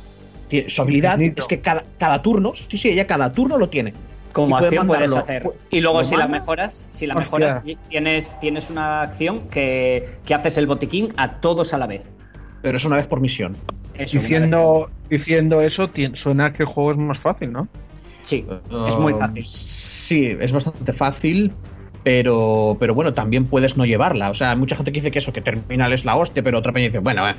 B: su habilidad
D: Infinito.
B: es que cada, cada turno, sí, sí, ella cada turno lo tiene.
C: Como
B: y puede
C: acción puedes hacer. Y luego si la mejoras, si la
D: Hostia.
C: mejoras, tienes, tienes una acción que, que haces el botiquín a todos a la vez.
B: Pero es una vez por misión.
C: Eso, una vez.
D: Diciendo, diciendo eso, suena que el juego es más fácil, ¿no?
C: Sí, es muy
B: Um,
C: fácil.
B: Sí, es bastante fácil, pero, pero bueno, también puedes no llevarla. O sea, hay mucha gente que dice que eso, que Terminal es la hostia, pero otra peña dice, bueno, eh,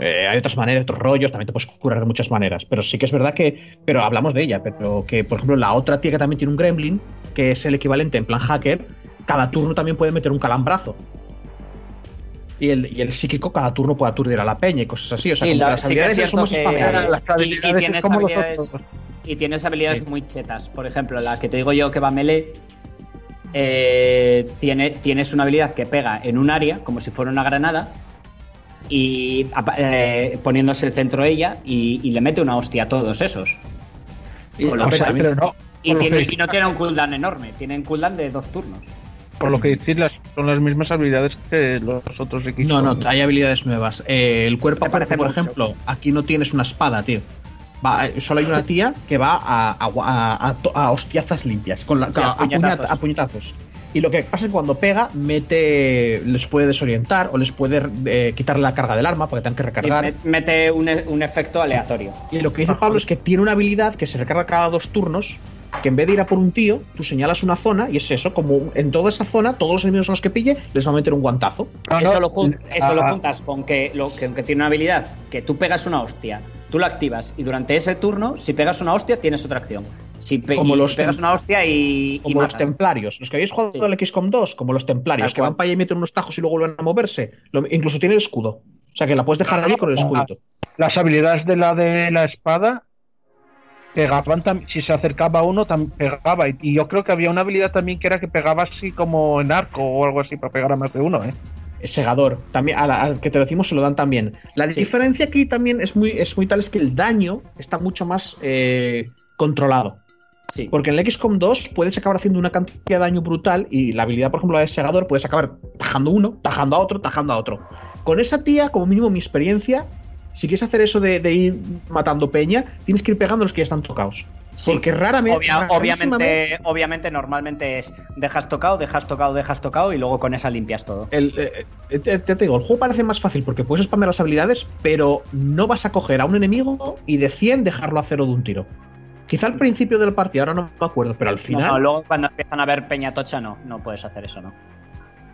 B: eh, hay otras maneras, otros rollos, también te puedes curar de muchas maneras. Pero sí que es verdad que, pero hablamos de ella, pero que, por ejemplo, la otra tía que también tiene un gremlin, que es el equivalente en plan hacker, cada turno también puede meter un calambrazo. Y el, y el psíquico cada turno puede aturdir a la peña y cosas así. O sea,
C: Sí, la-
B: las
C: sí
B: habilidades son
C: cierto
B: más
C: que-.
D: Las
C: y- y
D: habilidades
C: tienes habilidades-. Y tienes habilidades
B: Sí.
C: muy chetas. Por ejemplo, la que te digo yo que va melee. eh, tiene, tienes una habilidad que pega en un área, como si fuera una granada. Y eh, poniéndose el centro ella y, y le mete una hostia a todos esos.
B: Y-
D: pero no,
C: Y, tiene- y no tiene un cooldown enorme, tienen cooldown de dos turnos.
D: Por lo que decís, las, son las mismas habilidades que los otros equipos.
B: No, no, hay habilidades nuevas. Eh, el cuerpo
C: Me parece
B: por
C: mucho.
B: ejemplo, aquí no tienes una espada, tío. Va, eh, solo hay una tía que va a, a, a- a hostiazas limpias, con la,
C: Sí, a puñetazos.
B: a puñetazos. Y lo que pasa es que cuando pega, mete. les puede desorientar o les puede eh, quitar la carga del arma porque tengan que recargar.
C: me- mete un, e- un efecto aleatorio.
B: Y lo que dice Pablo es que tiene una habilidad que se recarga cada dos turnos, que en vez de ir a por un tío, tú señalas una zona y es eso, como en toda esa zona, todos los enemigos a los que pille, les va a meter un guantazo.
D: No, no,
C: eso lo, jun- eso lo
D: ah,
C: juntas con que, lo, que, que tiene una habilidad que tú pegas una hostia, tú la activas y durante ese turno, si pegas una hostia, tienes otra acción. Si, pe-
B: Como los
C: si pegas una hostia y, y
B: Como los templarios. Los que habéis jugado
C: Sí.
B: al XCOM 2, como los templarios,
C: Tal
B: que van para allá y meten unos tajos y luego vuelven a moverse. Lo- incluso tiene el escudo. O sea que la puedes dejar allí con el escudito.
D: las habilidades de la de la espada pegaban si se acercaba a uno pegaba y, y yo creo que había una habilidad también que era que pegaba así como en arco o algo así para pegar a más de uno ¿eh?
B: Segador. También, a la- al que te lo decimos se lo dan también. La
C: Sí.
B: diferencia aquí también es muy, es muy tal, es que el daño está mucho más eh, controlado.
C: Sí.
B: Porque en el XCOM 2 puedes acabar haciendo una cantidad de daño brutal y la habilidad, por ejemplo, la de segador, puedes acabar tajando uno, tajando a otro, tajando a otro. Con esa tía, como mínimo mi experiencia, si quieres hacer eso de, de ir matando peña, tienes que ir pegando a los que ya están tocados.
C: Sí.
B: Porque raramente,
C: Obvia- obviamente, obviamente, normalmente es dejas tocado, dejas tocado, dejas tocado y luego con esa limpias todo.
B: el, eh, eh, te, te digo, el juego parece más fácil porque puedes spamear las habilidades, pero no vas a coger a un enemigo y de 100 dejarlo a cero de un tiro. Quizá al principio del partido, ahora no me acuerdo, pero al final.
C: No, luego cuando empiezan a ver peña tocha, no, no puedes hacer eso, ¿no?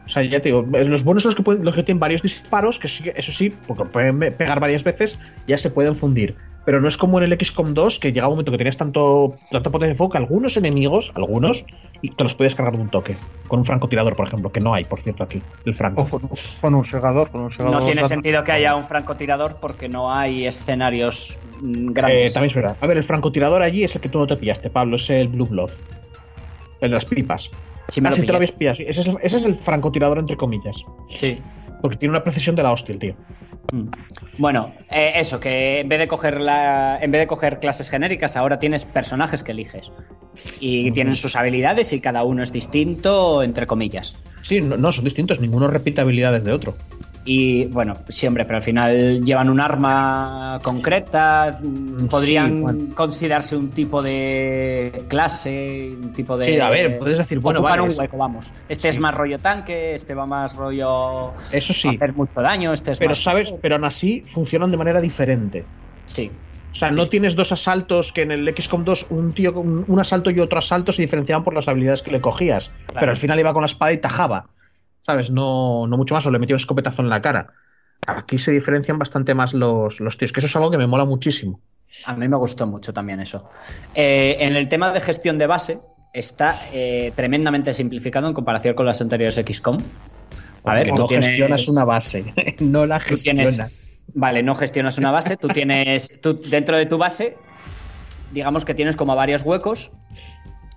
B: O sea, ya te digo, los buenos son los que, pueden, los que tienen varios disparos, que sí, eso sí, porque pueden pegar varias veces, ya se pueden fundir. Pero no es como en el XCOM 2, que llega un momento que tenías tanto, tanta potencia de fuego que algunos enemigos, algunos, te los puedes cargar de un toque. Con un francotirador, por ejemplo, que no hay, por cierto, aquí, el franco.
D: O con, un- con un segador, con un segador.
C: No tiene
D: tanto-
C: sentido que haya un francotirador porque no hay escenarios mm,
B: Eh,
C: grandes.
B: también es verdad. A ver, el francotirador allí es el que tú no te pillaste, Pablo, es el Blue Blood. El de las pipas.
C: Sí, me
B: Ah,
C: lo
B: sí, te lo habías pillado. Ese es, el, ese es el francotirador, entre comillas.
C: Sí.
B: Porque tiene una precisión de la hostia, el tío.
C: Mm. Bueno, eh, eso, que en vez de coger la, en vez de coger clases genéricas, ahora tienes personajes que eliges. Y tienen sus habilidades y cada uno es distinto, entre comillas.
B: Sí, no, no, son distintos, ninguno repite habilidades de otro.
C: Y bueno, sí, hombre, pero al final llevan un arma concreta, podrían
B: Sí, bueno.
C: considerarse un tipo de clase, un tipo de.
B: Sí, a ver, puedes decir, bueno, vale,
C: un
B: es-
C: hueco, vamos. Este es más rollo tanque, este va más rollo
B: Eso sí.
C: hacer mucho daño, este es
B: Pero
C: más.
B: sabes, pero aún así funcionan de manera diferente.
C: Sí.
B: O sea,
C: Sí,
B: no tienes dos asaltos que en el XCOM 2 un tío con un, un asalto y otro asalto se diferenciaban por las habilidades que le cogías. Pero al final iba con la espada y tajaba. ¿Sabes? No, no mucho más, o le metía un escopetazo en la cara. Aquí se diferencian bastante más los, los tíos, que eso es algo que me mola muchísimo.
C: A mí me gustó mucho también eso. Eh, en el tema de gestión de base, está eh, tremendamente simplificado en comparación con las anteriores XCOM. A ver, tú tienes-
B: gestionas una base, no la
C: tienes-
B: gestionas.
C: Vale, no gestionas una base, tú tienes. Tú, dentro de tu base, digamos que tienes como varios huecos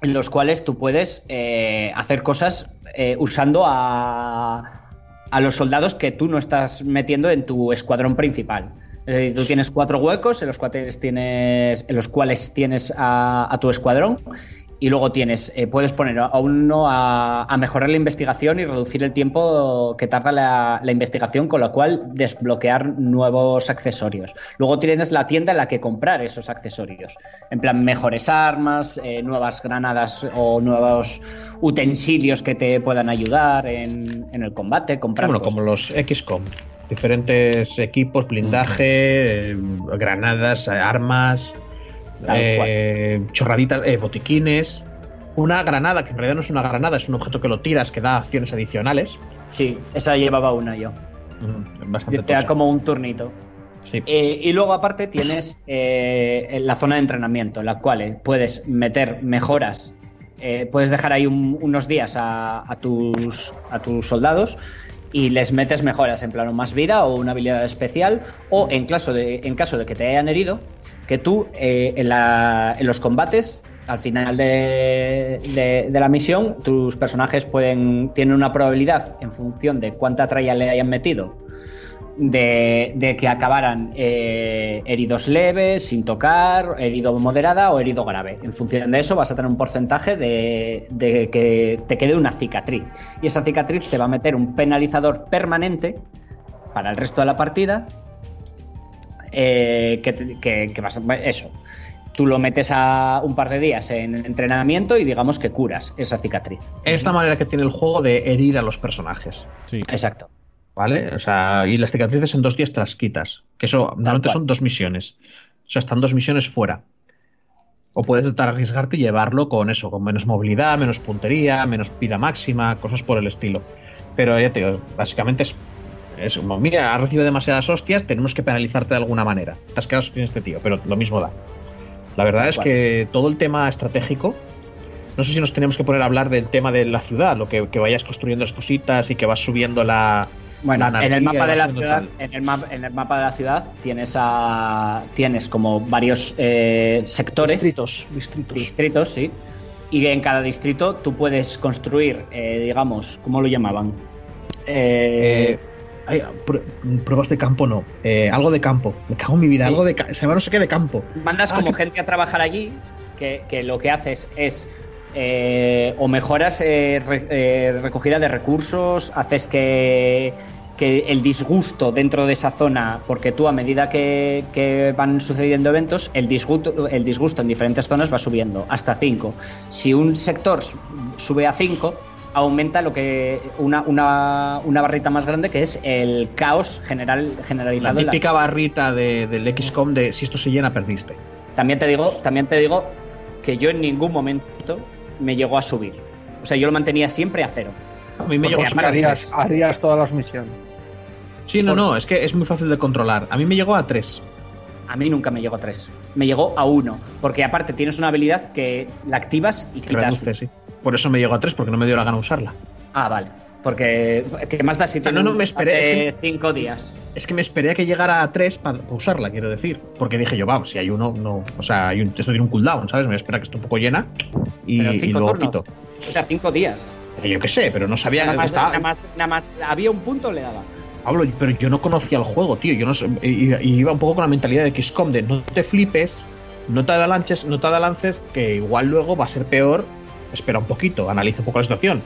C: en los cuales tú puedes eh, hacer cosas eh, usando a, a los soldados que tú no estás metiendo en tu escuadrón principal. Es decir, tú tienes cuatro huecos en los cuales tienes, en los cuales tienes a, a tu escuadrón y luego tienes, eh, puedes poner a uno a, a mejorar la investigación y reducir el tiempo que tarda la, la investigación, con lo cual desbloquear nuevos accesorios. Luego tienes la tienda en la que comprar esos accesorios. En plan, mejores armas, eh, nuevas granadas o nuevos utensilios que te puedan ayudar en, en el combate, comprar
B: Bueno, como los XCOM. Diferentes equipos, blindaje, eh, granadas, armas, eh, chorraditas, eh, botiquines. Una granada, que en realidad no es una granada, es un objeto que lo tiras que da acciones adicionales.
C: Sí, esa llevaba una yo.
B: Mm, Bastante
C: Te da como un turnito.
B: Sí.
C: Eh, y luego aparte tienes la zona de entrenamiento, en la cual puedes meter mejoras, eh, puedes dejar ahí un- unos días a, a tus, a tus soldados y les metes mejoras en plano más vida o una habilidad especial o en caso de, en caso de que te hayan herido, que tú eh, en, la- en los combates al final de, de- de la misión tus personajes pueden tienen una probabilidad en función de cuánta tralla le hayan metido de, de que acabaran eh, heridos leves, sin tocar, herido moderada o herido grave. En función de eso vas a tener un porcentaje de, de que te quede una cicatriz. Y esa cicatriz te va a meter un penalizador permanente para el resto de la partida. eh, que, que- que vas a- eso. Tú lo metes a un par de días en entrenamiento y digamos que curas esa cicatriz.
B: Es la manera que tiene el juego de herir a los personajes.
A: Sí.
C: Exacto.
B: ¿Vale? O sea, y las cicatrices en dos días te las quitas. Que eso normalmente son dos misiones. O sea, están dos misiones fuera. O puedes de arriesgarte y llevarlo con eso, con menos movilidad, menos puntería, menos vida máxima, cosas por el estilo. Pero ya te digo, básicamente es, es como, mira, has recibido demasiadas hostias, tenemos que penalizarte de alguna manera. Te has quedado sin este tío, pero lo mismo da. La verdad es que todo el tema estratégico, no sé si nos tenemos que poner a hablar del tema de la ciudad, lo que, que vayas construyendo las cositas y que vas subiendo la,
C: Bueno, en el mapa de la ciudad, en el, map- en el mapa de la ciudad tienes a tienes como varios eh, sectores,
D: Distritos, distritos.
C: distritos, sí, y en cada distrito tú puedes construir, eh, digamos, ¿cómo lo llamaban? Eh,
B: Eh, ay, pruebas de campo no. Eh, algo de campo. Me cago en mi vida.
C: Sí.
B: Algo de se llama no sé qué de campo.
C: mandas
B: ah,
C: como
B: que-
C: gente a trabajar allí que, que lo que haces es eh, o mejoras eh, re- eh, recogida de recursos, haces que, que el disgusto dentro de esa zona, porque tú a medida que, que van sucediendo eventos, el disgusto, el disgusto en diferentes zonas va subiendo hasta 5. Si un sector sube a 5, aumenta lo que una, una, una barrita más grande que es el caos general
B: La
C: generalizado. en la
B: típica barrita de, del XCOM de si esto se llena, perdiste.
C: También te digo, también te digo que yo en ningún momento me llegó a subir. O sea, yo lo mantenía siempre a cero.
B: A mí me llegó a
C: aparte-
D: Harías, harías todas las misiones.
B: Sí, no, no, es que es muy fácil de controlar. A mí me llegó a 3.
C: A mí nunca me llegó a 3. Me llegó a 1. Porque aparte tienes una habilidad que la activas y quitas.
B: reduce, sí. Por eso me llegó a 3, porque no me dio la gana usarla.
C: Ah, vale. Porque. ¿Qué más da si
B: sea,
C: tiene
B: no, no, me esperé, es
C: cinco días?
B: Es que me esperé a que llegara a 3 para usarla, quiero decir. Porque dije yo, vamos, si hay uno, no. O sea, hay un, esto tiene un cooldown, ¿sabes? Me voy a esperar a que esté un poco llena y, y luego quito.
C: O sea, cinco días.
B: Yo qué sé, pero no sabía
C: Nada más,
B: estaba-
C: nada más, nada más había un punto, le daba.
B: Pablo, pero yo no conocía el juego, tío. Yo no y, y iba un poco con la mentalidad de XCOM de no te flipes, no te adelances, no te adelances, que igual luego va a ser peor. Espera un poquito, analiza un poco la situación.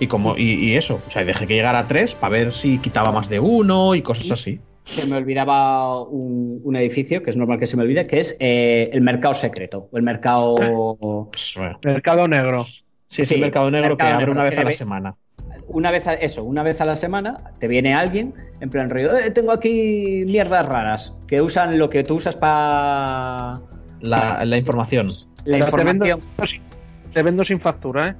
B: Y como, y, y eso, o sea, dejé que llegara a 3 para ver si quitaba más de uno y cosas así.
C: Se me olvidaba un, un edificio, que es normal que se me olvide, que es eh, el mercado secreto. O el mercado.
B: Pues, bueno.
D: Mercado negro.
B: Sí, es
C: Sí,
B: el mercado negro
C: mercado
B: que abre
C: negro,
B: una vez a la semana.
C: Una vez a, eso, una vez a la semana te viene alguien en plan rollo, "Eh, tengo aquí mierdas raras que usan lo que tú usas para
B: La, la información.
C: la
D: Pero te vendo,
C: información,
D: te vendo sin factura, ¿eh?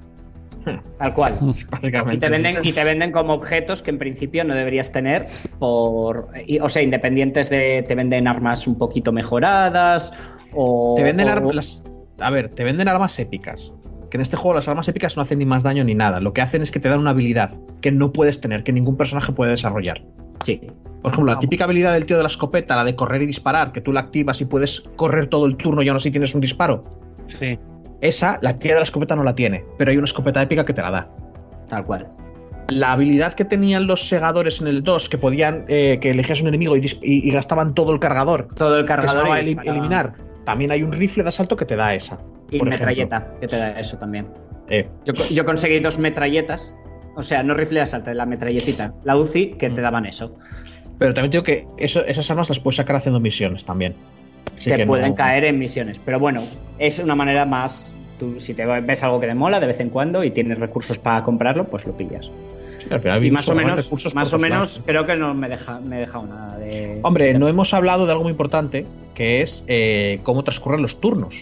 C: tal cual. Y te, venden, y te venden como objetos que en principio no deberías tener por. y- o sea, independientes de. Te venden armas un poquito mejoradas. O.
B: Te venden
C: o-
B: armas. A ver, te venden armas épicas. Que en este juego las armas épicas no hacen ni más daño ni nada. Lo que hacen es que te dan una habilidad que no puedes tener, que ningún personaje puede desarrollar.
C: Sí.
B: Por ejemplo, la típica habilidad del tío de la escopeta, la de correr y disparar, que tú la activas y puedes correr todo el turno y aún así tienes un disparo.
D: Sí.
B: Esa, la tía de la escopeta no la tiene, pero hay una escopeta épica que te la da.
C: Tal cual.
B: La habilidad que tenían los segadores en el 2, que podían, eh, que elegías un enemigo y, dis- y- y gastaban todo el cargador,
C: Todo el
B: que se
C: cargador.
B: elim- eliminar. También hay un rifle de asalto que te da esa.
C: Y metralleta, que te da eso también.
B: Eh,
C: Yo, yo conseguí dos metralletas. O sea, no rifle de asalto, la metralletita. La UCI, que te
B: Mm.
C: daban eso.
B: pero también digo que eso- esas armas las puedes sacar haciendo misiones también. Así
C: te pueden
B: no-
C: caer en misiones. Pero bueno, es una manera más. Tú, si te ves algo que te mola de vez en cuando y tienes recursos para comprarlo, pues lo pillas.
B: Final
C: Y más o menos,
B: recursos
C: más o menos,
B: lados.
C: creo que no me deja, me he dejado nada de.
B: Hombre,
C: de-
B: no hemos hablado de algo muy importante, que es eh, cómo transcurren los turnos.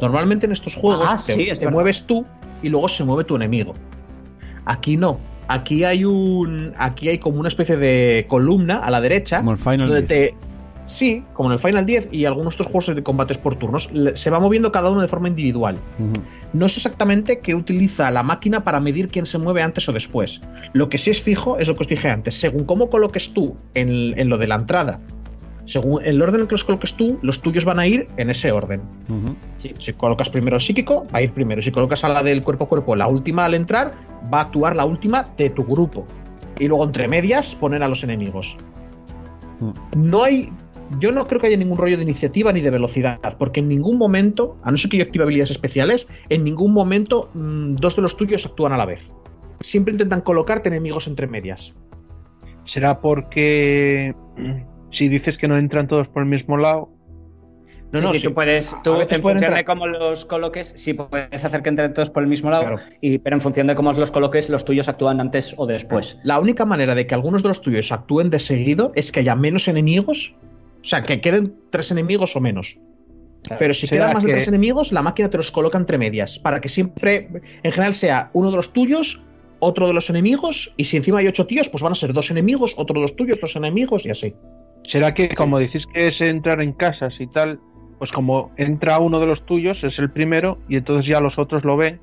B: Normalmente en estos juegos
C: Ah,
B: te,
C: sí, es
B: te
C: verdad.
B: mueves tú y luego se mueve tu enemigo. Aquí no. Aquí hay un. Aquí hay como una especie de columna a la derecha.
A: Como el Final
B: donde
A: 10.
B: te. Sí, como en el Final 10 y algunos otros juegos de combates por turnos. Se va moviendo cada uno de forma individual. No sé exactamente qué utiliza la máquina para medir quién se mueve antes o después. Lo que sí es fijo es lo que os dije antes. Según cómo coloques tú en, en lo de la entrada, según el orden en que los coloques tú, los tuyos van a ir en ese orden. Si colocas primero el psíquico, va a ir primero. Si colocas a la del cuerpo a cuerpo, la última al entrar, va a actuar la última de tu grupo. Y luego entre medias poner a los enemigos. No hay. Yo no creo que haya ningún rollo de iniciativa ni de velocidad, porque en ningún momento, a no ser que yo active habilidades especiales, en ningún momento mm, dos de los tuyos actúan a la vez. Siempre intentan colocarte enemigos entre medias.
D: ¿Será porque mm, si dices que no entran todos por el mismo lado?
B: No,
C: Sí,
B: no,
C: sí,
B: sí.
C: tú puedes, tú en función
B: entrar-
C: de cómo los coloques, sí puedes hacer que entren todos por el mismo lado,
B: Claro.
C: y, pero en función de cómo los coloques, los tuyos actúan antes o después.
B: La única manera de que algunos de los tuyos actúen de seguido es que haya menos enemigos. O sea, que queden tres enemigos o menos. Pero si
D: ¿Será
B: quedan más de tres enemigos, la máquina te los coloca entre medias. Para que siempre, en general, sea uno de los tuyos, otro de los enemigos. Y si encima hay ocho tíos, pues van a ser dos enemigos, otro de los tuyos, dos enemigos y así.
D: ¿Será que como decís que es entrar en casas y tal, pues como entra uno de los tuyos, es el primero, y entonces ya los otros lo ven?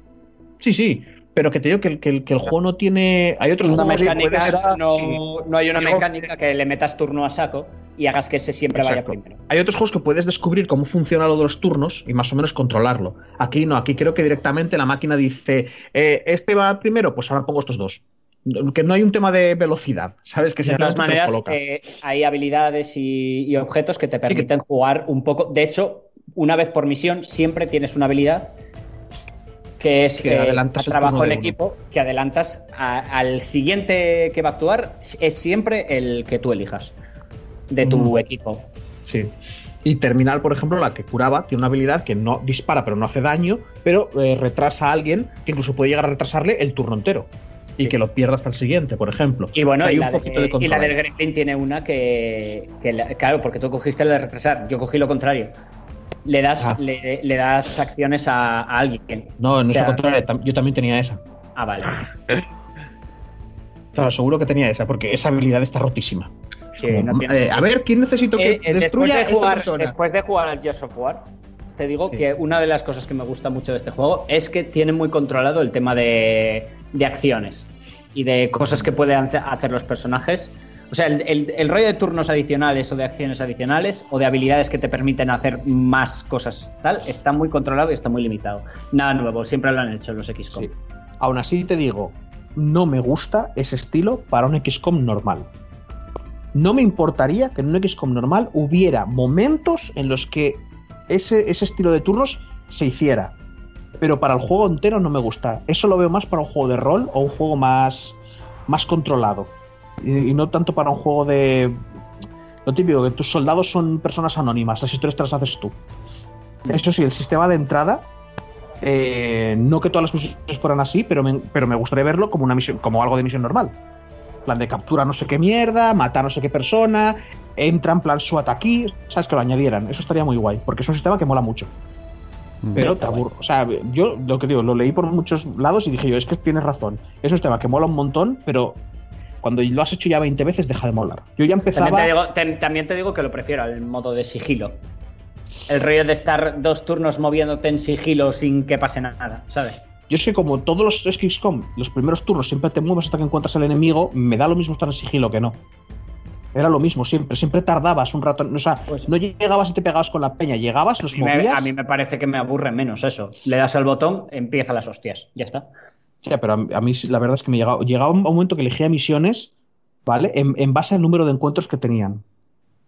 B: Sí, sí. Pero que te digo que el, que el, que el juego no tiene. Hay otros
C: Una mecánica,
B: puedes-
C: no,
B: sí.
C: no hay una mecánica que le metas turno a saco y hagas que ese siempre vaya primero.
B: Hay otros juegos que puedes descubrir cómo funciona lo de los turnos y más o menos controlarlo. Aquí no, aquí creo que directamente la máquina dice, eh, este va primero, pues ahora pongo estos dos. Que no hay un tema de velocidad, ¿sabes? Que
C: De todas maneras, eh, hay habilidades y, y objetos que te permiten jugar un poco. De hecho, una vez por misión, siempre tienes una habilidad que es
B: Que
C: eh, trabajo en
B: de
C: equipo, que adelantas a- al siguiente que va a actuar, es siempre el que tú elijas de tu
B: Mm.
C: equipo.
B: Sí. Y Terminal, por ejemplo, la que curaba, tiene una habilidad que no dispara, pero no hace daño, pero eh, retrasa a alguien que incluso puede llegar a retrasarle el turno entero. Y que lo pierda hasta el siguiente, por ejemplo.
C: Y bueno,
B: Hay
C: y
B: un
C: la, de-
B: poquito de
C: y
B: control
C: la del. Gremlin tiene una que, que la- claro, porque tú cogiste la de retrasar, yo cogí lo contrario. Le das,
B: Ah.
C: le, le das acciones a, a alguien.
B: No, no
C: O sea,
B: se controla. Yo también tenía esa.
C: Ah, vale.
B: Claro, seguro que tenía esa, porque esa habilidad está rotísima.
C: Sí,
B: Como,
C: no tiene
B: eh, a ver, ¿quién necesito que
C: Eh, eh, después,
B: destruya a
C: de
B: esta
C: jugar,
B: persona?
C: después de jugar al Gears of War, te digo
B: Sí.
C: que una de las cosas que me gusta mucho de este juego es que tiene muy controlado el tema de, de acciones y de cosas que pueden hace- hacer los personajes. O sea, el, rollo de turnos adicionales o de acciones adicionales o de habilidades que te permiten hacer más cosas tal, está muy controlado y está muy limitado. Nada nuevo, siempre lo han hecho los XCOM.
B: Aún así te digo, no me gusta ese estilo para un XCOM normal. No me importaría que en un XCOM normal hubiera momentos en los que ese, estilo de turnos se hiciera. Pero para el juego entero no me gusta. Eso lo veo más para un juego de rol o un juego más controlado. Y, y no tanto para un juego de... Lo típico, que tus soldados son personas anónimas, las historias te las haces tú. Eso sí, el sistema de entrada eh, no que todas las misiones fueran así, pero me, pero me gustaría verlo como una misión, como algo de misión normal. Plan de captura no sé qué mierda, matar no sé qué persona, entra en plan SWAT aquí, sabes que lo añadieran. Eso estaría muy guay, porque es un sistema que mola mucho.
A: Mm.
B: Pero te aburro. O sea, yo lo que digo, lo leí por muchos lados y dije yo, es que tienes razón. Es un sistema que mola un montón, pero cuando lo has hecho ya 20 veces deja de molar. Yo ya empezaba.
C: También te, digo, te- también te digo que lo prefiero al modo de sigilo. El rollo de estar dos turnos moviéndote en sigilo sin que pase nada, ¿sabes?
B: Yo sé como todos los XCOM, los primeros turnos siempre te mueves hasta que encuentras al enemigo, me da lo mismo estar en sigilo que no. Era lo mismo siempre, siempre tardabas un rato, o sea,
C: Pues-
B: no llegabas y te pegabas con la peña, llegabas, los
C: me-
B: movías.
C: a mí me parece que me aburre menos eso. Le das al botón, empieza las hostias. Ya está.
B: Ya, pero a, a mí la verdad es que me llegaba, llegaba un momento que elegía misiones, ¿vale? En, en base al número de encuentros que tenían.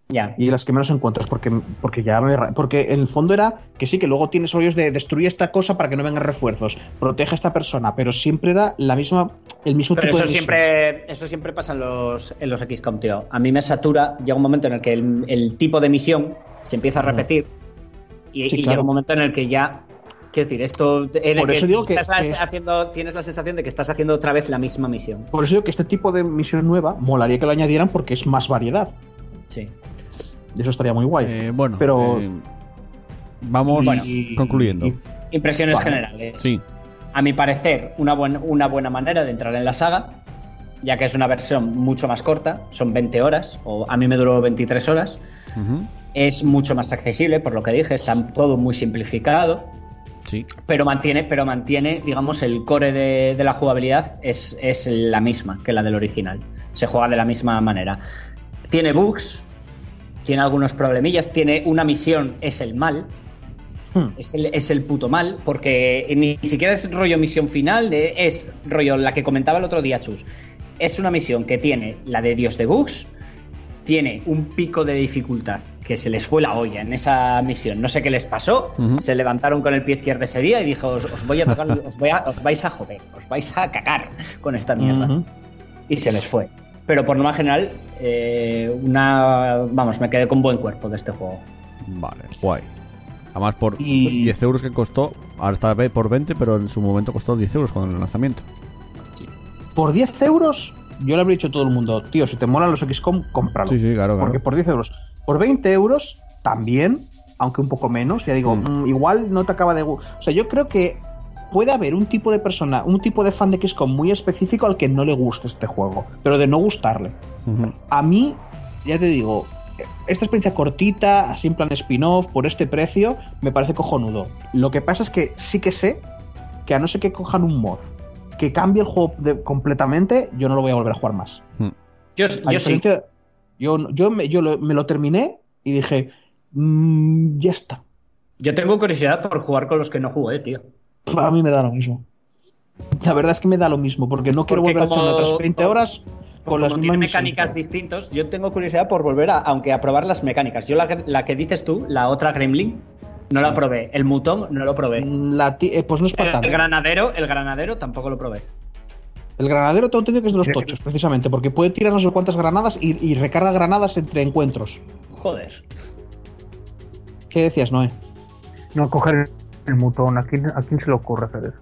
C: Ya.
B: Y las que menos encuentros, porque, porque ya me, Porque en el fondo era que sí, que luego tienes rollos de destruir esta cosa para que no vengan refuerzos, protege a esta persona, pero siempre era la misma, el mismo
C: Pero
B: tipo
C: eso
B: de
C: siempre, eso siempre pasa en los, en los XCOM, tío. A mí me satura, llega un momento en el que el, el tipo de misión se empieza a repetir y,
B: Sí,
C: y
B: claro.
C: llega un momento en el que ya... Quiero decir, esto... En el
B: Por
C: que
B: eso digo que-
C: estás
B: que-
C: haciendo, tienes la sensación de que estás haciendo otra vez la misma misión.
B: Por eso digo que este tipo de misión nueva molaría que lo añadieran porque es más variedad.
C: Sí.
B: Y eso estaría muy guay.
A: Eh, bueno,
B: pero-
A: eh, vamos
B: Y-
A: concluyendo.
B: y-
C: Impresiones
B: Vale.
C: generales.
A: sí,
C: A mi parecer, una, buen- una buena manera de entrar en la saga, ya que es una versión mucho más corta, son 20 horas, o a mí me duró 23 horas. Es mucho más accesible, por lo que dije, está todo muy simplificado,
A: sí.
C: pero mantiene, pero mantiene, digamos, el core de, de la jugabilidad es, es la misma que la del original. Se juega de la misma manera. Tiene bugs, tiene algunos problemillas, tiene una misión, es el mal,
B: Hmm.
C: es el, es el puto mal, porque ni siquiera es rollo misión final, de- es rollo la que comentaba el otro día Chus. Es una misión que tiene la de Dios de Bugs, tiene un pico de dificultad que se les fue la olla en esa misión. No sé qué les pasó, se levantaron con el pie izquierdo ese día y dijo, os, os voy a tocar, os, voy a- os vais a joder, os vais a cagar con esta mierda y se les fue. Pero por norma general, eh, una. Vamos, me quedé con buen cuerpo de este juego.
A: Vale, guay. Además, por
B: Y-
A: 10 euros que costó, ahora está por 20, pero en su momento costó 10 euros con el lanzamiento.
B: Por 10 euros, yo le habría dicho a todo el mundo, tío, si te molan los XCOM, cómpralo.
A: Sí, sí, claro, claro.
B: Porque por 10 euros. Por 20 euros, también, aunque un poco menos, ya digo,
A: Mm.
B: mm, igual no te acaba de... O sea, yo creo que puede haber un tipo de persona, un tipo de fan de XCOM muy específico al que no le guste este juego, pero de no gustarle. A mí, ya te digo, esta experiencia cortita, así en plan de spin-off, por este precio, me parece cojonudo. Lo que pasa es que sí que sé que a no ser que cojan un mod que cambie el juego de- completamente, yo no lo voy a volver a jugar más.
C: Yo,
B: A
C: yo sí.
B: Yo, yo, me, yo lo- me lo terminé y dije, "Mm, ya está.
C: Yo tengo curiosidad por jugar con los que no jugué, tío.
B: A mí me da lo mismo. La verdad es que me da lo mismo, porque no quiero
C: Porque
B: volver a
C: como-
B: echarme otras 20 horas con las mismas
C: mecánicas distintas, yo tengo curiosidad por volver a, aunque a probar las mecánicas. Yo la, la que dices tú, la otra Gremlin, no la probé. El mutón no lo probé.
B: La ti- eh, pues no es para
C: El,
B: tanto.
C: el granadero, el granadero tampoco lo probé.
B: El granadero tengo entendido que es de los tochos, precisamente, porque puede tirar no sé cuántas granadas y, y recarga granadas entre encuentros.
C: Joder.
B: ¿Qué decías, Noé?
D: No coger el mutón. ¿A quién, a quién se le ocurre hacer eso?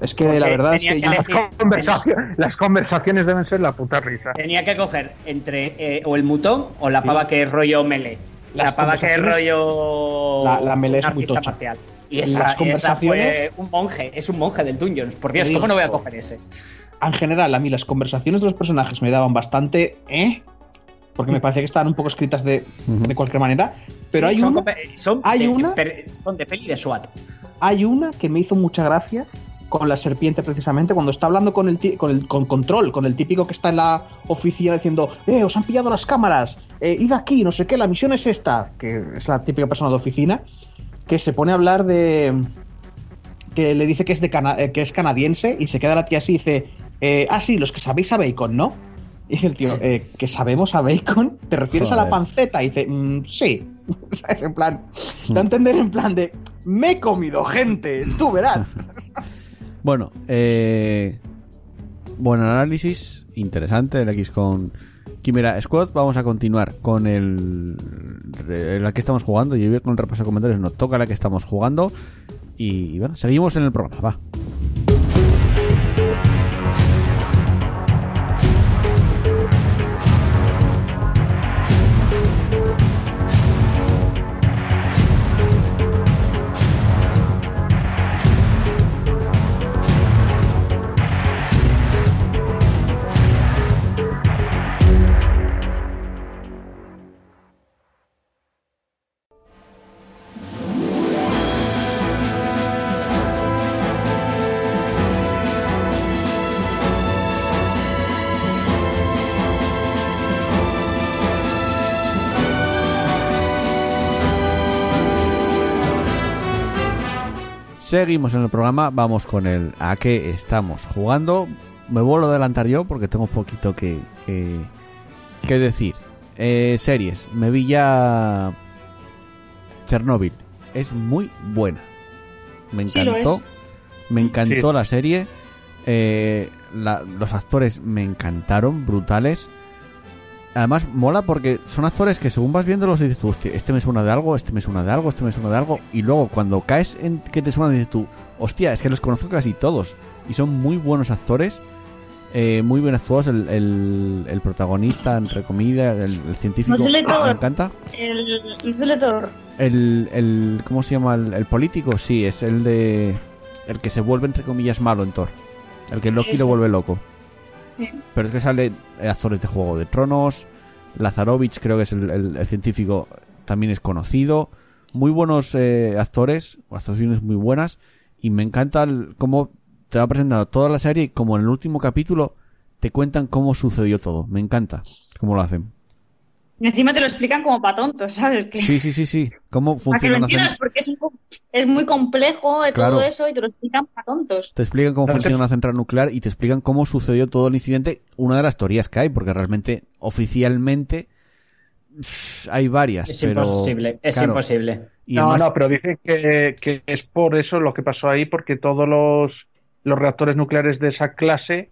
B: Es que
C: Porque
B: la verdad es que
C: que
B: yo-
D: Las, conversaciones, las conversaciones deben ser la puta risa.
C: Tenía que coger entre eh, o el mutón o la
B: Sí.
C: pava que es rollo melee.
B: las
G: la pava que es rollo.
B: La- la melee es
G: un
B: muy tocha.
G: marcial. Y
B: Las
G: esa, esa
B: conversaciones-
G: fue un monje, es un monje del Dungeons. Por Dios, ¿cómo no voy a coger ese?
B: En general, a mí las conversaciones de los personajes me daban bastante. ¿eh? Porque me parecía que estaban un poco escritas de, de cualquier manera. Pero
G: Sí,
B: hay
G: son,
B: una,
G: son
B: hay
G: de,
B: una-
G: son de peli de SWAT.
B: hay una que me hizo mucha gracia con la serpiente precisamente cuando está hablando con el con el con control con el típico que está en la oficina diciendo eh os han pillado las cámaras eh, id aquí no sé qué la misión es esta que es la típica persona de oficina que se pone a hablar de que le dice que es de Cana- eh, que es canadiense y se queda la tía así y dice eh, ah sí los que sabéis a bacon no y dice el tío eh, que sabemos a bacon te refieres a la panceta y dice "Mm, sí ¿Sabes? en plan da a entender en plan de me he comido gente tú verás
A: Bueno, eh, buen análisis, interesante el X con Chimera Squad. Vamos a continuar con el, el- la que estamos jugando. Yo voy con el repaso de comentarios, nos toca la que estamos jugando. Y, bueno, seguimos en el programa, va. Seguimos en el programa, vamos con el a qué estamos jugando. Me vuelvo a adelantar yo porque tengo poquito que, que, que decir. Eh, series, me vi ya Chernobyl. Es muy buena. Me encantó. Me encantó
D: Sí.
A: la serie. Eh, la- los actores me encantaron, brutales. Además, mola porque son actores que según vas viéndolos dices tú, hostia, este me suena de algo, este me suena de algo, este me suena de algo. Y luego cuando caes en que te suenan dices tú, hostia, es que los conozco casi todos. Y son muy buenos actores, eh, muy bien actuados. El, el- el protagonista, entre comillas, el, el científico, me encanta.
E: El, el
A: ¿cómo se llama? El, político, sí, es el de el que se vuelve entre comillas malo en Thor. El que Loki lo vuelve loco. Pero es que salen eh, actores de Juego de Tronos. Lazarovich, creo que es el, científico, también es conocido. Muy buenos eh, actores, actuaciones muy buenas. Y me encanta cómo te va presentando toda la serie y como en el último capítulo te cuentan cómo sucedió todo. Me encanta cómo lo hacen.
E: Y encima te lo explican como para tontos, ¿sabes? Que,
A: Sí, sí, sí, sí. Cómo
E: para que lo
A: funciona
E: entiendas, porque es, un po- es muy complejo de
A: Claro.
E: todo eso y te lo explican para tontos.
A: Te explican cómo
D: Entonces-
A: funciona una central nuclear y te explican cómo sucedió todo el incidente. Una de las teorías que hay, porque realmente, oficialmente, hay varias.
G: Es
A: pero,
G: imposible, es
A: claro,
G: imposible.
A: Y
D: no,
A: además,
D: no, pero dicen que, que es por eso lo que pasó ahí, porque todos los, los reactores nucleares de esa clase,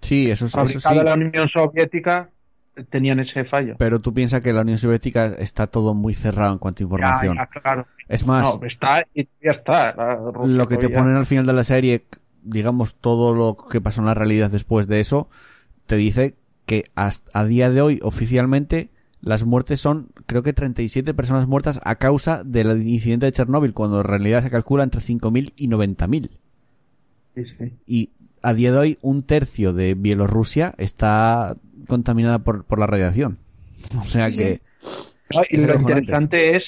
A: sí, eso, es- eso sí.
D: en la Unión Soviética, tenían ese fallo.
A: Pero tú piensas que la Unión Soviética está todo muy cerrado en cuanto a información.
D: Ya, ya, claro.
A: Es más,
D: No, está y ya está.
A: Lo que te ponen al final de la serie, digamos, todo lo que pasó en la realidad después de eso, te dice que hasta a día de hoy, oficialmente, las muertes son, creo que 37 personas muertas a causa del incidente de Chernóbil, cuando en realidad se calcula entre 5.000 y 90.000.
D: Sí, sí.
A: Y a día de hoy, un tercio de Bielorrusia está contaminada por, por la radiación. O sea que,
D: No, y
A: Es
D: lo interesante es,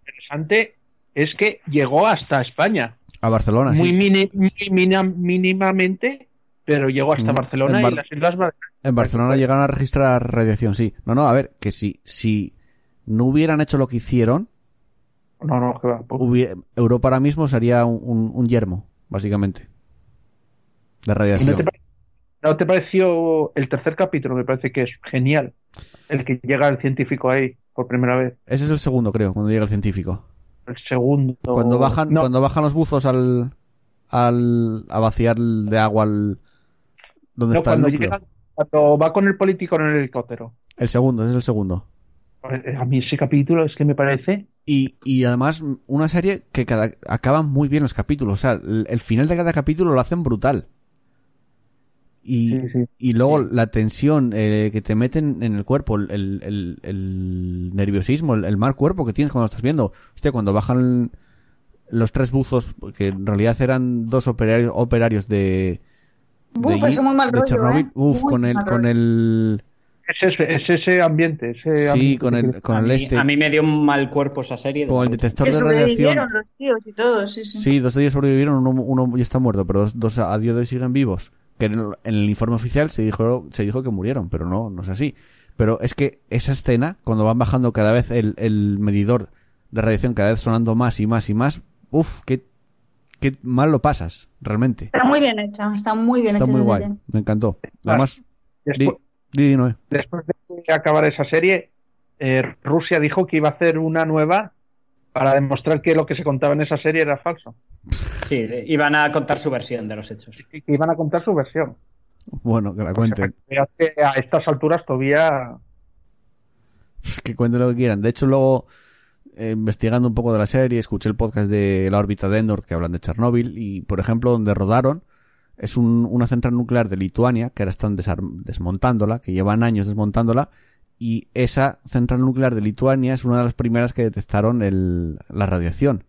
D: interesante es que llegó hasta España.
A: a Barcelona,
D: muy,
A: sí.
D: mini- muy mina- mínimamente, pero llegó hasta
A: Mm,
D: Barcelona
A: Bar-
D: y las Islas.
A: En Barcelona llegaron a registrar radiación, sí. No, no, a ver, que si, si no hubieran hecho lo que hicieron,
D: No, no, que va. pues,
A: hubie- Europa ahora mismo sería un, un- un yermo, básicamente. De
D: ¿Y
A: radiación.
D: ¿No te, pare- no te pareció el tercer capítulo? Me parece que es genial. El que llega el científico ahí por primera vez.
A: Ese es el segundo, creo, cuando llega el científico.
D: El segundo.
A: Cuando bajan,
D: No,
A: cuando bajan los buzos al, al, a vaciar de agua al, donde
D: no,
A: está el
D: cuando,
A: núcleo.
D: llega- cuando va con el político en el helicóptero.
A: El segundo, ese es el segundo.
D: Eh, A mí ese capítulo es que me parece.
A: Y, y además, una serie que cada, acaban muy bien los capítulos. O sea, el, el final de cada capítulo lo hacen brutal. Y,
D: Sí, sí.
A: y luego la tensión eh, que te meten en el cuerpo, el, el- el nerviosismo, el, el mal cuerpo que tienes cuando estás viendo. Hostia, cuando bajan los tres buzos, que en realidad eran dos operarios, operarios de.
E: Buf,
A: de,
E: eso muy mal
A: de
E: rollo,
A: Chernobyl.
E: ¿eh?
A: Uf,
E: Muy
A: con el,
E: mal
A: con el.
D: Es ese, es ese ambiente. Ese
A: Sí,
D: ambiente
A: con el, con
C: a,
A: el
C: mí,
A: este.
C: a mí me dio un mal cuerpo esa serie. de
A: Con el detector
E: Que
A: de radiación.
E: sobrevivieron los tíos y todo, sí, sí.
A: Sí, dos de ellos sobrevivieron, uno, uno ya está muerto, pero dos, dos a día de hoy siguen vivos. Que en el, en el informe oficial se dijo, se dijo que murieron, pero no, no es así. Pero es que esa escena, cuando van bajando cada vez el, el medidor de radiación, cada vez sonando más y más y más, uff, qué, qué mal lo pasas, realmente.
E: Está muy bien hecha, está muy bien
A: Está
E: hecha
A: muy
E: esa
A: guay,
E: serie.
A: me encantó. Además, di,
D: Después,
A: di, di, Noé.
D: después de acabar esa serie, eh, Rusia dijo que iba a hacer una nueva para demostrar que lo que se contaba en esa serie era falso.
C: Sí, iban a contar su versión de los hechos.
D: Iban a contar su versión.
A: Bueno, que la cuenten.
D: Que a estas alturas todavía
A: que cuenten lo que quieran. De hecho, luego, eh, investigando un poco de la serie, escuché el podcast de la órbita de Endor que hablan de Chernóbil y, por ejemplo, donde rodaron es un- una central nuclear de Lituania que ahora están desmontándola, que llevan años desmontándola y esa central nuclear de Lituania es una de las primeras que detectaron el, la radiación.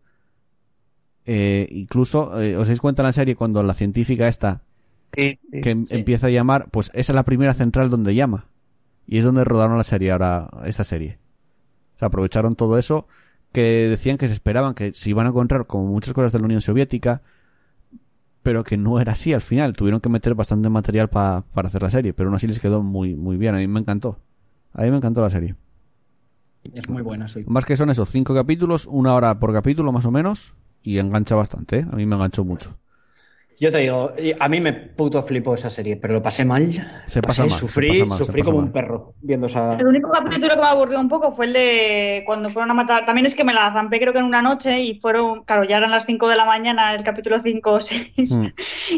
A: Eh, incluso, eh, os dais cuenta en la serie cuando la científica esta
D: sí, sí.
A: que em-
C: sí.
A: empieza a llamar, pues esa es la primera central donde llama. Y es donde rodaron la serie ahora, esta serie. O sea, aprovecharon todo eso que decían que se esperaban que se iban a encontrar con muchas cosas de la Unión Soviética, pero que no era así al final. Tuvieron que meter bastante material pa- para hacer la serie, pero aún así les quedó muy, muy bien. A mí me encantó. A mí me encantó la serie.
C: Es muy buena, sí.
A: Más que son esos cinco capítulos, una hora por capítulo más o menos, y engancha bastante, ¿eh? A mí me enganchó mucho.
C: Yo te digo, a mí me puto flipó esa serie, pero lo pasé mal.
A: Se pasa
C: pasé,
A: mal, se
C: Sufrí,
A: pasa mal, se
C: sufrí
A: pasa
C: como
A: mal.
C: un perro viendo esa.
E: El único capítulo que me aburrió un poco fue el de cuando fueron a matar. También es que me la zampé creo que en una noche y fueron, claro, ya eran las 5 de la mañana, el capítulo 5 o 6.
A: Mm.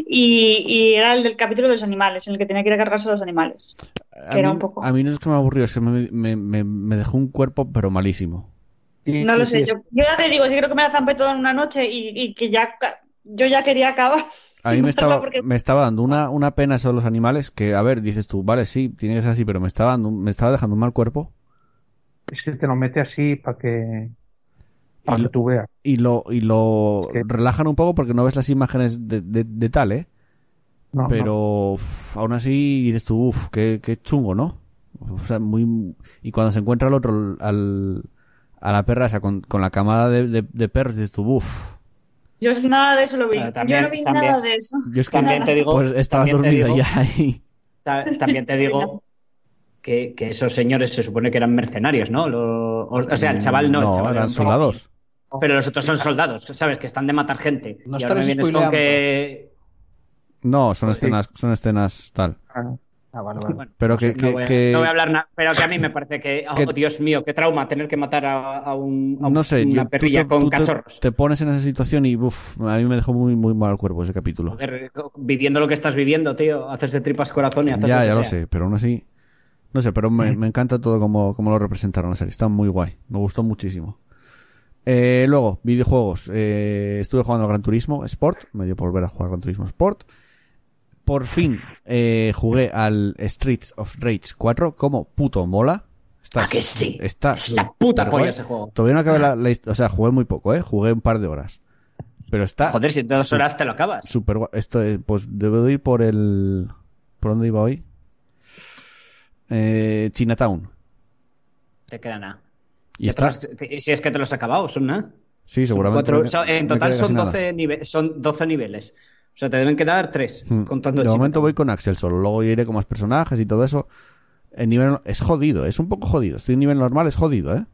E: Y, y era el del capítulo de los animales, en el que tenía que ir a cargarse a los animales.
A: A
E: Que era
A: mí-
E: un poco-
A: A mí no es que me aburrió, es que me, me, me- me dejó un cuerpo, pero malísimo.
D: Sí,
E: No
D: sí,
E: lo sé,
D: sí.
E: yo, yo ya te digo, sí creo que me la zampé todo en una noche y, y que ya yo ya quería acabar.
A: A mí me estaba,
E: Porque-
A: me estaba dando una, una pena eso de los animales que, a ver, dices tú, vale, sí, tiene que ser así, pero me estaba, dando, me estaba dejando un mal cuerpo
D: Es que te lo mete así para que,
A: lo-
D: que tú veas.
A: y lo, y lo
D: ¿Qué?
A: relajan un poco porque no ves las imágenes de, de, de tal, ¿eh?
D: No, no.
A: Pero uf, aún así dices tú, uff, qué, qué chungo, ¿no? O sea, muy... Y cuando se encuentra el otro, al, a la perra esa con, con la camada de, de, de perros, dices tú, uff.
E: Yo nada de eso lo vi.
C: También-
E: yo no vi
C: también.
E: nada de eso.
A: Yo es que
C: También te digo,
A: pues estabas
C: también te
A: dormido
C: digo-
A: ya ahí.
C: Ta- También te digo que, que esos señores se supone que eran mercenarios, ¿no? Lo- o, o sea, el chaval no, el chaval era
A: eran soldados.
C: Pero los otros son soldados, ¿sabes? Que están de matar gente.
B: No
C: y ahora me vienes con que.
A: No, son escenas, son escenas tal.
D: Ah,
B: Ah, vale, vale.
C: Bueno,
A: Pero
C: no
A: que,
C: no, voy a,
A: que-
C: no voy a hablar nada. Pero que a mí me parece que. Oh,
A: que-
C: Dios mío, qué trauma tener que matar a, a un, a
A: no sé,
C: una
A: yo-
C: perrilla
A: te-
C: con
A: te-
C: cachorros.
A: Te, pones en esa situación y uf, a mí me dejó muy muy mal el cuerpo ese capítulo.
C: Joder, viviendo lo que estás viviendo, tío. Haces de tripas corazón y haces
A: Ya,
C: que
A: ya lo
C: sea.
A: sé, pero aún así no sé, pero me, me encanta todo como, como lo representaron la serie, está muy guay, me gustó muchísimo. Eh, luego, videojuegos. Eh, estuve jugando al Gran Turismo Sport, me dio por volver a jugar Gran Turismo Sport. Por fin eh, jugué al Streets of Rage 4, como puto mola. Está,
C: ¿A que sí?
A: Está
C: Es la puta polla
A: guay.
C: ese juego.
A: Todavía no acabé la, la hist- O sea, jugué muy poco, ¿eh? Jugué un par de horas. Pero está
C: Joder, si en dos horas te lo acabas.
A: súper guay. Esto, eh, pues debo de ir por el... ¿Por dónde iba hoy? Eh, Chinatown.
C: Te queda nada.
A: Y está...
C: los- si es que te los has acabado, son nada.
A: Sí,
C: Son
A: seguramente.
C: cuatro- en total son
A: casi nada.
C: 12, nive- son 12 niveles. O sea, te deben quedar 3,
A: Hmm.
C: contando
A: De momento voy con Axel solo, luego iré con más personajes y todo eso. El nivel es jodido, es un poco jodido. Estoy en nivel normal, es jodido, ¿eh?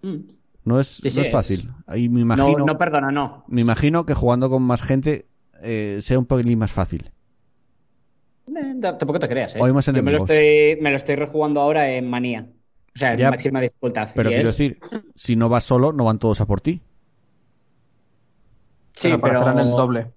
C: Mm.
A: No es,
C: Sí, sí,
A: no es
C: es-
A: fácil. Ahí me
C: No,
A: imagino,
C: no perdona, no.
A: me imagino que jugando con más gente eh, sea un poquilín más fácil.
C: Eh, tampoco te creas, ¿eh?
A: O hay más
C: Yo me lo, estoy, me lo estoy rejugando ahora en manía. O sea, en máxima dificultad.
A: Pero quiero
C: es-
A: decir, si no vas solo, no van todos a por ti.
C: Sí,
B: Pero
C: pero...
B: el doble.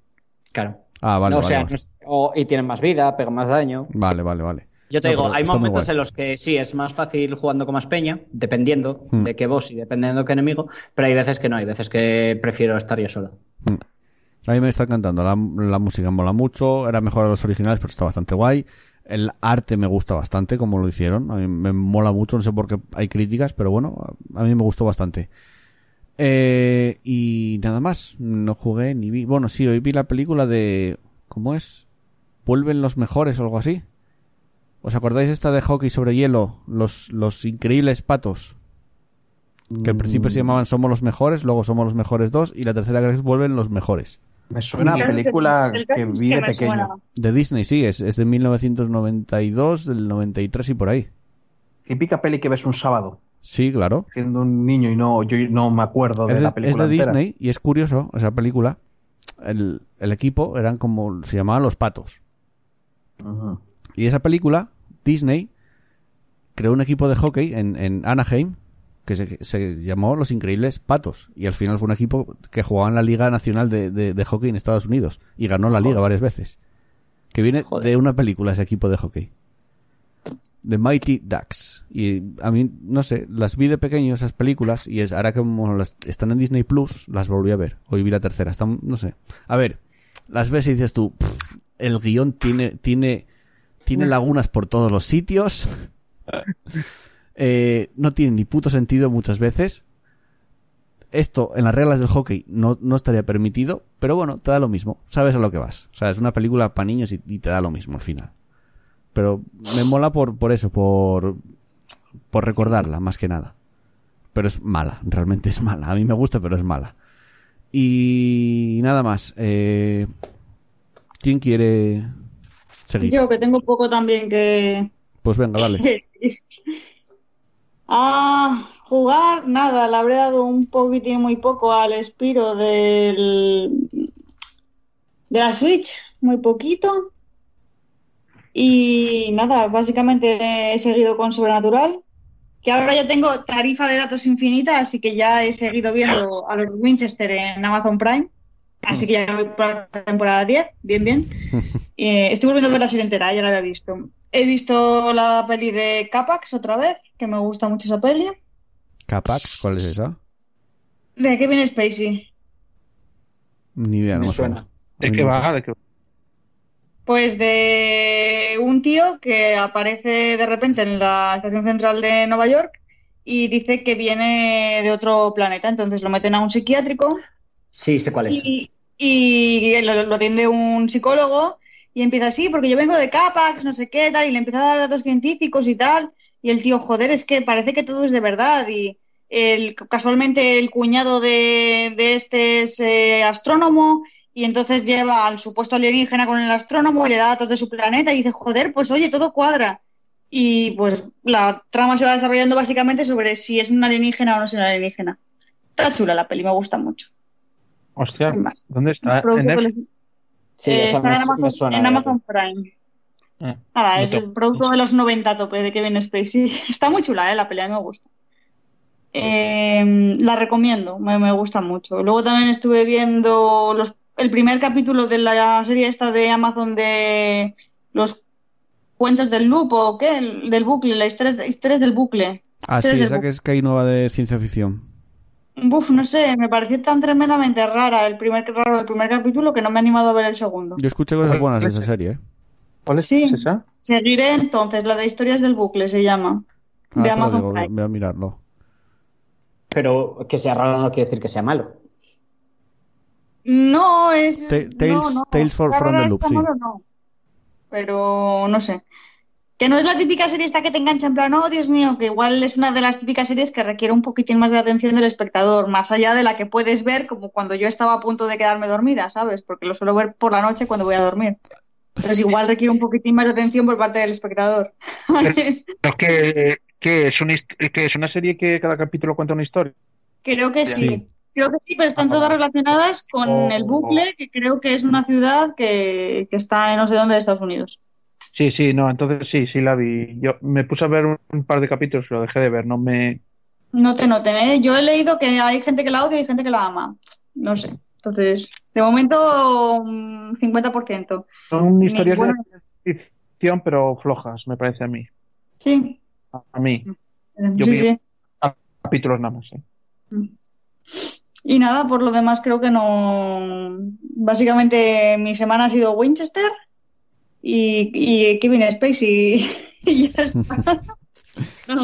C: Claro.
A: Ah, vale,
C: o
A: vale,
C: sea,
A: vale.
C: no es- o- y tienen más vida, pegan más daño.
A: Vale, vale, vale.
C: Yo te
A: No,
C: digo, hay momentos en los que sí, es más fácil jugando con más peña, dependiendo
A: Hmm.
C: de qué boss y dependiendo de qué enemigo, pero hay veces que no, hay veces que prefiero estar yo solo.
A: A mí me está encantando. La, la música mola mucho. Era mejor a los originales, pero está bastante guay. El arte me gusta bastante, como lo hicieron. A mí me mola mucho. No sé por qué hay críticas, pero bueno, a mí me gustó bastante. Eh, y nada más. No jugué ni vi. Bueno, sí, hoy vi la película de. ¿Cómo es? ¿Vuelven los mejores o algo así? ¿Os acordáis esta de hockey sobre hielo? Los, los increíbles patos. Que al principio se llamaban Somos los mejores, luego Somos los mejores dos, y la tercera que es Vuelven los mejores.
B: Me suena a película que
E: es
B: vi de pequeño.
A: De Disney, sí, es, es de 1992, del 93 y por ahí.
B: Típica peli que ves un sábado,
A: Sí, claro.
B: siendo un niño y no, yo no me acuerdo de
A: Es de,
B: la
A: es
B: película
A: de
B: entera.
A: Disney y es curioso esa película. El, el equipo eran como, se llamaban los patos. Y esa película, Disney creó un equipo de hockey en, en Anaheim que se, se llamó Los Increíbles Patos. Y al final fue un equipo que jugaba en la Liga Nacional de, de- de Hockey en Estados Unidos. Y ganó la liga varias veces. Que viene
G: Joder.
A: de una película ese equipo de hockey. The Mighty Ducks. Y a mí, no sé, las vi de pequeño esas películas y es ahora que como las están en Disney Plus, las volví a ver. Hoy vi la tercera. Están, no sé. A ver, las ves y dices tú, "Pff, el guion tiene, tiene, tiene lagunas por todos los sitios. Eh, no tiene ni puto sentido muchas veces. Esto en las reglas del hockey no, no estaría permitido, pero bueno, te da lo mismo. Sabes a lo que vas. O sea, es una película para niños y, y te da lo mismo al final. Pero me mola por, por eso, por, por recordarla, más que nada. Pero es mala, realmente es mala. A mí me gusta, pero es mala. Y nada más. Eh, ¿Quién quiere seguir?
E: Yo que tengo poco también que...
A: Pues venga, dale.
E: A jugar, nada, le habré dado un poquitín muy poco al Spiro del de la Switch, muy poquito. Y nada, básicamente he seguido con Sobrenatural, que ahora ya tengo tarifa de datos infinita, así que ya he seguido viendo a los Winchester en Amazon Prime. Así que ya voy por la temporada 10, bien, bien. Eh, estoy volviendo a ver la serie entera, ya la había visto. He visto la peli de Capax otra vez, que me gusta mucho esa peli.
A: Capax, ¿cuál es esa?
E: De Kevin Spacey.
A: Ni idea, no
B: Me suena.
D: ¿De qué va? ¿De qué va?
E: Pues de un tío que aparece de repente en la estación central de Nueva York y dice que viene de otro planeta. Entonces lo meten a un psiquiátrico
G: Sí, sé cuál es.
E: y, y lo, lo atiende un psicólogo y empieza así, porque yo vengo de Capax, no sé qué, tal, y le empieza a dar datos científicos y tal. Y el tío, joder, es que parece que todo es de verdad. Y el, casualmente el cuñado de, de este es eh, astrónomo y entonces lleva al supuesto alienígena con el astrónomo y le da datos de su planeta y dice, joder, pues oye, todo cuadra. Y pues la trama se va desarrollando básicamente sobre si es un alienígena o no es un alienígena. Está chula la peli, me gusta mucho.
D: Hostia. ¿dónde está?
E: Producto
D: ¿En
E: los-
G: Sí,
E: eh, está
G: me,
E: en
G: me
E: Amazon,
G: suena.
E: en Amazon Prime.
D: Ah,
E: Nada, es el producto de los 90 a tope de Kevin Spacey. Está muy chula, ¿eh? La pelea me gusta. Eh, la recomiendo, me, me gusta mucho. Luego también estuve viendo los, el primer capítulo de la serie esta de Amazon de los cuentos del loop o qué, El- del bucle, las historias, de- historias del bucle.
A: Ah, sí, esa que es que hay nueva de ciencia ficción.
E: Buf, no sé, me pareció tan tremendamente rara el primer, raro el primer capítulo que no me he animado a ver el segundo.
A: Yo escuché cosas buenas de esa serie, ¿eh?
D: ¿Cuál es
E: Sí.
D: esa?
E: Seguiré entonces, la de historias del bucle se llama.
A: Ah,
E: De
A: lo
E: Amazon
A: digo,
E: Prime.
A: voy a mirarlo.
G: Pero que sea raro no quiere decir que sea malo.
E: No, es.
A: Ta- Tales-
E: no, no.
A: Tales for- from the Loop, sí.
E: modo, no. Pero no sé. Que no es la típica serie esta que te engancha en plan, oh Dios mío, que igual es una de las típicas series que requiere un poquitín más de atención del espectador, más allá de la que puedes ver como cuando yo estaba a punto de quedarme dormida, ¿sabes? Porque lo suelo ver por la noche cuando voy a dormir. Entonces igual requiere un poquitín más de atención por parte del espectador.
D: Pero que, que es, una, que es una serie que cada capítulo cuenta una historia.
E: Creo que sí.
A: Sí.
E: Creo que sí, pero están
D: Ah,
E: todas relacionadas con
D: Oh,
E: el bucle, que creo que es una ciudad que, que está en no sé dónde de Estados Unidos.
D: Sí, sí, no, entonces sí, sí la vi. Yo me puse a ver un, par de capítulos y lo dejé de ver, no me...
E: No te noten, ¿eh? Yo he leído que hay gente que la odia y hay gente que la ama. No sé. Entonces, de momento, un 50%.
D: Son historias
E: bueno-
D: de ficción, pero flojas, me parece a mí.
E: Sí,
D: A mí.
E: sí,
D: Yo
E: sí.
D: Capítulos nada más, ¿eh?
E: Y nada, por lo demás creo que no. Básicamente mi semana ha sido Winchester y, y Kevin Spacey y ya está. No,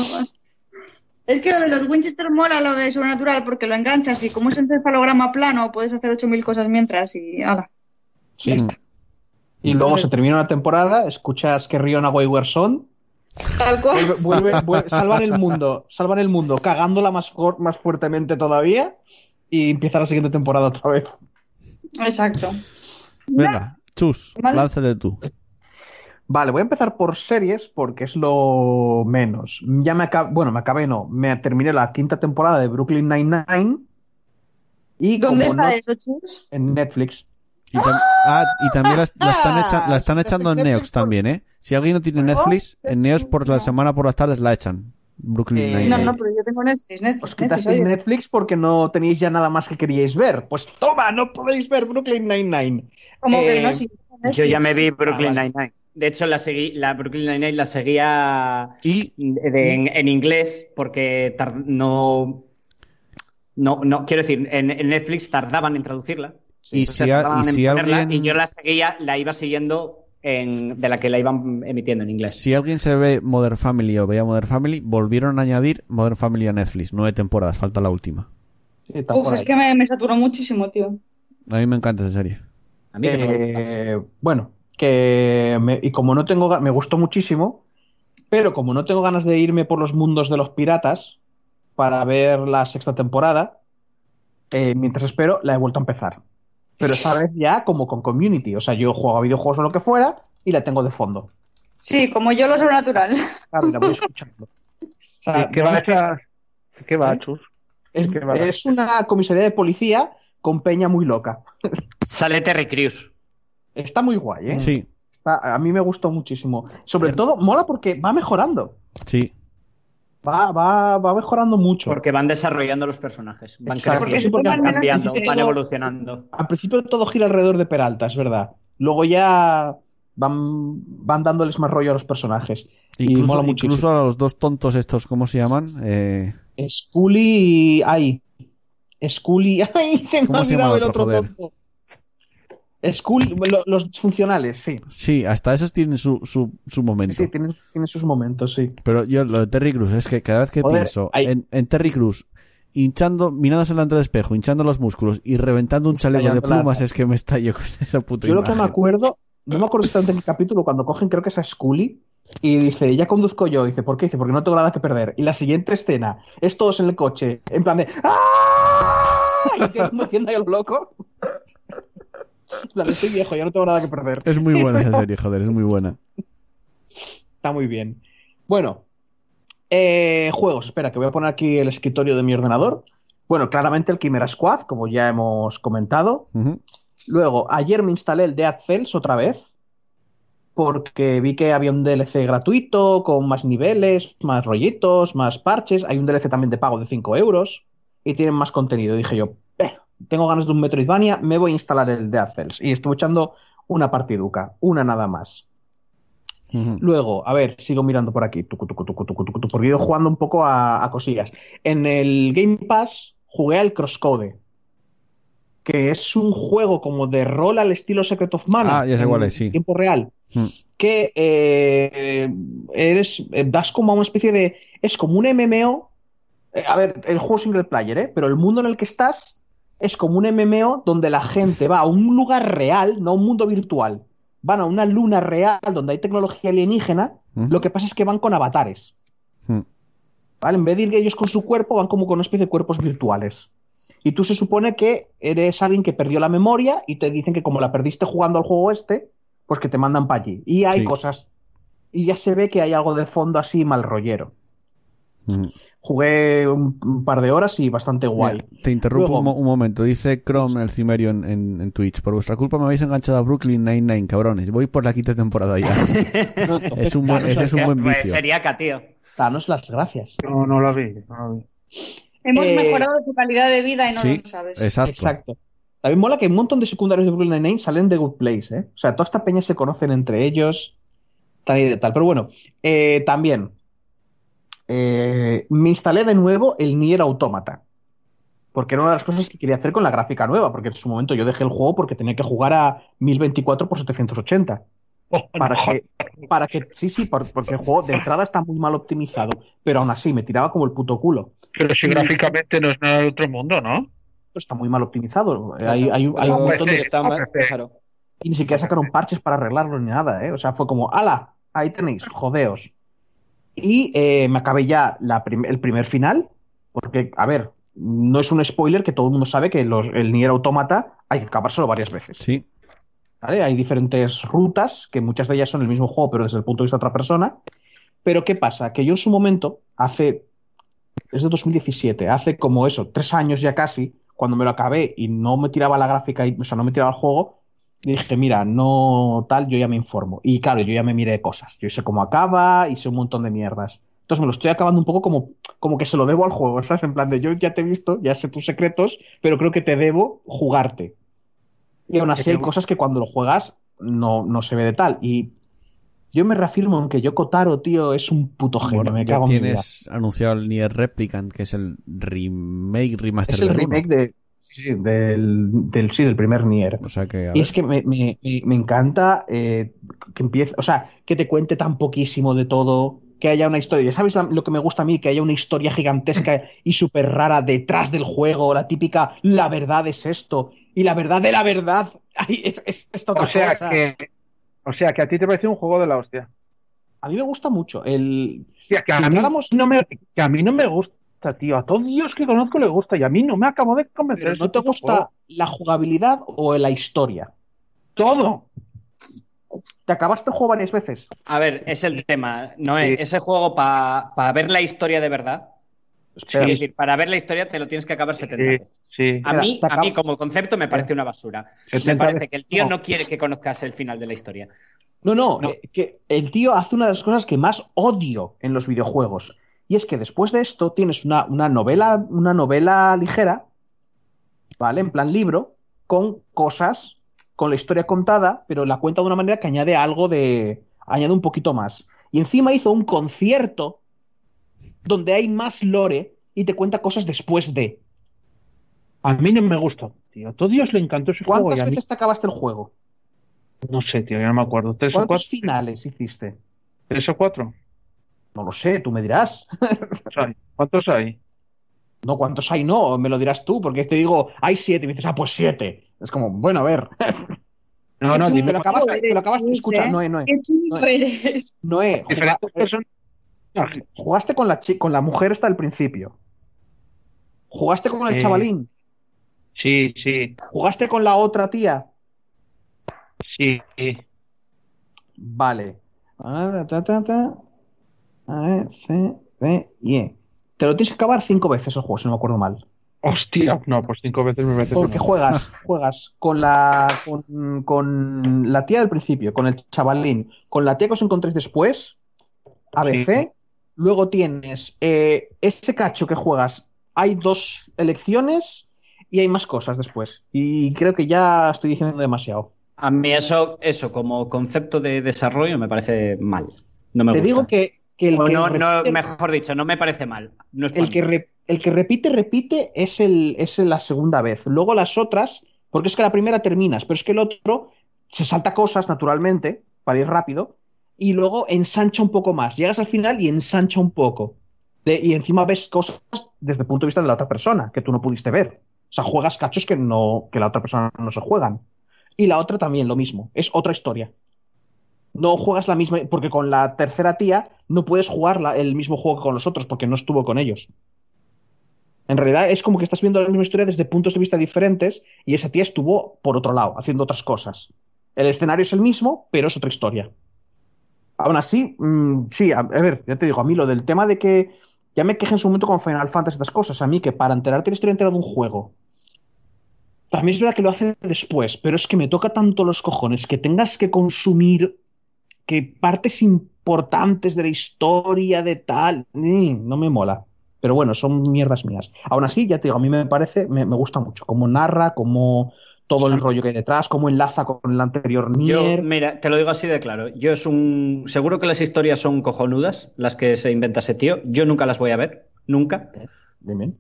E: es que lo de los Winchester mola lo de sobrenatural porque lo enganchas y como es un encefalograma plano puedes hacer 8000 cosas mientras y ala.
B: Sí. Y luego se termina una temporada, escuchas que Riona Wayward Son,
E: Tal cual.
B: vuelve- vuelve- vuelve- salvan el mundo, salvan el mundo, cagándola más, más fuertemente todavía y empieza la siguiente temporada otra vez.
E: Exacto.
A: Venga, chus,
E: Vale.
A: lánzate tú.
B: Vale, voy a empezar por series porque es lo menos. Ya me acabé, bueno, me acabé no, me terminé la quinta temporada de Brooklyn Nine-Nine y
E: ¿Dónde está
B: no-
E: eso, Chus?
B: en Netflix.
A: Y, tam- ah, y también la, la están, echa- la están echando en Neox también, ¿eh? Si alguien no tiene Netflix, en Neox por la semana por las tardes la echan. Brooklyn
B: Eh,
A: Nine-Nine.
E: No, no, pero yo tengo Netflix. Netflix,
B: Os
E: Netflix,
B: quitasteis
E: oye.
B: Netflix porque no teníais ya nada más que queríais ver. Pues toma, no podéis ver Brooklyn Nine-Nine.
E: Como que
B: Eh,
E: no, sí, tengo Netflix.
G: Yo ya me vi Brooklyn
B: Ah.
G: Nine-Nine. De hecho, la seguí, la Brooklyn Nine-Nine la seguía
A: Y
G: de- en, en inglés porque tar- no, no, no, quiero decir, en, en Netflix tardaban en traducirla.
A: Y si a-
G: tardaban
A: y
G: en
A: si alguien-
G: y yo la seguía, la iba siguiendo en, de la que la iban emitiendo en inglés.
A: si alguien se ve Modern Family o veía Modern Family, volvieron a añadir Modern Family a Netflix. Nueve temporadas, falta la última.
B: Sí, está
E: Uf, es
B: ahí.
E: que me, me saturó muchísimo, tío.
A: A mí me encanta esa serie.
G: A mí.
B: Eh, bueno, que me- y como no tengo, me gustó muchísimo, pero como no tengo ganas de irme por los mundos de los piratas para ver la sexta temporada, eh, mientras espero, la he vuelto a empezar. Pero esta vez ya como con community, o sea, yo juego a videojuegos o lo que fuera y la tengo de fondo.
E: Sí, como yo lo sobrenatural.
B: Claro, la voy escuchando. O sea,
D: ¿Qué va, esa- ¿Qué va,
B: ¿Eh?
D: Chus?
B: es,
D: qué va?
B: es una comisaría de policía con peña muy loca.
G: Sale Terry Crews.
B: Está muy guay, ¿eh?
A: Sí,
B: Está- a mí me gustó muchísimo. Sobre todo, mola porque va mejorando.
A: sí.
B: Va, va, va mejorando mucho.
G: Porque van desarrollando los personajes. Van
B: Exacto.
G: Creciendo, van cambiando, van evolucionando.
B: Al principio todo gira alrededor de Peralta, es verdad. Luego ya van, van dándoles más rollo a los personajes. Y
A: Incluso,
B: mola muchísimo.
A: incluso a los dos tontos estos, ¿cómo se llaman? Eh,
B: Scully y... ¡Ay! Scully... ¡Ay! Se me ha
A: ¿Cómo se
B: olvidado el otro
A: otro, joder?
B: tonto. Lo- los disfuncionales, sí.
A: sí, hasta esos tienen su, su, su momento.
B: Sí, tienen, tienen sus momentos, sí.
A: Pero yo, lo de Terry Cruz, es que cada vez que
B: Joder,
A: pienso
B: hay-
A: en, en Terry Cruz, hinchando, mirándose delante del espejo, hinchando los músculos y reventando un chaleco de
B: la-
A: plumas, es que me estallo con esa puta
B: Yo lo que me acuerdo, no me acuerdo exactamente en qué capítulo, cuando cogen, creo que es a Scully, y dice, ya conduzco yo. Dice, ¿por qué? Dice, porque no tengo nada que perder. Y la siguiente escena es todos en el coche, en plan de ¡Ah! Y el conduciendo ahí lo loco. Estoy viejo, ya no tengo nada que perder.
A: Es muy buena esa serie, joder, es muy buena.
B: Está muy bien. Bueno, eh, juegos. Espera, que voy a poner aquí el escritorio de mi ordenador. Bueno, claramente el Chimera Squad, como ya hemos comentado. Luego, ayer me instalé el Dead Cells otra vez, porque vi que había un DLC gratuito, con más niveles, más rollitos, más parches. Hay un DLC también de pago de 5 euros y tienen más contenido. Dije yo, "Eh, tengo ganas de un Metroidvania, me voy a instalar el Dead Cells. Y estuve echando una partiduca, una nada más. Luego, a ver, sigo mirando por aquí, tucu, tucu, tucu, porque he ido jugando un poco a, a cosillas. En el Game Pass jugué al Crosscode, que es un juego como de rol al estilo Secret of Mana.
A: Ah, ya sé
B: en
A: cuál es, sí.
B: tiempo real. Que eh, eres, eh, das como a una especie de. Es como un MMO. eh, a ver, el juego single player, ¿eh? Pero el mundo en el que estás es como un MMO donde la gente va a un lugar real, no a un mundo virtual. Van a una luna real donde hay tecnología alienígena. Lo que pasa es que van con avatares.
A: Mm.
B: ¿Vale? En vez de ir ellos con su cuerpo, van como con una especie de cuerpos virtuales. Y tú se supone que eres alguien que perdió la memoria y te dicen que como la perdiste jugando al juego este, pues que te mandan para allí. Y hay
A: Sí.
B: cosas. Y ya se ve que hay algo de fondo así mal rollero.
A: Ujú.
B: Jugué un, un par de horas y bastante guay.
A: Mira, te interrumpo
B: Luego-
A: un, mo- un momento. Dice Chrome, el cimerio en, en- en Twitch. Por vuestra culpa me habéis enganchado a Brooklyn Nine-Nine, cabrones. Voy por la quinta temporada ya. es un buen, ese es un buen
G: Pues. Seriaca, tío.
B: Danos las gracias.
D: No, no lo vi. No lo vi.
E: Hemos
B: Eh,
E: mejorado su calidad de vida y no
A: sí,
E: lo sabes.
A: exacto.
B: Exacto. También mola que un montón de secundarios de Brooklyn Nine-Nine salen de Good Place, ¿eh? O sea, toda esta peña se conocen entre ellos, tal y de tal. Pero bueno, eh, también eh, me instalé de nuevo el Nier Automata. porque era una de las cosas que quería hacer con la gráfica nueva, porque en su momento yo dejé el juego porque tenía que jugar a 1024 por 780. Para que, para que, sí, sí, porque el juego de entrada está muy mal optimizado, pero aún así me tiraba como el puto culo.
D: Pero si gráficamente no es nada de otro mundo, ¿no?
B: Está muy mal optimizado. Hay, hay, un montón de. Está Y ni siquiera sacaron parches para arreglarlo ni nada, ¿eh? O sea, fue como, ¡ala! Ahí tenéis, jodeos. Y eh, me acabé ya la el primer final, porque, a ver, no es un spoiler que todo el mundo sabe que los, el Nier Automata hay que acabárselo varias veces.
A: Sí.
B: Hay diferentes rutas, que muchas de ellas son el mismo juego, pero desde el punto de vista de otra persona. Pero ¿qué pasa? Que yo en su momento, hace. Es de 2017, hace como eso, tres años ya casi, cuando me lo acabé y no me tiraba la gráfica, o sea, no me tiraba el juego, dije, mira, no tal, yo ya me informo. Y claro, yo ya me miré cosas. Yo sé cómo acaba y sé un montón de mierdas. Entonces me lo estoy acabando un poco como, como que se lo debo al juego, ¿sabes? En plan de yo ya te he visto, ya sé tus secretos, pero creo que te debo jugarte. Y aún así hay cosas que cuando lo juegas no, no se ve de tal. Y yo me reafirmo en que Yoko Taro, tío, es un puto genio. me cago
A: tienes anunciado el Nier Replicant, que es el remake, remaster
B: Es el remake de, sí, del, del, sí, del primer Nier.
A: O sea que,
B: y es que me, me, me encanta eh, que empiece, o sea, que te cuente tan poquísimo de todo, que haya una historia. ¿Sabes lo que me gusta a mí? Que haya una historia gigantesca y súper rara detrás del juego, la típica, la verdad es esto, y la verdad de la verdad es, es,
D: o sea Que, o sea, que a ti te parece un juego de la hostia.
B: A mí me gusta mucho. El...
D: que, a mí no me, que a mí no me gusta, tío. A todos Dios que conozco le gusta y a mí no me acabo de convencer.
B: ¿No te gusta la jugabilidad o la historia?
D: Todo.
B: ¿Te acabaste el juego varias veces?
G: A ver, es el tema. No ese juego para ver la historia de verdad es decir, para ver la historia te lo tienes que acabar 70 veces. A, mí, a mí, como concepto, me parece una basura. Me parece que el tío no quiere que conozcas el final de la historia.
B: No, no, eh, que el tío hace una de las cosas que más odio en los videojuegos. Y es que después de esto tienes una, novela, una novela ligera, ¿vale? En plan libro, con cosas, con la historia contada, pero la cuenta de una manera que añade algo de. añade un poquito más. Y encima hizo un concierto donde hay más lore y te cuenta cosas después de.
D: A mí no me gusta, tío. A todo Dios le encantó ese
B: juego.
D: ¿Cuántas
B: veces te acabaste el juego?
D: No sé, tío, ya no me acuerdo. ¿Tres
B: ¿Cuántos
D: o cuatro?
B: finales hiciste?
D: ¿Tres o cuatro?
B: No lo sé, tú me dirás.
D: ¿Cuántos hay?
B: No, ¿cuántos hay? No, me lo dirás tú, porque te digo, hay siete, y me dices, ah, pues siete. Es como, bueno, a ver.
D: No, no, dime.
B: Te lo acabaste, te lo acabaste escucha, Noé, Noé.
E: Qué Noé,
B: Noé, Jugaste con la, con la mujer hasta el principio. ¿Jugaste con el chavalín?
D: Sí, sí.
B: ¿Jugaste con la otra tía?
D: Sí.
B: Vale. A ver, C, D, E. Te lo tienes que acabar cinco veces el juego, si no me acuerdo mal.
D: Hostia, no, pues cinco veces me metes.
B: Porque juegas, juegas con la con, con, la tía del principio, con el chavalín, con la tía que os encontréis después, ABC, Luego tienes eh, ese cacho que juegas. Hay dos elecciones y hay más cosas después. Y creo que ya estoy diciendo demasiado.
G: A mí eso, eso como concepto de desarrollo me parece mal. No me
B: Te digo que, el que
G: no, mejor dicho, no me parece mal.
B: el, que el que repite, repite es, el, es la segunda vez. Luego las otras, porque es que la primera terminas, pero es que el otro se salta cosas naturalmente para ir rápido y luego ensancha un poco más. Llegas al final y ensancha un poco. y encima ves cosas desde el punto de vista de la otra persona que tú no pudiste ver. O sea, juegas cachos que no que la otra persona no se juegan. Y la otra también lo mismo, es otra historia. No juegas la misma, porque con la tercera tía no puedes jugar el mismo juego que con los otros, porque no estuvo con ellos. En realidad es como que estás viendo la misma historia desde puntos de vista diferentes y esa tía estuvo por otro lado, haciendo otras cosas. El escenario es el mismo, pero es otra historia. Aún así, mm, sí, a, ver, ya te digo, a mí lo del tema de que ya me quejé en su momento con Final Fantasy estas cosas, a mí que para enterarte la historia entera de un juego, también es verdad que lo hace después, pero es que me toca tanto los cojones que tengas que consumir que partes importantes de la historia de tal, no me mola. Pero bueno, son mierdas mías. Aún así, ya te digo, a mí me parece, me, me gusta mucho, cómo narra, cómo, todo el rollo que hay detrás, cómo enlaza con el anterior Nier.
G: Yo, mira, te lo digo así de claro. Yo es un. Seguro que las historias son cojonudas, las que se inventa ese tío. Yo nunca las voy a ver. Nunca.
B: Dime.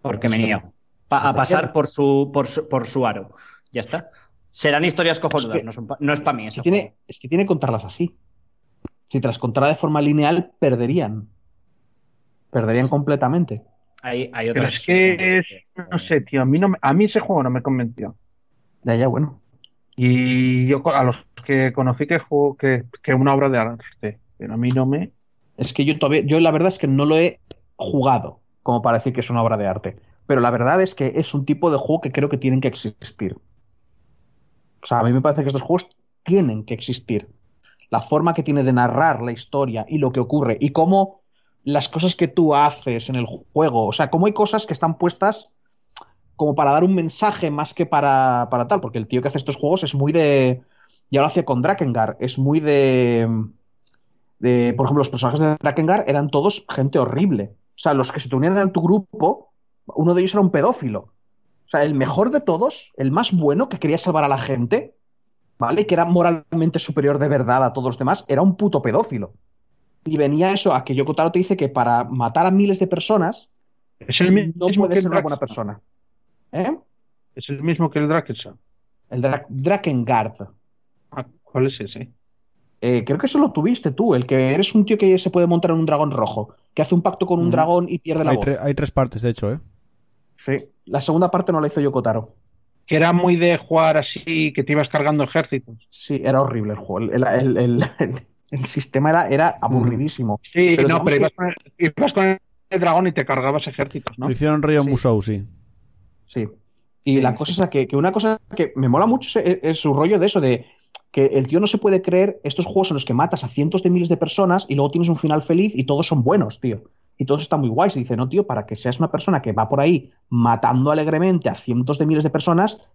G: Porque me niego.
C: pa- a pasar por su, por, su, por su aro. Ya está. Serán historias cojonudas,
B: Es que-
C: no, son pa- no es para mí
B: Es
C: eso.
B: que, tiene, es que tiene que contarlas así. Si te las contara de forma lineal, perderían. Perderían completamente.
C: Hay, hay
D: Pero
C: otras.
D: es que es, no sé, tío, a mí, no me- a mí ese juego no me convenció.
B: Ya, ya, bueno.
D: Y yo a los que conocí que juego que, que una obra de arte, pero a mí no me...
B: Es que yo todavía, yo la verdad es que no lo he jugado como para decir que es una obra de arte. Pero la verdad es que es un tipo de juego que creo que tienen que existir. O sea, a mí me parece que estos juegos tienen que existir. La forma que tiene de narrar la historia y lo que ocurre y cómo las cosas que tú haces en el juego, o sea, cómo hay cosas que están puestas como para dar un mensaje más que para, para tal, porque el tío que hace estos juegos es muy de... Ya lo hacía con Drakengard, es muy de de, por ejemplo, los personajes de Drakengard eran todos gente horrible. O sea, los que se te unían en tu grupo, uno de ellos era un pedófilo. O sea, el mejor de todos, el más bueno, que quería salvar a la gente, ¿vale? Que era moralmente superior de verdad a todos los demás, era un puto pedófilo. Y venía eso a que Yoko Taro te dice que para matar a miles de personas
D: Es el mismo
B: no
D: el
B: ser una buena persona. ¿Eh?
D: Es el mismo que el Drakensang.
B: El Dra- Drakengard.
D: Ah, ¿Cuál es ese?
B: Eh, creo que eso lo tuviste tú, el que eres un tío que se puede montar en un dragón rojo, que hace un pacto con un dragón y pierde la
A: Hay,
B: voz.
A: tre- hay tres partes, de hecho, ¿eh?
B: Sí. La segunda parte no la hizo Yoko Taro.
D: Que era muy de jugar así, que te ibas cargando ejércitos.
B: Sí, era horrible el juego. El, el- el- el- el sistema era, era aburridísimo.
D: Sí,
B: Pero
D: no, pero
B: que-
D: ibas con, el, ibas con el dragón y te cargabas ejércitos, ¿no?
A: Lo hicieron rollo
B: Sí.
A: Musou, sí.
B: Sí. Y la cosa es que, que una cosa que me mola mucho es, es su rollo de eso, de que el tío no se puede creer estos juegos en los que matas a cientos de miles de personas y luego tienes un final feliz y todos son buenos, tío. Y todos están muy guays. Y dice, no, tío, para que seas una persona que va por ahí matando alegremente a cientos de miles de personas,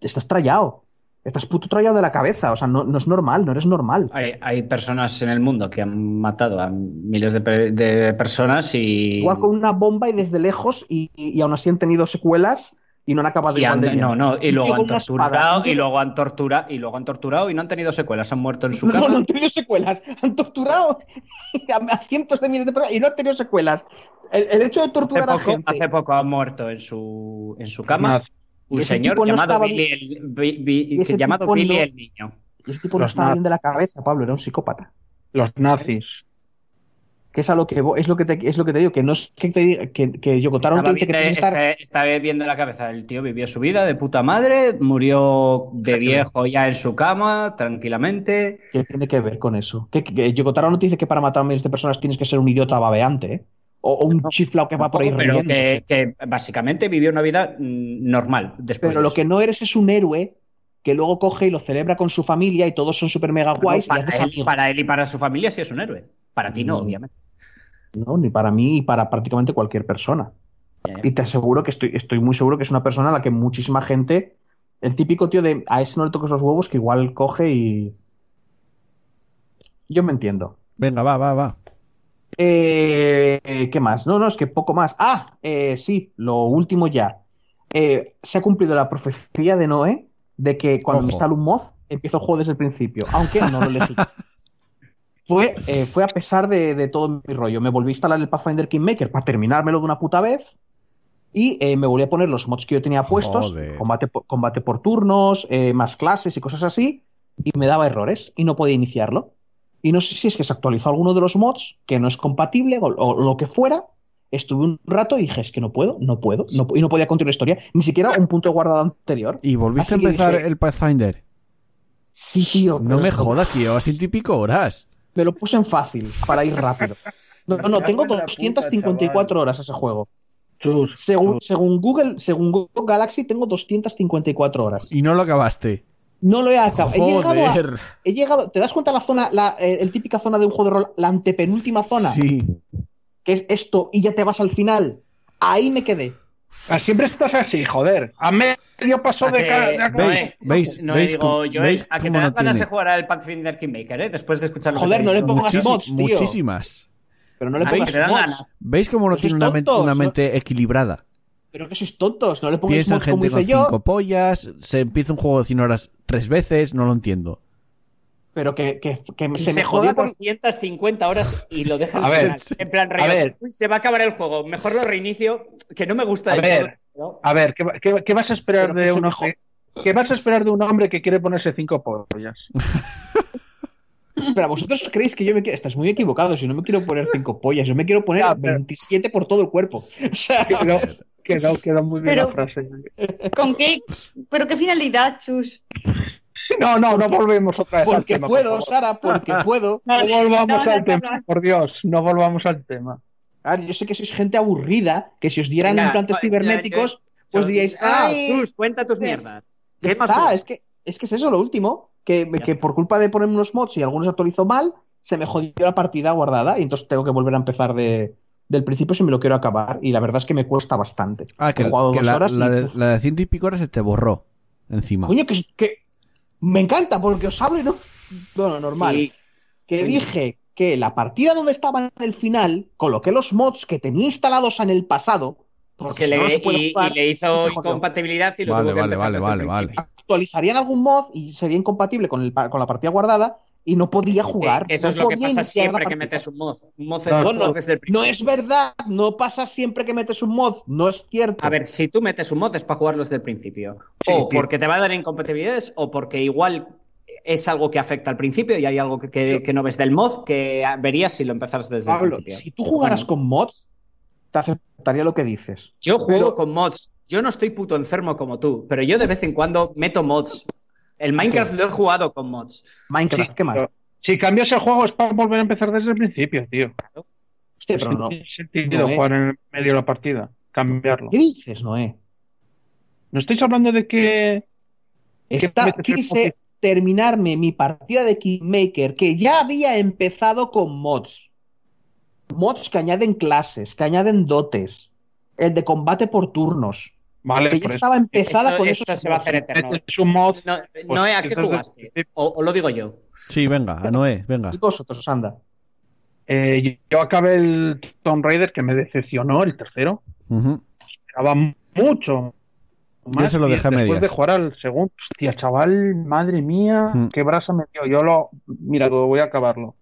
B: estás trallado. Estás puto trallado de la cabeza. O sea, no, no es normal, no eres normal.
C: Hay, hay personas en el mundo que han matado a miles de, de personas y.
B: Igual con una bomba y desde lejos y, y- y aún así han tenido secuelas y no han acabado
C: y
B: igual
C: han-
B: de bien.
C: no, no, y luego han
B: espada,
C: torturado,
B: tío.
C: y luego han torturado, y luego han torturado y no han tenido secuelas, han muerto en su
B: No,
C: cama.
B: no han tenido secuelas. Han torturado a, a cientos de miles de personas y no han tenido secuelas. El, el hecho de
C: Hace
B: torturar a
C: poco,
B: gente.
C: hace poco ha muerto en su, en su cama un señor
B: no
C: llamado Billy, el, Bi- Bi- llamado Billy
B: no-
C: el niño.
B: Y ese tipo no
D: Los
B: estaba bien de la cabeza, Pablo, era un psicópata.
D: Los nazis.
B: Que es a lo que es lo que te, es lo que te digo, que no es que te diga que, que Yoko Taro te dice que tienes estar.
C: está- está bien de la cabeza. El tío vivió su vida de puta madre, murió de viejo ya en su cama, tranquilamente.
B: ¿Qué tiene que ver con eso? Que, que, que Yoko Taro no te dice que para matar a miles de personas tienes que ser un idiota babeante, ¿eh? O, o un chiflao que va por ahí
C: pero que, que básicamente vivió una vida mm, normal después
B: Pero
C: de
B: lo que no eres es un héroe que luego coge y lo celebra con su familia y todos son super mega guays y
C: para,
B: haces
C: él,
B: amigos.
C: para él y para su familia sí es un héroe. Para ti no,
B: Mm.
C: obviamente.
B: No, ni para mí, ni para prácticamente cualquier persona. Y te aseguro que estoy, estoy muy seguro que es una persona a la que muchísima gente, el típico tío de a ese no le toques los huevos, que igual coge y. Yo me entiendo.
A: Venga, va, va, va.
B: Eh, ¿qué más? No, no, es que poco más. Ah, eh, sí, lo último ya. Eh, se ha cumplido la profecía de Noé de que cuando
A: Ojo.
B: me instalo un mod, empiezo el juego desde el principio, aunque no lo elegí. Fue, eh, fue a pesar de, de todo mi rollo. Me volví a instalar el Pathfinder Kingmaker para terminármelo de una puta vez. Y eh, me volví a poner los mods que yo tenía puestos,
A: Joder.
B: combate por, combate por turnos, eh, más clases y cosas así, y me daba errores y no podía iniciarlo. Y no sé si es que se actualizó alguno de los mods que no es compatible o, o lo que fuera. Estuve un rato y dije, es que no puedo, no puedo, no, y no podía continuar la historia, ni siquiera un punto guardado anterior.
A: ¿Y volviste
B: Así
A: a empezar
B: dije,
A: el Pathfinder?
B: Sí, tío.
A: No me jodas, que llevas ciento y pico horas.
B: Me lo puse en fácil para ir rápido. No, no, tengo
A: en la puta,
B: 254 horas ese juego. Según, según Google, según Google Galaxy, tengo 254 horas.
A: Y no lo acabaste.
B: No lo he acabado. He llegado, a-
A: Joder.
B: he llegado. ¿Te das cuenta la zona, la eh, el típica zona de un juego de rol, la antepenúltima zona?
A: Sí.
B: Que es esto y ya te vas al final. Ahí me quedé.
D: Ah, Siempre estás así, joder. A medio paso de,
C: A
D: ca-
C: que-
D: de acá.
A: ¿Veis?
C: Noé,
A: ¿Veis?
C: No
A: ¿Veis
C: digo, yo,
A: veis
C: a que te dan
A: no
C: ganas
A: tiene?
C: de jugar al Pathfinder Kingmaker, ¿eh? Después de escuchar
B: Joder, no le pongas mods, tío.
A: muchísimas.
B: Pero no le pongas mods.
C: ganas.
A: ¿Veis cómo no tiene una mente, equilibrada?
B: Pero que sois tontos, no le pongáis
A: Piensa en
B: mods como
A: gente con
B: yo.
A: cinco pollas, se empieza un juego de 100 horas tres veces, no lo entiendo.
B: Pero que, que, que se,
C: se,
B: me
C: juega
B: jodió con-
C: 250 horas y lo deja
D: A ver,
C: final. En plan,
D: ver.
C: "Uy, se va a acabar el juego, mejor lo reinicio, que no me gusta
D: A ver.
C: todo".
D: A ver, ¿qué, qué- qué vas a esperar
B: Pero
D: de un hombre? ¿Qué vas a esperar de un hombre que quiere ponerse cinco pollas?
B: Espera, vosotros creéis que yo me quiero. Estás muy equivocado. Si no me quiero poner cinco pollas, yo me quiero poner
D: Ya, pero-
B: 27 por todo el cuerpo. O sea,
D: Quedó, quedó, quedó muy bien
E: Pero-
D: la frase.
E: ¿Con qué? ¿Pero qué finalidad, Chus?
D: No, no, no volvemos otra vez al
B: porque
D: tema.
B: puedo. Sara, porque puedo.
D: No volvamos
E: No, no,
D: al
E: no,
D: tema,
E: no.
D: por Dios, no volvamos al tema.
B: A ver, yo sé que sois gente aburrida, que si os dieran implantes cibernéticos,
G: ya,
B: pues diríais,
G: Ah,
B: ¡ay!
G: Chus, cuenta tus mierdas. ¿Qué
B: está, es que, es que es eso lo último, que, que por culpa de poner unos mods y algunos actualizó mal, se me jodió la partida guardada y entonces tengo que volver a empezar de, del principio si me lo quiero acabar. Y la verdad es que me cuesta bastante.
A: Ah, que,
B: He jugado
A: que
B: dos
A: la,
B: horas
A: la
B: y,
A: de, la de ciento y pico horas se te borró encima.
B: Coño, que, que me encanta porque os hablo y no. Bueno, normal.
G: Sí.
B: Que
G: Sí.
B: dije que la partida donde estaba en el final, coloqué los mods que tenía instalados en el pasado. Porque
G: le,
B: no, se puede
G: y,
B: jugar,
G: y le hizo incompatibilidad y lo
A: Vale,
G: tuvo que
A: vale, vale, vale,
B: actualizarían algún mod y sería incompatible con, el, pa- con la partida guardada y no podía jugar.
G: Eh, Eso
B: no
G: es lo que
B: podía
G: pasa
B: iniciar la
G: siempre que metes un mod. Un mod es
B: No, no,
G: mod desde el principio.
B: No es verdad, no pasa siempre que metes un mod, no es cierto.
G: A ver, si tú metes un mod es para jugarlo desde el principio.
B: Sí,
G: o
B: tío.
G: porque te va a dar incompatibilidades, o porque igual es algo que afecta al principio y hay algo que, que- que no ves del mod que verías si lo empezaras desde
B: Pablo,
G: el principio.
B: si tú jugaras
G: Bueno,
B: con mods, te aceptaría lo que dices.
G: Yo juego
B: pero-
G: con mods. Yo no estoy puto enfermo como tú, pero yo de vez en cuando meto mods. El Minecraft lo he jugado con mods.
B: Minecraft, ¿qué más?
D: Si cambias el juego es para volver a empezar desde el principio, tío.
B: Hostia, pero no.
D: tiene sentido
B: No, eh.
D: jugar en el medio de la partida, cambiarlo.
B: ¿Qué dices, Noé?
D: No estáis hablando de que... ¿Qué
B: Está- quise terminarme mi partida de Kingmaker, que ya había empezado con mods. Mods que añaden clases, que añaden dotes. El de combate por turnos.
D: Vale,
B: que ya
D: por eso.
B: estaba empezada
G: Esto-
B: con
G: esto
B: esos
G: se va a hacer eterno.
D: Metes un mod...
G: No,
D: pues,
G: no ¿a qué jugaste? O, o lo digo yo.
A: Sí, venga, a Noé, venga.
B: Y vosotros, anda.
D: Eh, yo acabé el Tomb Raider que me decepcionó, el tercero. Esperaba mucho.
A: Yo se lo dejé a
D: después
A: medias.
D: de jugar al segundo, hostia, chaval, madre mía,
A: Mm.
D: qué brasa me dio. Yo lo, mira, lo voy a acabarlo.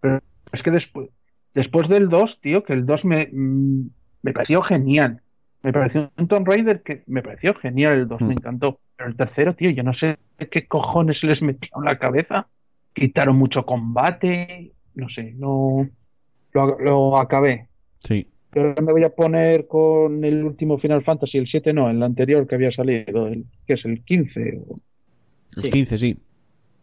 D: Pero es que después, después del 2, tío, que el 2 me, mm, me pareció genial. Me pareció un Tomb Raider que me pareció genial el 2,
A: Mm.
D: me encantó. Pero el tercero, tío, yo no sé qué cojones les metió en la cabeza. Quitaron mucho combate, no sé, no lo, lo acabé.
A: Sí.
D: Ahora me voy a poner con el último Final Fantasy, el 7 no, el anterior que había salido, el, que es el 15. o-
A: El
G: Sí.
A: 15, sí.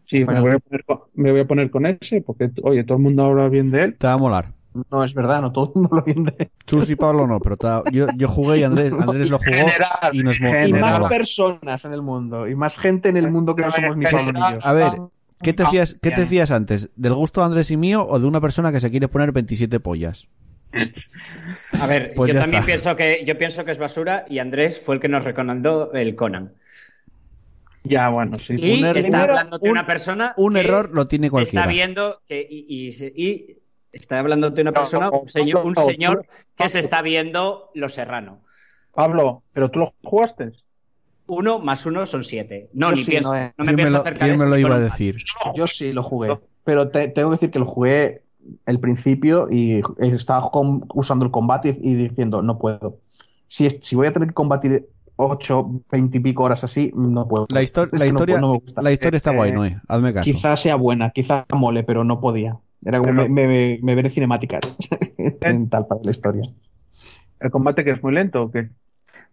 D: Sí, me voy, a poner con, me voy a poner con ese, porque, oye, todo el mundo habla bien de él.
A: Te va a molar.
B: No es verdad, no todo el mundo lo viene.
A: Chus y Pablo no, pero yo, yo jugué y Andrés, Andrés lo jugó
D: General,
A: y nos mo-
B: Y
D: general.
B: más personas en el mundo, y más gente en el mundo que no somos ni Pablo ni yo.
A: A ver, ¿qué te
D: Ah,
A: fías, qué te fías antes? ¿Del gusto de Andrés y mío o de una persona que se quiere poner 27 pollas?
G: A ver,
A: Pues
G: yo también
A: está.
G: pienso que yo pienso que es basura y Andrés fue el que nos recomendó el Conan.
D: Ya, bueno, sí.
G: Y
A: Un er-
G: está hablando de
A: un-
G: una persona
A: Un
G: que
A: error lo tiene
G: se
A: cualquiera.
G: está viendo que y, y se- y está hablando de una persona,
D: no,
G: un señor, un
D: no, no,
G: señor que
D: no.
G: se está viendo Lo Serrano.
D: Pablo, ¿pero tú lo jugaste?
G: Uno más uno son siete. No,
B: Yo
G: ni
B: sí,
G: pienso.
B: no, eh.
G: No me
A: ¿Quién me
G: pienso
A: lo,
G: acercar
A: quién
G: eso
A: me lo
G: ni
A: iba a decir?
B: Yo sí lo jugué, pero te- tengo que decir que lo jugué el principio y estaba usando el combate y, diciendo, no puedo. Si, es- si voy a tener que combatir 8, 20 y pico horas así, no puedo.
A: La,
B: no
A: historia,
B: puedo, no me gusta.
A: la historia está
D: Eh,
A: guay, Noé. Hazme caso.
B: Quizá sea buena, quizá mole, pero no podía. Era como
D: Pero-
B: me, me, me veré cinemáticas en tal para la historia.
D: ¿El combate que es muy lento o qué?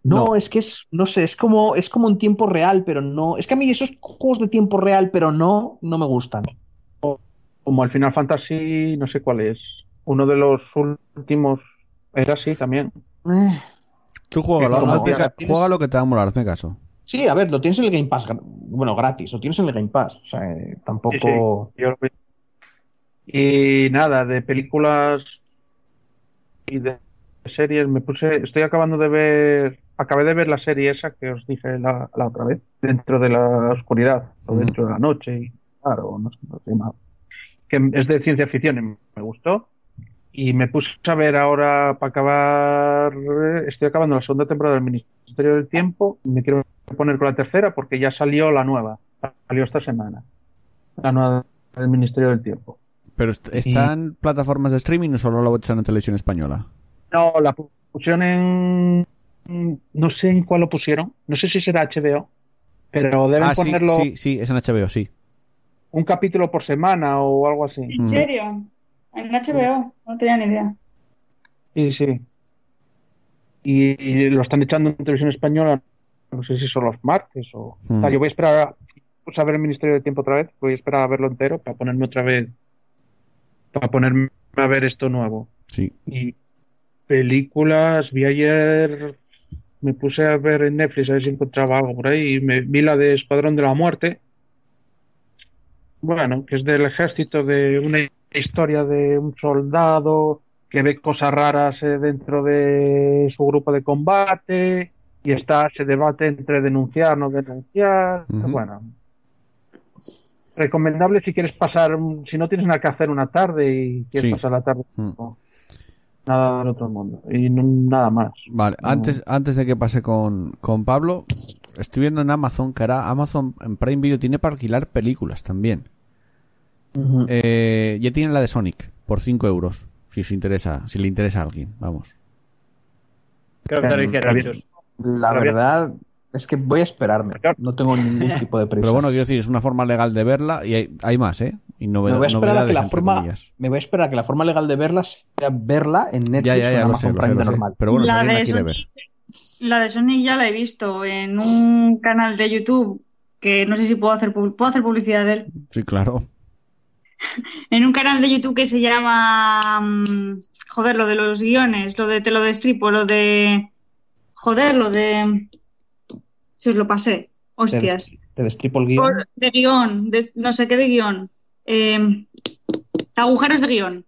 B: No,
A: No.
B: es que es, no sé, es como, es como en tiempo real, pero no. Es que a mí esos juegos de tiempo real, pero no, no me gustan.
D: Como el Final Fantasy, no sé cuál es. Uno de los últimos era así también.
B: Eh,
A: Tú juégalo,
B: Como
A: hazme
B: que
A: ca-
B: tienes-
A: juégalo que te va a molar, hazme caso.
B: Sí, a ver, lo tienes en el Game Pass, bueno, gratis, lo tienes en el Game Pass. O sea, eh, tampoco.
D: Yo lo. Y nada, de películas y de series me puse, estoy acabando de ver, acabé de ver la serie esa que os dije la, la otra vez, dentro de la oscuridad o dentro de la noche, claro, no sé cómo se llama, que es de ciencia ficción y me gustó. Y me puse a ver ahora para acabar, estoy acabando la segunda temporada del Ministerio del Tiempo, me quiero poner con la tercera porque ya salió la nueva, salió esta semana, la nueva del Ministerio del Tiempo.
A: Pero est- ¿está en plataformas de streaming o solo lo echan en televisión española?
D: No, la pusieron en mm, no sé en cuál lo pusieron, no sé si será HBO, pero deben
A: Ah, sí,
D: ponerlo
A: sí, sí, es en HBO, sí.
D: un capítulo por semana o algo así.
E: ¿En
A: Mm.
E: serio? En HBO, no tenía ni idea.
D: Sí, sí. Y, y lo están echando en televisión española, no sé si son los martes o...
A: Mm.
D: o sea, yo voy a esperar a, pues, a ver el Ministerio de Tiempo otra vez, voy a esperar a verlo entero para ponerme otra vez, para ponerme a ver esto nuevo.
A: Sí.
D: Y películas, vi ayer, me puse a ver en Netflix a ver si encontraba algo por ahí y me vi la de Escuadrón de la Muerte. Bueno, que es del ejército, de una historia de un soldado que ve cosas raras eh, dentro de su grupo de combate y está se debate entre denunciar, no denunciar. Bueno, recomendable si quieres pasar, un- si no tienes nada que hacer una tarde y quieres
A: Sí.
D: pasar la tarde
A: Mm.
D: no, nada del otro mundo y no- nada más.
A: Vale,
D: No.
A: antes, antes de que pase con, con Pablo, estoy viendo en Amazon que ahora Amazon en Prime Video tiene para alquilar películas también. Eh, ya tiene la de Sonic por 5 euros. Si os interesa, si le interesa a alguien, vamos.
G: Creo que te lo hicieron. Chus.
B: La verdad es que voy a esperarme. No tengo ningún tipo de prisa.
A: Pero bueno, quiero decir, es una forma legal de verla y hay, hay más, ¿eh? Y
B: me
A: noved-
B: voy a esperar a que la forma,
A: comillas.
B: me voy a esperar a que la forma legal de verla sea verla en Netflix
A: Ya, ya,
B: o en
A: ya,
B: Amazon
A: sé,
B: Prime
A: sé.
B: normal.
A: Pero bueno, si
E: La de Sonic.
A: ver.
E: La de Sonic ya la he visto en un canal de YouTube que no sé si puedo hacer, pu- puedo hacer publicidad de él.
A: Sí, claro.
E: En un canal de YouTube que se llama. mm, joder, lo de los guiones, lo de Te lo destripo, lo de. Joder, lo de. Si os lo pasé. Hostias.
B: Te destripo el guion.
E: Por- de guion, de- no sé qué de guion. Eh, agujeros de guion.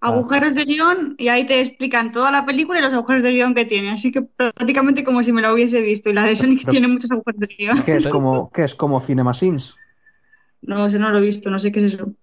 E: Agujeros de guion y ahí te explican toda la película y los agujeros de guion que tiene. Así que prácticamente como si me lo hubiese visto. Y la de Sonic
B: Pero-
E: tiene muchos agujeros de guion.
B: ¿Qué es como, qué es como CinemaSins?
E: No sé, no lo he visto, no sé qué es eso.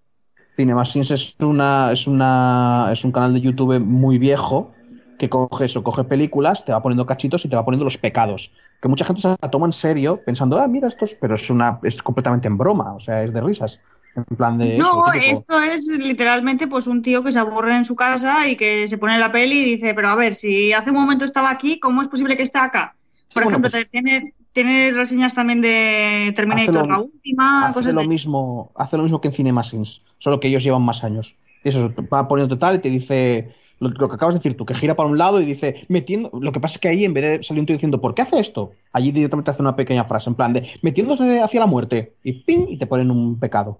B: CinemaSins es una, es una, es un canal de YouTube muy viejo que coge eso, coge películas, te va poniendo cachitos y te va poniendo los pecados. Que mucha gente se la toma en serio pensando, ah, mira estos, pero es una, es completamente en broma, o sea, es de risas. En plan de.
E: No,
B: típico.
E: esto es literalmente pues un tío que se aburre en su casa y que se pone la peli y dice, pero a ver, si hace un momento estaba aquí, ¿cómo es posible que esté acá? Por
B: Sí, bueno,
E: ejemplo,
B: pues-
E: tiene, tiene reseñas también de Terminator,
B: lo-
E: la última,
B: hace
E: cosas
B: lo
E: de...
B: mismo, hace lo mismo que en CinemaSins, solo que ellos llevan más años. Y eso, va poniendo tal y te dice lo, lo que acabas de decir tú, que gira para un lado y dice, metiendo. Lo que pasa es que ahí, en vez de salir un tío diciendo, ¿por qué hace esto? Allí directamente hace una pequeña frase, en plan de, metiéndose hacia la muerte, y ping, y te ponen un pecado.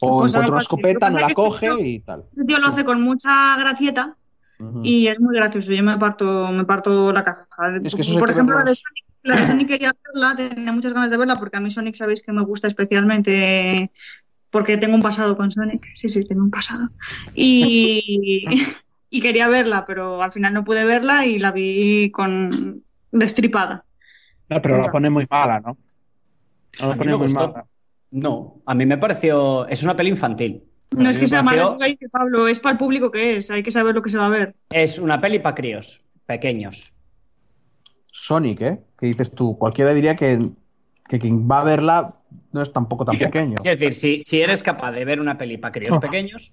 B: O
E: Pues
B: encuentra una escopeta, no la coge y tal.
E: Este tío lo hace con mucha gracieta y es muy gracioso. Yo me parto, me parto la caja.
B: Es que
E: Por ejemplo, la de Sonic, la de Sonic quería verla, tenía muchas ganas de verla porque a mí Sonic sabéis que me gusta especialmente porque tengo un pasado con Sonic. Sí, sí, tengo un pasado. Y, y quería verla, pero al final no pude verla y la vi con destripada.
D: No, pero la pone muy mala, ¿no? No
G: A
D: la
G: mí
D: pone
G: me
D: muy
G: gustó.
D: mala.
G: No, a mí me pareció. Es una peli infantil.
E: No es que sea mala,
G: pareció-
E: es lo que dice Pablo, es para el público que es, hay que saber lo que se va a ver.
G: Es una peli para críos, pequeños.
B: Sonic, ¿eh? Que dices tú, cualquiera diría que, que quien va a verla no es tampoco tan pequeño.
G: Es decir, si, si eres capaz de ver una peli para críos
D: Oh.
G: pequeños,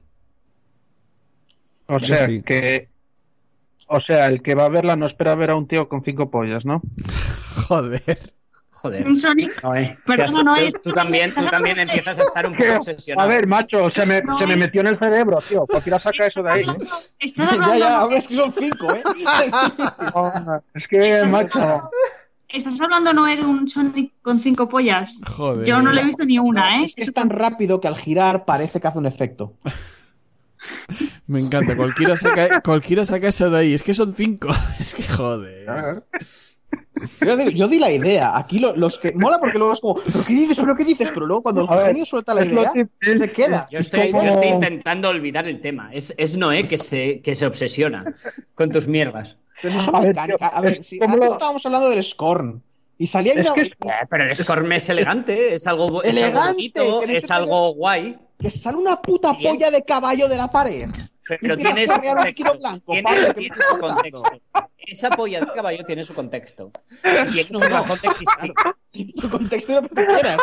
D: O
A: Yo
D: sea,
A: sí.
D: que. O sea, el que va a verla no espera ver a un tío con cinco pollas, ¿no?
A: Joder.
G: joder.
E: Un Sonic,
G: has-
E: Noé,
G: tú, tú también, tú también empiezas a estar un poco obsesionado.
D: A ver, macho, se me,
E: No,
D: se me
E: es-
D: metió en el cerebro, tío. Cualquiera saca eso de ahí. ¿eh?
E: estás
B: ya,
E: hablando,
B: ya, hombre, es que son cinco, ¿eh?
D: No, es que, macho.
E: estás hablando Noé de un Sonic con cinco pollas.
A: Joder.
E: Yo no le he visto ni una, ¿eh?
B: Es que es tan rápido que al girar parece que hace un efecto.
A: Me encanta. Cualquiera saca, cualquiera saca eso de ahí. Es que son cinco. Es que joder.
B: Yo, digo- yo di la idea. Aquí lo- los que. Mola porque luego es como, ¿pero qué dices? ¿Pero qué dices? Pero luego cuando el genio suelta la idea,
D: que-
B: se queda.
G: Yo estoy,
D: como-
G: yo estoy intentando olvidar el tema. Es, es Noé que se, que se obsesiona con tus mierdas.
B: Pero
D: A ver,
B: mecánicas.
D: tío,
B: A ver,
D: es
B: si
D: como
B: antes
D: lo-
B: estábamos hablando del Scorn. Y salía
D: Es
B: una-
D: que-
G: Eh, pero el Scorm es elegante, es algo, es algo
B: Elegante,
G: bonito, es algo guay.
B: que sale una puta
G: Sí.
B: polla de caballo de la pared.
G: Pero
B: Y
G: tiene
B: empieza
G: su
B: a chorrear un líquido
G: contexto.
B: blanco,
G: Tiene, su contexto. Esa polla de caballo tiene su contexto. Y
B: No, no.
G: razón de existir.
B: El contexto de lo que tú quieras.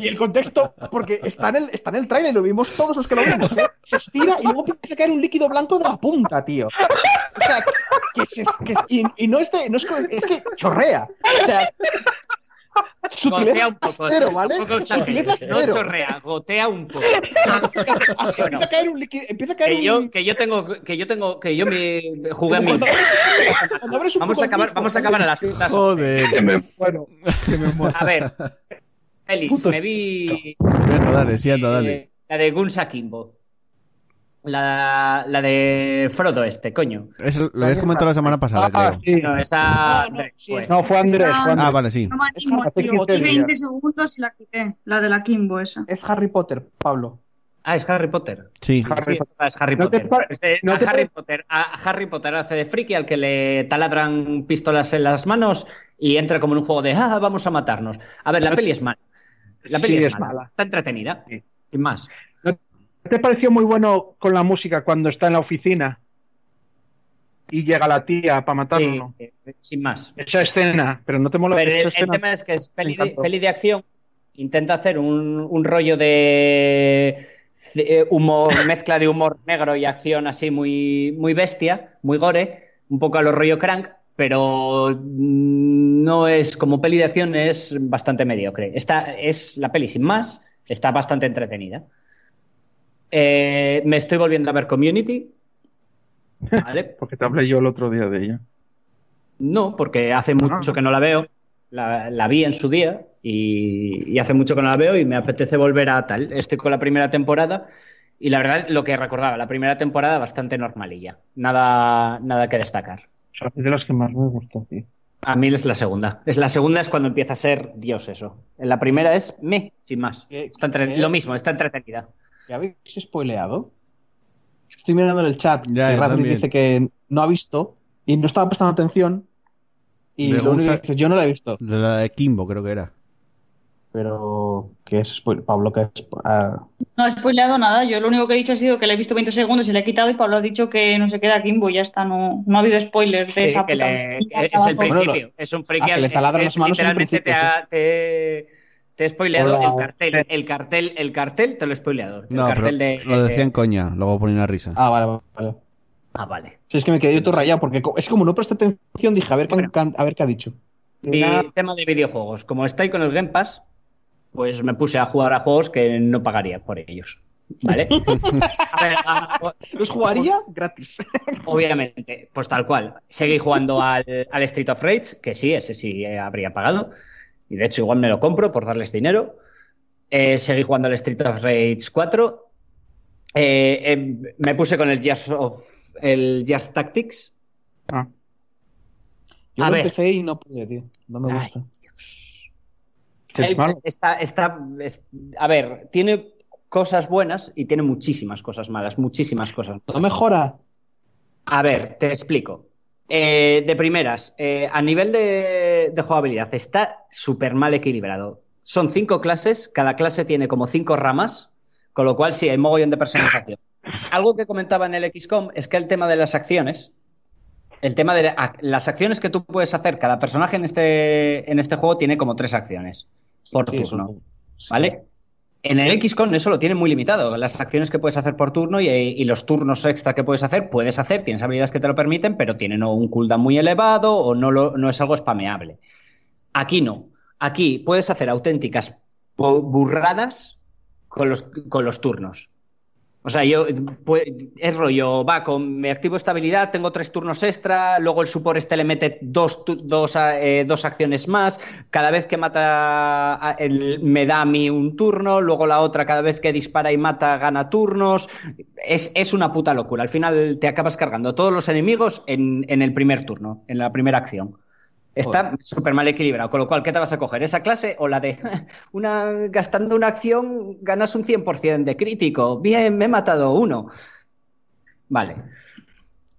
B: Y el contexto, porque está en el, está en el trailer, lo vimos todos los que lo vimos, ¿eh? Se estira y luego empieza a caer un líquido blanco de la punta, tío. O sea, que es, es- que es- y, y no, es de- no es, es que chorrea. O sea, sutileza
C: Gotea un poco.
B: cero, ¿vale?
C: tampoco
B: Sutileza
C: exageres, No
B: cero.
C: chorrea, gotea un poco.
B: Empieza a caer un líquido, empieza a caer
C: Que
B: un
C: yo, que yo tengo, que yo tengo, que yo me jugué a mí.
B: Un
C: Vamos
B: poco
C: a acabar, vamos a acabar a las putas.
A: Joder.
D: Que me muero. Que me muero.
C: A ver, Félix, me vi
A: Venga, dale, sí, anda, dale.
C: la de Gunsa Kimbo. La, la de Frodo este, coño.
A: Eso lo habías comentado la semana pasada,
D: Ah,
A: creo.
D: sí.
C: No, esa...
B: No, no, sí,
C: pues,
D: No, fue Andrés. Fue
A: Ah, vale, sí.
E: No me
B: Es
E: animo,
B: Harry
E: tío.
B: Potter.
E: Y 20 segundos y la quité. La de la Kimbo esa.
B: Es Harry Potter, Pablo.
C: Ah, es Harry Potter.
A: Sí.
D: Harry
C: Sí,
D: Potter.
C: es Harry
D: No te
C: Potter. Este,
D: no
C: a,
D: te
C: Harry
D: pa-
C: Potter a Harry Potter hace de friki al que le taladran pistolas en las manos y entra como en un juego de ah, vamos a matarnos. A ver, la peli es mala. La peli
D: Sí,
C: es,
D: es
C: mala.
D: mala.
C: Está entretenida.
D: Sí.
C: Sin más.
D: ¿Te pareció muy bueno con la música cuando está en la oficina y llega la tía para matarlo?
C: Sí, eh, sin más.
D: Esa escena, pero no te mola
C: Pero el, tema es que es peli de,
D: encantó.
C: peli de acción. Intenta hacer un, un rollo de eh, humor, mezcla de humor negro y acción así muy, muy bestia, muy gore, un poco a lo rollo crank, pero mm, no es como peli de acción, es bastante mediocre. Esta es la peli sin más, está bastante entretenida. Eh, me estoy volviendo a ver Community. ¿Vale?
D: Porque te hablé yo el otro día de ella.
C: No, porque hace mucho que no la veo. La, la vi en su día y, y hace mucho que no la veo y me apetece volver a tal. Estoy con la primera temporada y la verdad lo que recordaba, la primera temporada bastante normalilla. Nada, nada que destacar.
D: Es de las que más me gustó, tío.
C: A mí es la segunda. Es la segunda es cuando empieza a ser Dios eso. En la primera es me, sin más.
B: ¿Qué-
C: Está entre-
B: qué?
C: Lo mismo, está entretenida.
B: ¿Ya habéis spoileado? Estoy mirando en el chat.
A: Ya,
B: que Radley dice que no ha visto y no estaba prestando atención. Y
A: De
B: lo único
A: Gunsa-
B: que dice, yo no la he visto.
A: De la de Kimbo, creo que era.
B: Pero, ¿qué es spoiler? Pablo, ¿qué es? Ah,
E: No he spoileado nada. Yo lo único que he dicho ha sido que le he visto 20 segundos y le he quitado y Pablo ha dicho que no se queda Kimbo. Ya está, no, no ha habido spoilers de
C: Sí,
E: esa
C: que
E: puta.
C: le- es el.
B: Bueno,
C: principio. es un friki.
B: ah, que le
C: es-
B: las manos en el
C: literalmente te, ha, te, te he spoileado
D: Hola.
C: el cartel. El cartel, el cartel te lo he spoileado. El
A: No, pero
C: cartel de,
A: lo decía en coña, luego ponía una risa.
B: ah, vale, vale.
C: Ah, vale.
B: Sí, es que me quedé yo todo rayado porque es como no presté atención, dije, a ver, qué,
C: Bueno.
B: a ver qué ha dicho.
C: Mi tema de videojuegos. Como estoy con el Game Pass, pues me puse a jugar a juegos que no pagaría por ellos. ¿Vale? A ver, a-
B: ¿Los jugaría? Gratis.
C: obviamente, pues tal cual. Seguí jugando al, al Street of Rage, que sí, ese sí habría pagado. Y de hecho, igual me lo compro por darles dinero. Eh, seguí jugando al Street of Rage 4. Eh, eh, me puse con el Jazz of el Jazz Tactics.
D: Ah,
B: Yo
C: A
B: lo
C: ver.
B: empecé y no pude, tío. No me
C: Ay,
B: gusta.
C: Dios.
D: es
C: Eh,
D: malo.
C: Está, está, es- a ver, tiene cosas buenas y tiene muchísimas cosas malas, muchísimas cosas.
B: No mejora.
C: A ver, te explico. Eh, de primeras, eh, a nivel de, de jugabilidad, está súper mal equilibrado. Son cinco clases, cada clase tiene como cinco ramas, con lo cual sí, hay mogollón de personalización. Algo que comentaba en el XCOM es que el tema de las acciones, el tema de la- las acciones que tú puedes hacer, cada personaje en este, en este juego tiene como tres acciones por
B: Sí,
C: turno. ¿Vale? En el XCOM eso lo tiene muy limitado. Las acciones que puedes hacer por turno y, los turnos extra que puedes hacer, puedes hacer, tienes habilidades que te lo permiten, pero tienen un cooldown muy elevado o no, no es algo spameable. Aquí no. Aquí puedes hacer auténticas burradas con los, con los turnos. O sea, yo pu- es rollo, va, con me activo esta habilidad, tengo tres turnos extra, luego el support este le mete dos, dos, eh, dos acciones más, cada vez que mata el- me da a mí un turno, luego la otra cada vez que dispara y mata gana turnos. Es, es una puta locura. Al final te acabas cargando todos los enemigos en, en el primer turno, en la primera acción. Está súper mal equilibrado, con lo cual, ¿qué te vas a coger? ¿Esa clase o la de una gastando una acción ganas un 100% de crítico? Bien, me he matado uno. Vale.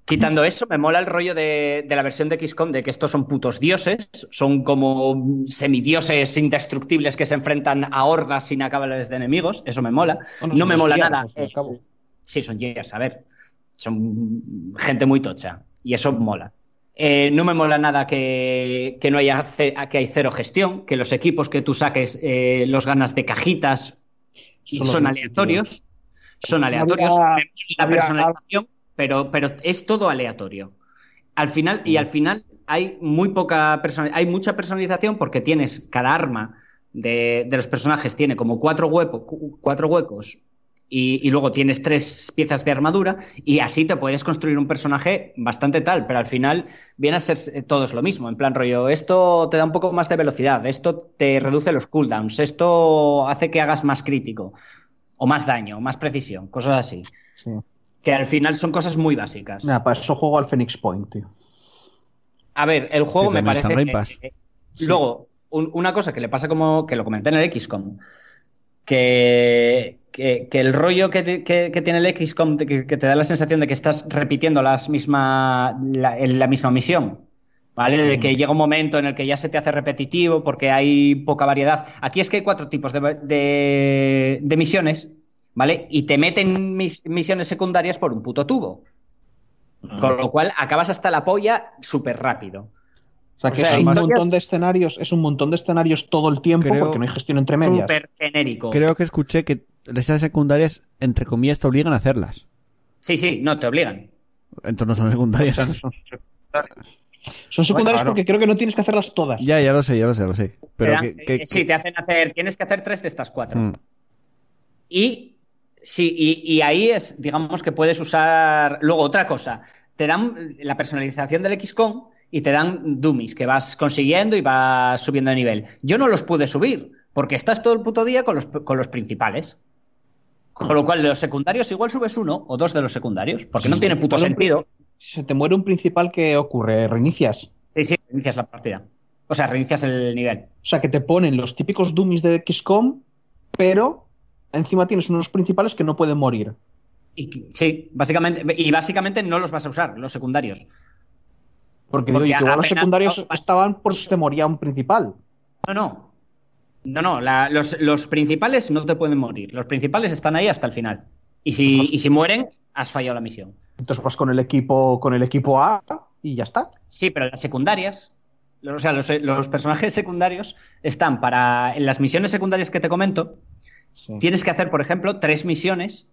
C: Quitando eso, me mola el rollo de, de la versión de XCOM de que estos son putos dioses, son como semidioses indestructibles que se enfrentan a hordas inacabables de enemigos, eso me mola.
B: Bueno,
C: no me mola nada. Sí, son Gears, a ver. Son gente muy tocha. Y eso mola. Eh, no me mola nada que, que no haya que hay cero gestión, que los equipos que tú saques eh, los ganas de cajitas y
B: Son
C: son aleatorios. Son aleatorios.
D: Había-
C: la personalización, pero, pero es todo aleatorio. al final, y al final hay muy poca personalización, hay mucha personalización porque tienes cada arma de, de los personajes tiene como cuatro, hueco, cuatro huecos y, y luego tienes tres piezas de armadura y así te puedes construir un personaje bastante tal, pero al final viene a ser eh, todos lo mismo, en plan rollo, esto te da un poco más de velocidad, esto te reduce los cooldowns, esto hace que hagas más crítico o más daño, más precisión, cosas así.
B: Sí.
C: Que al final son cosas muy básicas.
B: Mira, para eso juego al Phoenix Point, tío.
C: A ver, el juego me parece que- Luego, un- una cosa que le pasa como que lo comenté en el XCOM, que, que, que el rollo que, te- que- tiene el XCOM, que, te da la sensación de que estás repitiendo las misma, la, misma misión. ¿Vale? De que llega un momento en el que ya se te hace repetitivo porque hay poca variedad. Aquí es que hay cuatro tipos de, de- de misiones, ¿vale? Y te meten mis- misiones secundarias por un puto tubo. Con lo cual acabas hasta la polla súper rápido.
B: O sea, que
C: O sea,
B: es un montón de escenarios, es un montón de escenarios todo el tiempo
A: Creo-
B: porque no hay gestión entre medias.
C: Súper genérico.
A: Creo que escuché que esas secundarias, entre comillas, te obligan a hacerlas.
C: Sí, sí, no, te obligan.
A: Entonces no son secundarias.
B: Son secundarios
D: Bueno,
B: porque creo que no tienes que hacerlas todas.
A: ya, ya lo sé, ya lo sé, lo sé. Pero que, que-
C: eh, sí, te hacen hacer, tienes que hacer tres de estas cuatro.
A: Mm.
C: Y sí, y, y ahí es, digamos que puedes usar. Luego, otra cosa, te dan la personalización del XCOM y te dan dummies que vas consiguiendo y vas subiendo de nivel. Yo no los pude subir, porque estás todo el puto día con los, con los principales. Con lo cual, de los secundarios igual subes uno o dos de los secundarios, porque no tiene puto sentido.
B: Si se te muere un principal, ¿qué ocurre? Reinicias.
C: Sí, sí, reinicias la partida. O sea, reinicias el nivel.
B: O sea, que te ponen los típicos dummies de XCOM, pero encima tienes unos principales que no pueden morir.
C: Y, sí, básicamente, y básicamente no los vas a usar, los secundarios.
B: Porque,
C: Porque
B: digo, y que igual los secundarios
C: no,
B: estaban por si te moría un principal.
C: No, no. No, no, la- los, los principales no te pueden morir. Los principales están ahí hasta el final. Y si, y si mueren, has fallado la misión.
B: Entonces vas con el equipo, con el equipo A y ya está.
C: Sí, pero las secundarias, los- o sea, los, los personajes secundarios están para. En las misiones secundarias que te comento, tienes que hacer, por ejemplo, tres misiones.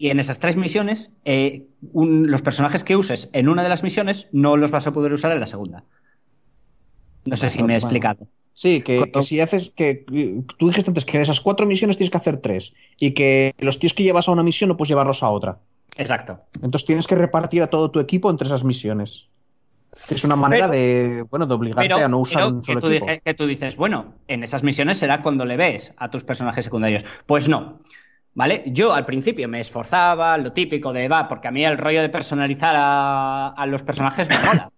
C: Y en esas tres misiones, eh, un- los personajes que uses en una de las misiones no los vas a poder usar en la segunda. No sé si me he
B: Bueno.
C: explicado.
B: Sí, que,
C: Cuando-
B: que si haces que que tú dijiste antes que de esas cuatro misiones tienes que hacer tres y que los tíos que llevas a una misión no puedes llevarlos a otra.
C: Exacto.
B: Entonces tienes que repartir a todo tu equipo entre esas misiones. Que es una manera
C: Pero-
B: de, bueno, de obligarte
C: Pero,
B: a no usar un
C: que,
B: solo
C: tú
B: equipo.
C: dije- que tú dices, bueno, en esas misiones será cuando le ves a tus personajes secundarios. Pues no. ¿Vale? Yo al principio me esforzaba, lo típico de va, porque a mí el rollo de personalizar a, a los personajes me mola.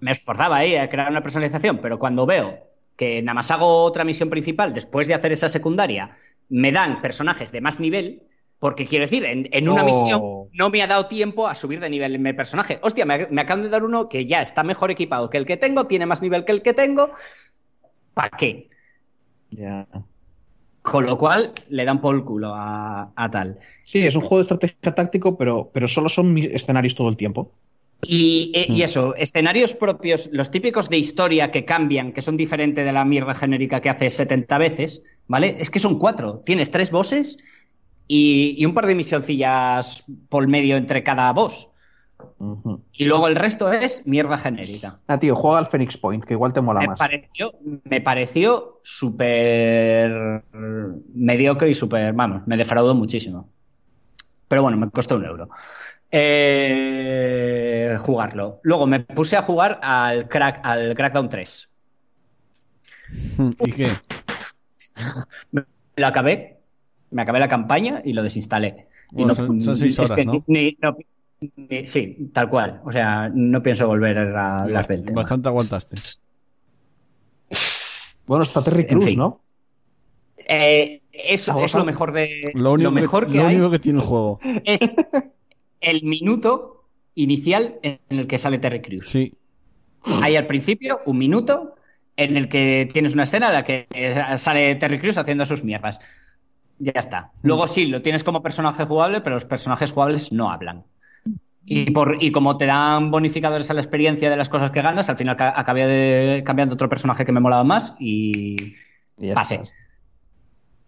C: Me esforzaba ahí a crear una personalización, pero cuando veo que nada más hago otra misión principal después de hacer esa secundaria, me dan personajes de más nivel, porque quiero decir, en, en una misión no me ha dado tiempo a subir de nivel en mi personaje. Hostia, me, me acaban de dar uno que ya está mejor equipado que el que tengo, tiene más nivel que el que tengo. ¿Para qué?
B: Ya.
C: Con lo cual le dan por el culo a, a tal.
B: Sí, es un juego de estrategia táctico, pero, pero solo son mis escenarios todo el tiempo.
C: Y, eh, y eso, escenarios propios, los típicos de historia que cambian, que son diferentes de la mierda genérica que hace 70 veces, ¿vale? Es que son cuatro. Tienes tres bosses y, y un par de misioncillas por medio entre cada boss. Y luego el resto es mierda genérica.
B: Ah, tío, juega al Phoenix Point, que igual te mola
C: Me
B: más.
C: pareció, me pareció súper mediocre y súper, vamos, me defraudó muchísimo. Pero bueno, me costó un euro. Eh, jugarlo. Luego me puse a jugar al, crack, al Crackdown 3.
A: ¿Y qué?
C: Lo acabé, me acabé la campaña y lo desinstalé. Y
A: Bueno, son- son seis
C: es
A: horas,
C: que
A: ¿no?
C: ni- no- ni- sí, tal cual. O sea, no pienso volver a las del tema.
A: Bastante aguantaste.
B: Bueno, está Terry
C: En
B: Cruz,
C: fin.
B: ¿no?
C: Eh, es,
B: ¿Algo
C: es lo mejor de
A: Lo único,
C: mejor
A: que,
C: que,
A: lo
C: hay
A: único que tiene el juego.
C: es el minuto inicial en el que sale Terry Crews.
A: Sí.
C: Hay al principio un minuto en el que tienes una escena en la que eh, sale Terry Crews haciendo sus mierdas. Ya está. Luego sí, lo tienes como personaje jugable, pero los personajes jugables no hablan. Y, por, y como te dan bonificadores a la experiencia de las cosas que ganas, al final ca- acabé de- cambiando otro personaje que me molaba más y
B: Y ya
C: pasé.
B: está.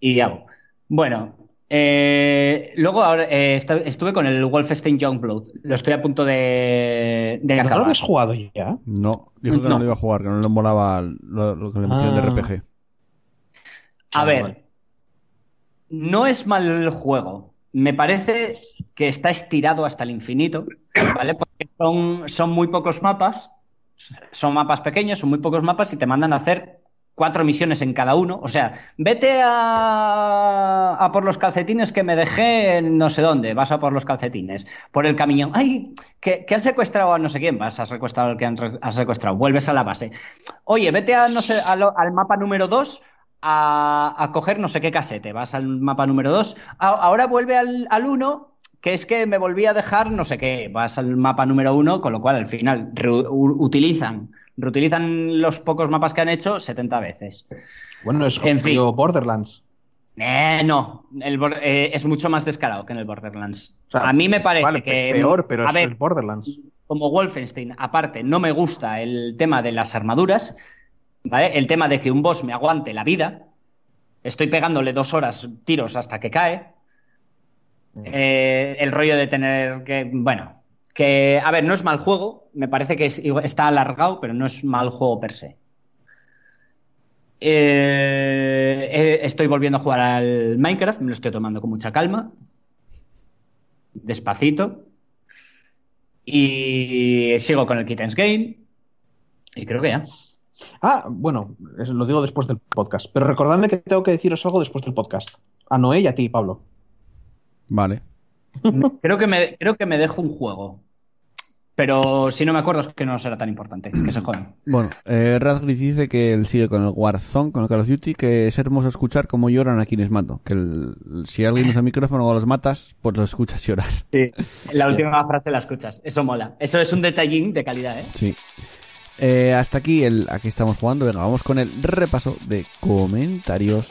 C: Y hago. Bueno, Eh, luego ahora eh, estuve con el Wolfenstein Youngblood. Lo estoy a punto de, de
B: ¿No lo
C: acabar.
B: habías jugado ya?
A: No, dijo que no.
C: No.
A: lo iba a jugar, que no le molaba lo, lo que le metieron de
B: Ah.
A: RPG.
C: A
B: Ah,
C: ver, no es mal el juego. Me parece que está estirado hasta el infinito, ¿vale? Porque son, son muy pocos mapas, son mapas pequeños, son muy pocos mapas y te mandan a hacer cuatro misiones en cada uno. O sea, vete a, a por los calcetines que me dejé en no sé dónde, vas a por los calcetines, por el camión. ¡Ay! Que, han secuestrado a no sé quién, vas a secuestrar al que han, secuestrado, vuelves a la base. Oye, vete a, no sé, al mapa número 2 a, a coger no sé qué casete. Vas al mapa número 2. Ahora vuelve al, al 1, que es que me volví a dejar no sé qué. Vas al mapa número 1, con lo cual al final utilizan, reutilizan los pocos mapas que han hecho 70 veces.
B: Bueno, es
C: En fin.
B: Borderlands.
C: Eh, no, el eh, es mucho más descarado que en el Borderlands.
B: O sea,
C: a mí me parece
B: Vale,
C: que.
B: peor, pero
C: a
B: es
C: ver,
B: el Borderlands.
C: como Wolfenstein, aparte, no me gusta el tema de las armaduras, ¿vale? El tema de que un boss me aguante la vida. Estoy pegándole dos horas tiros hasta que cae. Eh, el rollo de tener que. Bueno, que. A ver, no es mal juego. Me parece que es- está alargado, pero no es mal juego per se. Eh, eh, estoy volviendo a jugar al Minecraft, me lo estoy tomando con mucha calma. Despacito. Y sigo con el Kittens Game. Y creo que ya.
B: Ah, bueno, lo digo después del podcast. Pero recordadme que tengo que deciros algo después del podcast. A Noé y a ti, Pablo.
A: Vale.
C: Creo que me, creo que me dejo un juego. Pero si no me acuerdo es que no será tan importante. Que se jodan.
A: Bueno, eh, Radcliffe dice que él sigue con el Warzone, con el Call of Duty, que es hermoso escuchar cómo lloran a quienes mato. Que el- si alguien usa el micrófono o los matas, pues los escuchas llorar.
C: La última frase la escuchas. Eso mola. Eso es un detallín de calidad, ¿eh?
A: Sí. Eh, hasta aquí el aquí estamos jugando. Venga, vamos con el repaso de comentarios.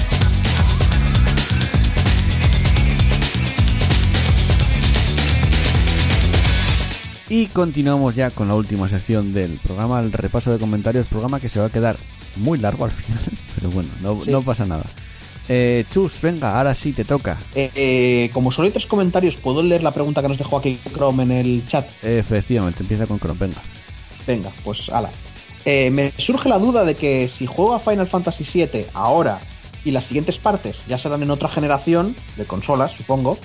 A: Y continuamos ya con la última sección del programa, el repaso de comentarios, programa que se va a quedar muy largo al final, pero bueno, no,
B: Sí.
A: no pasa nada. Eh, Chus, venga, ahora sí te toca.
B: Eh, eh, como solo hay tres comentarios, ¿puedo leer la pregunta que nos dejó aquí Chrome en el chat?
A: Efectivamente, empieza con Chrome, venga.
B: Venga, pues ala. Eh, me surge la duda de que si juego a Final Fantasy VII ahora y las siguientes partes ya serán en otra generación de consolas, supongo.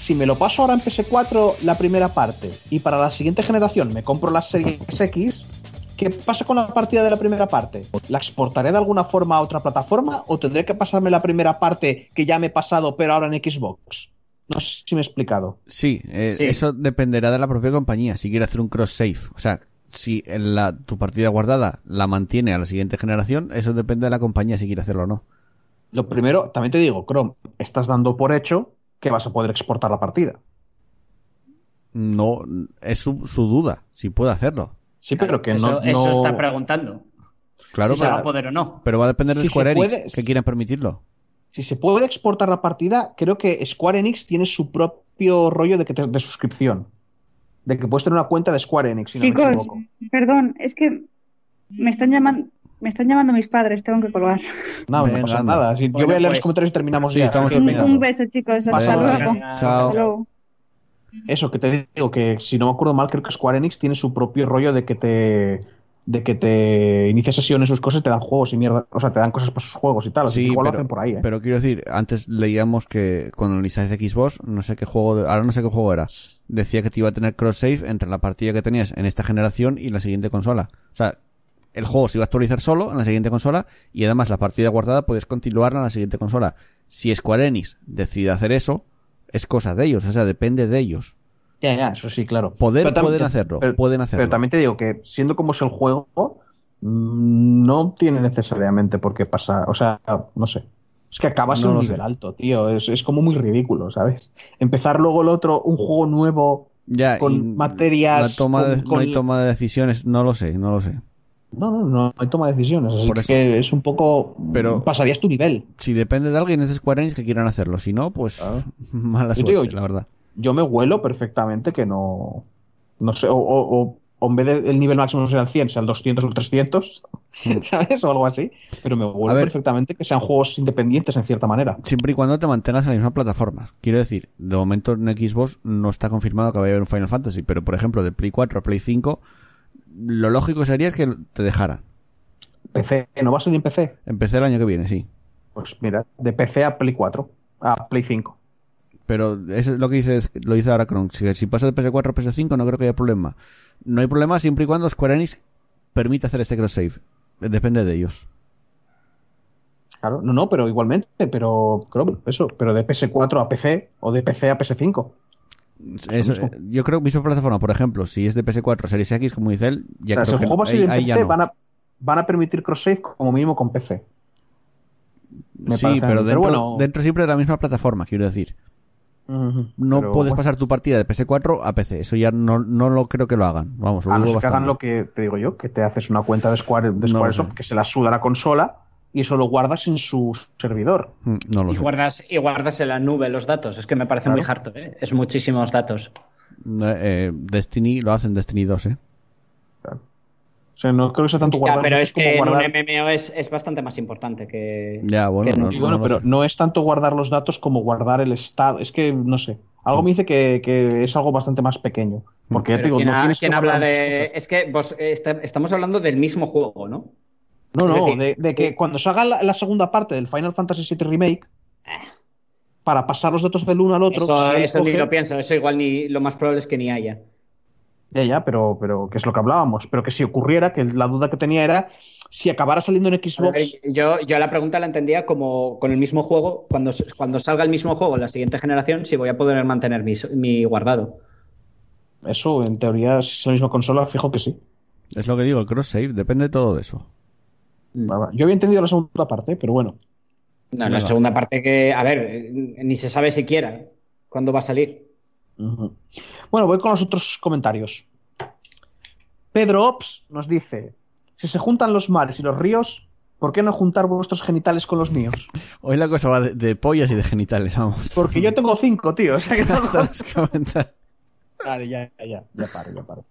B: Si me lo paso ahora en PS4 la primera parte y para la siguiente generación me compro las series X, ¿qué pasa con la partida de la primera parte? ¿La exportaré de alguna forma a otra plataforma o tendré que pasarme la primera parte que ya me he pasado pero ahora en Xbox? No sé si me he explicado.
A: Sí, eh,
C: Sí.
A: eso dependerá de la propia compañía, si quiere hacer un cross-save. O sea, si en la, tu partida guardada la mantiene a la siguiente generación, eso depende de la compañía si quiere hacerlo o no.
B: Lo primero, también te digo, Chrome, estás dando por hecho que vas a poder exportar la partida.
A: No, es su, su duda, si puede hacerlo.
B: Sí, pero que
C: eso,
B: no,
C: eso está preguntando.
A: Claro,
C: si se va a
A: pero,
C: poder o no.
A: pero va a depender de
B: Si
A: Square
B: se
A: Enix,
B: puede-
A: que quieran permitirlo.
B: Si se puede exportar la partida, creo que Square Enix tiene su propio rollo de, que te- de suscripción. De que puedes tener una cuenta de Square Enix, si no me
E: Chicos, perdón, es que me están llamando, me están llamando mis padres, tengo que colgar.
B: No, no pasa
A: anda.
B: nada. Si- yo
C: Bueno,
B: voy a leer los
C: pues-
B: comentarios y terminamos
A: Sí,
B: ya.
A: estamos
E: Un, un beso, chicos, hasta luego.
A: Chao.
E: Hasta luego.
B: Eso, que te digo que si no me acuerdo mal, creo que Square Enix tiene su propio rollo de que te de que te inicia sesiones sus cosas te dan juegos y mierda, o sea, te dan cosas para sus juegos y tal, así
A: Sí,
B: que igual lo
A: pero-
B: hacen por ahí, ¿eh?
A: Pero quiero decir, antes leíamos que con el licencia de Xbox, no sé qué juego, ahora no sé qué juego era, decía que te iba a tener cross-save entre la partida que tenías en esta generación y la siguiente consola. O sea, el juego se iba a actualizar solo en la siguiente consola y además la partida guardada puedes continuarla en la siguiente consola. Si Square Enix decide hacer eso, es cosa de ellos, o sea, depende de ellos.
B: Ya, ya, eso sí, claro.
A: Poder pueden hacerlo,
B: pero-
A: pueden hacerlo.
B: Pero también te digo que siendo como es el juego, mm, no tiene necesariamente por qué pasar. O sea, no sé. Es que acabas
A: No
B: en un nivel
A: sé.
B: alto, tío. Es, es como muy ridículo, ¿sabes? Empezar luego el otro, un juego nuevo
A: Ya,
B: con materias.
A: la toma de-
B: con-
A: no hay toma de decisiones, no lo sé, no lo sé.
B: No, no, no hay toma de decisiones. Así
A: Por eso.
B: que es un poco.
A: Pero-
B: Pasarías tu nivel.
A: Si depende de alguien es de Square Enix que quieran hacerlo, si no, pues
B: Claro.
A: mala suerte,
B: digo,
A: la verdad.
B: Yo me huelo perfectamente que no. No sé, o, o- o- o en vez del nivel máximo no sea el 100, sea el 200 o el 300, ¿sabes? O algo así. Pero me
A: Mm. Ver.
B: perfectamente que sean juegos independientes en cierta manera.
A: Siempre y cuando te mantengas en la misma plataforma. Quiero decir, de momento en Xbox no está confirmado que vaya a haber un Final Fantasy, pero por ejemplo de Play 4 a Play 5, lo lógico sería que te dejara.
B: PC, ¿no va a salir en PC?
A: Empecé el año que viene, sí.
B: Pues mira, de PC a Play 4, a Play 5.
A: Pero eso es lo que dice, lo dice ahora Kron. Si, si pasa de PS4 a PS5 no creo que haya problema. No hay problema siempre y cuando Square Enix permita hacer este cross save. Depende de ellos.
B: Claro, no, no, pero igualmente, pero eso, pero de PS4 a PC o de PC a PS5.
A: Eh, yo creo que misma plataforma, por ejemplo, si es de PS4 Series X, como dice él, ya
B: o sea, si
A: creo
B: el
A: que ahí- ya
B: PC,
A: no.
B: van, a, van a permitir cross-save como mínimo con PC. me
A: Sí, pero dentro,
B: Pero bueno.
A: dentro siempre de la misma plataforma, quiero decir. No
B: pero
A: puedes
B: bueno,
A: pasar tu partida de PS4 a PC. Eso ya no, no lo creo que lo hagan. Vamos, lo
B: A no que hagan lo que te digo yo, que te haces una cuenta de, Square, de
A: No
B: Squaresoft
A: sé.
B: que se la suda la consola y eso lo guardas en su servidor.
A: Mm, No lo
G: Y
A: sé.
G: guardas, y guardas en la nube los datos. Es que me parece
B: Claro.
G: muy harto, ¿eh? Es muchísimos datos.
A: Eh, eh, Destiny lo hacen Destiny 2, ¿eh?
B: O sea, no creo que sea tanto
G: Ya,
B: guardar.
G: pero
B: datos
G: es que en un MMO es, es bastante más importante que.
A: Ya, bueno,
G: que
A: no,
B: Y bueno, pero
A: sé.
B: no es tanto guardar los datos como guardar el estado. Es que no sé. Algo me dice que, que es algo bastante más pequeño. Porque ya te
G: Pero
B: digo,
G: ¿quién,
B: no
G: ha-
B: tienes que
G: habla de.? Es que vos, eh, está- estamos hablando del mismo juego, ¿no?
B: No, no, de, de que cuando salga la, la segunda parte del Final Fantasy VII Remake, para pasar los datos del uno al otro,
G: Eso, eso ni lo pienso. Eso igual ni lo más probable es que ni haya.
B: Ya, ya, pero, pero que es lo que hablábamos. Pero que si ocurriera, que la duda que tenía era si acabara saliendo en
G: ver,
B: Xbox.
G: yo, yo la pregunta la entendía como con el mismo juego, cuando, cuando salga el mismo juego en la siguiente generación, si voy a poder mantener mi, mi guardado.
B: Eso, en teoría, si es la misma consola, fijo que sí.
A: Es lo que digo, el cross save, depende de todo de eso.
B: Yo había entendido la segunda parte, pero bueno.
G: No, la segunda parte que, a ver, eh, ni se sabe siquiera cuándo va a salir.
B: Bueno, voy con los otros comentarios. Pedro Ops nos dice: Si se juntan los mares y los ríos, ¿por qué no juntar vuestros genitales con los míos?
A: Hoy la cosa va de, de pollas y de genitales, vamos.
B: Porque yo tengo cinco, tío. O sea que
A: comentarios.
B: Vale, ya, ya, ya paro, ya paro.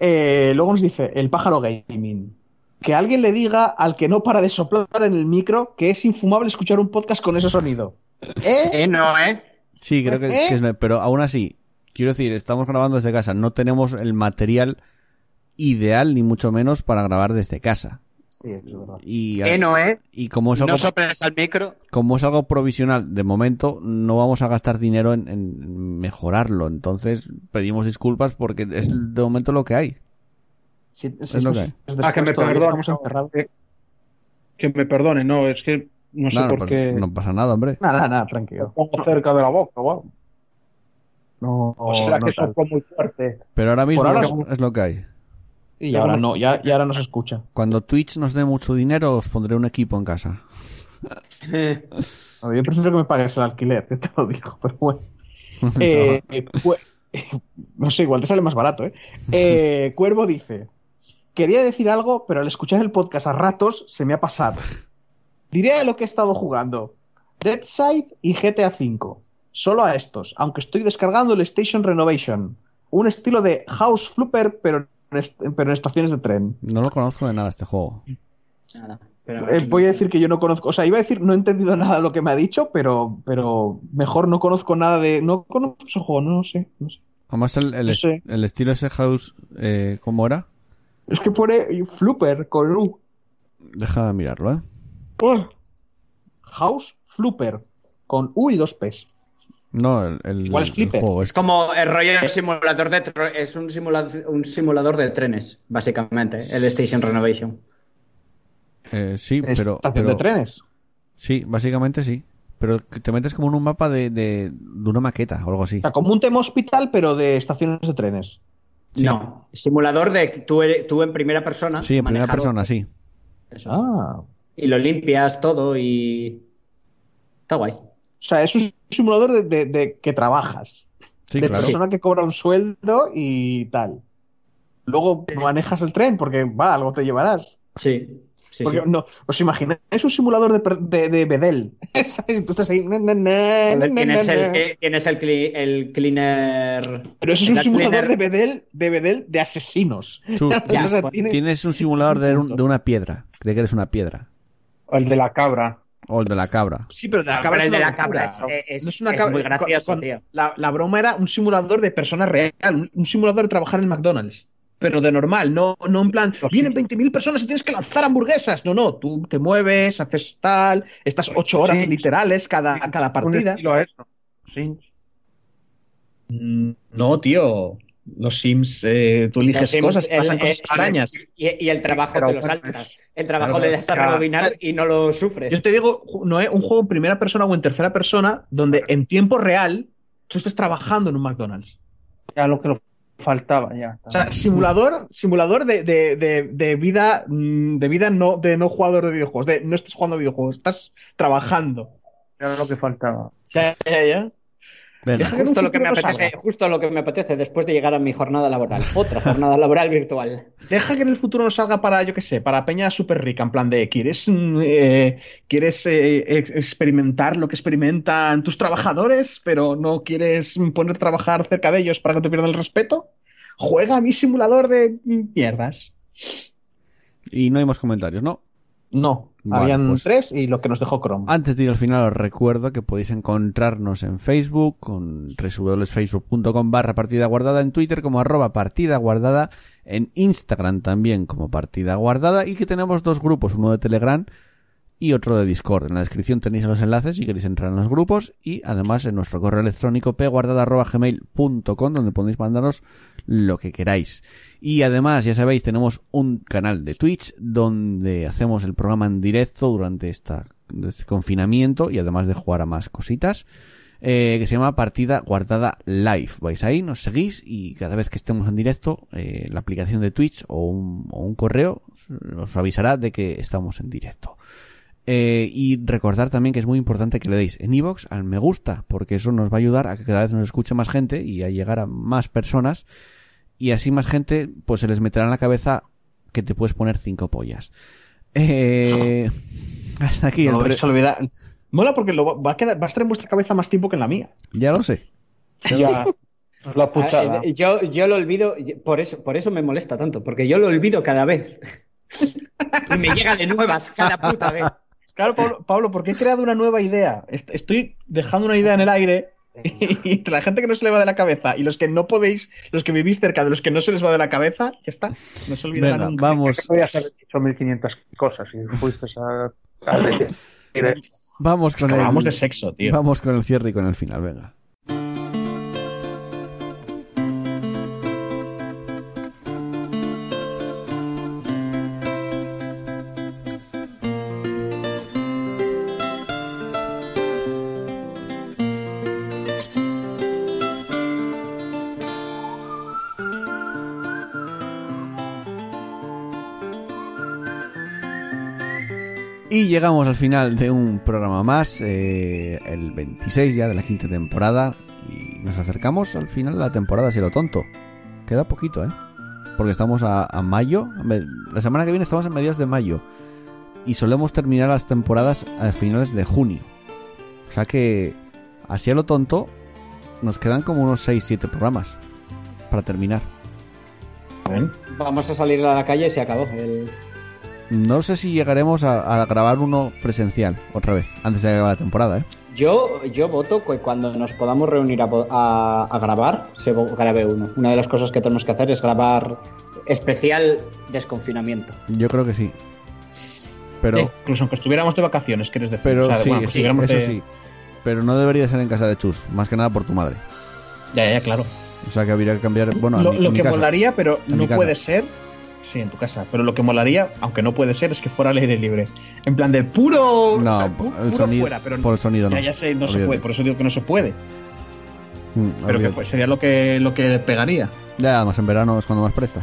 B: Eh, luego nos dice el pájaro gaming. Que alguien le diga al que no para de soplar en el micro que es infumable escuchar un podcast con ese sonido. ¿Eh?
G: Eh, no, ¿eh?
A: Sí, creo que,
B: ¿Eh?
A: que es. Pero aún así, quiero decir, estamos grabando desde casa. No tenemos el material ideal, ni mucho menos, para grabar desde casa.
B: Sí, es verdad.
A: Y,
G: Eh, no, ¿eh?
A: y como, es algo,
G: No soples al micro.
A: como es algo provisional, de momento no vamos a gastar dinero en, en mejorarlo. Entonces pedimos disculpas porque es de momento lo que hay. Que hay.
B: sí,
D: Ah, que me
B: después todavía
D: perdone.
B: estamos encerrados.
D: Que, que me perdone, no, es que no sé por
A: pues
D: qué.
A: no pasa nada, hombre.
B: Nada, nada, tranquilo.
D: pongo cerca de la boca, wow.
B: No,
D: O será
B: no
D: que soplo muy fuerte.
A: Pero ahora mismo
B: ahora
A: es, es lo que hay.
B: Y ahora no, ya, ya ahora no se escucha.
A: Cuando Twitch nos dé mucho dinero, os pondré un equipo en casa.
B: Yo prefiero que me pagues el alquiler, te lo digo, pero bueno. Eh, eh, no sé, igual te sale más barato, ¿eh? Eh, Cuervo dice: Quería decir algo, pero al escuchar el podcast a ratos se me ha pasado. Diré lo que he estado jugando: Dead Side y GTA V. Solo a estos, aunque estoy descargando el Station Renovation. Un estilo de House Flipper, pero en, est- pero en estaciones de tren.
A: No lo conozco de nada este juego.
G: Nada. Pero,
B: Eh, voy a decir que yo no conozco, o sea, iba a decir no he entendido nada de lo que me ha dicho, pero, pero mejor no conozco nada de, no conozco ese juego, no, sé, no sé.
A: Además, el, el,
B: No sé.
A: el estilo ese house, eh, ¿cómo era?
B: Es que pone Flooper con U.
A: Deja de mirarlo, ¿eh?
B: ¡Oh! House Flooper con U y dos P's.
A: No, el, el,
B: Igual es
A: el
B: Flipper.
A: juego.
G: Es
A: Es,
G: como el rollo de simulador de es un, simula- un simulador de trenes, básicamente, el Station Renovation.
A: eh, sí, pero,
B: Estación
A: pero-
B: de trenes.
A: Sí, básicamente sí. Pero te metes como en un mapa de, de, de una maqueta o algo así.
B: O sea, como un tema hospital, pero de estaciones de trenes.
A: Sí.
G: No, simulador de tú, tú en primera persona.
A: Sí, en primera persona, sí.
G: Eso.
B: Ah.
G: Y lo limpias todo y. Está guay.
B: O sea, es un simulador de, de- de que trabajas.
A: Sí,
B: de
A: claro.
B: persona que cobra un sueldo y tal. Luego manejas el tren porque va, algo te llevarás.
C: Sí, sí,
B: Porque
C: sí.
B: no, ¿Os imagináis un simulador de, de, de Bedel? ¿Sabes? Tú estás ahí. na, na, na, na,
C: ¿Quién es
B: na,
C: el, el, cli- el cleaner?
B: Pero eso es un
C: la
B: simulador
C: cleaner-
B: de Bedel, de Bedel de asesinos.
A: Tú
C: Ya,
B: O sea, tiene-
A: tienes un simulador de, un- de una piedra, de que eres una piedra.
D: O el de la cabra.
A: O el de la cabra.
B: Sí, pero de la
C: Ah,
B: cabra
C: pero
B: es
C: el de la cabra es- es-
B: No es una
C: es
B: cabra-
C: muy gracioso, tío.
B: La, la broma era un simulador de persona real, un, un simulador de trabajar en McDonald's. Pero de normal, no, no en plan, vienen 20.000 personas y tienes que lanzar hamburguesas. No, no, tú te mueves, haces tal, estas ocho horas
D: Sí.
B: literales cada, cada
D: Un
B: partida.
D: a eso. Sí.
B: Mm, No, tío. Los Sims, eh, tú eliges
C: Sims,
B: cosas,
C: el-
B: pasan
C: el-
B: cosas extrañas.
C: Y, y el trabajo
D: Pero
C: te lo saltas. El trabajo
D: claro,
C: le das a
D: claro.
C: rebobinar y no lo sufres.
B: Yo te digo, no es un juego en primera persona o en tercera persona donde en tiempo real tú estés trabajando en un McDonald's.
D: Ya lo que lo faltaba, ya.
B: O sea, simulador, simulador de, de- de- de vida, mm, de vida no, de no jugador de videojuegos, de no estás jugando a videojuegos, estás trabajando.
D: Era lo que faltaba.
B: Ya, ya, ya.
A: Venga.
C: Justo lo que me apetece, justo lo que me apetece después de llegar a mi jornada laboral. Otra jornada laboral virtual.
B: Deja que en el futuro nos salga para, yo qué sé, para Peña súper rica, en plan de, ¿quieres, mm, eh, ¿quieres eh, ex- experimentar lo que experimentan tus trabajadores, pero no quieres poner a trabajar cerca de ellos para que te pierdan el respeto? Juega a mi simulador de mm, mierdas.
A: Y no hay más comentarios, ¿no?
B: No,
A: Vale,
B: habían
A: pues-
B: tres y lo que nos dejó Chrome.
A: Antes de ir al final os recuerdo que podéis encontrarnos en Facebook con www.facebook.com barra partida guardada, en Twitter como arroba partida guardada, en Instagram también como partida guardada y que tenemos dos grupos, uno de Telegram y otro de Discord. En la descripción tenéis los enlaces si queréis entrar en los grupos y además en nuestro correo electrónico pguardada.gmail.com donde podéis mandarnos lo que queráis. Y además, ya sabéis, tenemos un canal de Twitch donde hacemos el programa en directo durante esta, este confinamiento y además de jugar a más cositas. eh, que se llama Partida Guardada Live. Vais ahí, nos seguís y cada vez que estemos en directo, eh, la aplicación de Twitch o un, o un correo os- avisará de que estamos en directo. Eh, y recordar también que es muy importante que le deis en iVoox al me gusta, porque eso nos va a ayudar a que cada vez nos escuche más gente y a llegar a más personas. Y así más gente, pues se les meterá en la cabeza que te puedes poner cinco pollas. Eh, hasta aquí
B: No
A: el
B: olvidar. Mola porque lo va, a quedar, va a estar en vuestra cabeza más tiempo que en la mía.
A: Ya lo sé.
D: Ya. La putada.
C: Ah, eh, Yo, yo lo olvido, por eso, por eso me molesta tanto, porque yo lo olvido cada vez. y me llega de nuevas cada puta vez.
B: Claro, Pablo, Pablo, porque he creado una nueva idea. Est- Estoy dejando una idea en el aire y entre la gente que no se le va de la cabeza y los que no podéis, los que vivís cerca de los que no se les va de la cabeza, ya está. No se olvidarán
A: Venga,
B: nunca.
A: vamos,
D: Podías haber dicho 1500 cosas y fuiste a, a decir-
A: vamos con el,
B: de sexo, tío.
A: vamos con el cierre y con el final, venga. Llegamos al final de un programa más, eh, el 26 ya de la quinta temporada. Y nos acercamos al final de la temporada, si lo tonto. Queda poquito, ¿eh? Porque estamos a, a mayo. a La semana que viene estamos en mediados de mayo. Y solemos terminar las temporadas a finales de junio. O sea que, así a lo tonto, nos quedan como unos 6-7 programas para terminar.
C: Vamos a salir a la calle y se acabó. El...
A: No sé si llegaremos a, a grabar uno presencial otra vez, antes de que acabe la temporada, ¿eh?
C: Yo, yo voto que cuando nos podamos reunir a, a- a grabar, se grabe uno. Una de las cosas que tenemos que hacer es grabar especial desconfinamiento.
A: Yo creo que sí. Pero,
B: incluso aunque estuviéramos de vacaciones, que eres de
A: pero
B: o sea,
A: sí,
B: bueno, pues
A: sí, eso
B: de-
A: sí. Pero no debería ser en casa de Chus, más que nada por tu madre.
B: Ya, ya, claro.
A: O sea que habría que cambiar, bueno,
B: lo
A: mi- en
B: lo
A: mi
B: que
A: casa.
B: molaría, pero no puede ser. Sí, en tu casa. Pero lo que molaría, aunque no puede ser, es que fuera al aire libre. En plan de puro.
A: No,
B: o sea, pu-
A: el
B: puro
A: sonido,
B: fuera, pero
A: por el sonido no.
B: ya, ya sé, no se puede. Por eso digo que no se puede.
A: Mm,
B: Pero que fue- sería lo que, lo que pegaría.
A: Ya, además en verano es cuando más presta.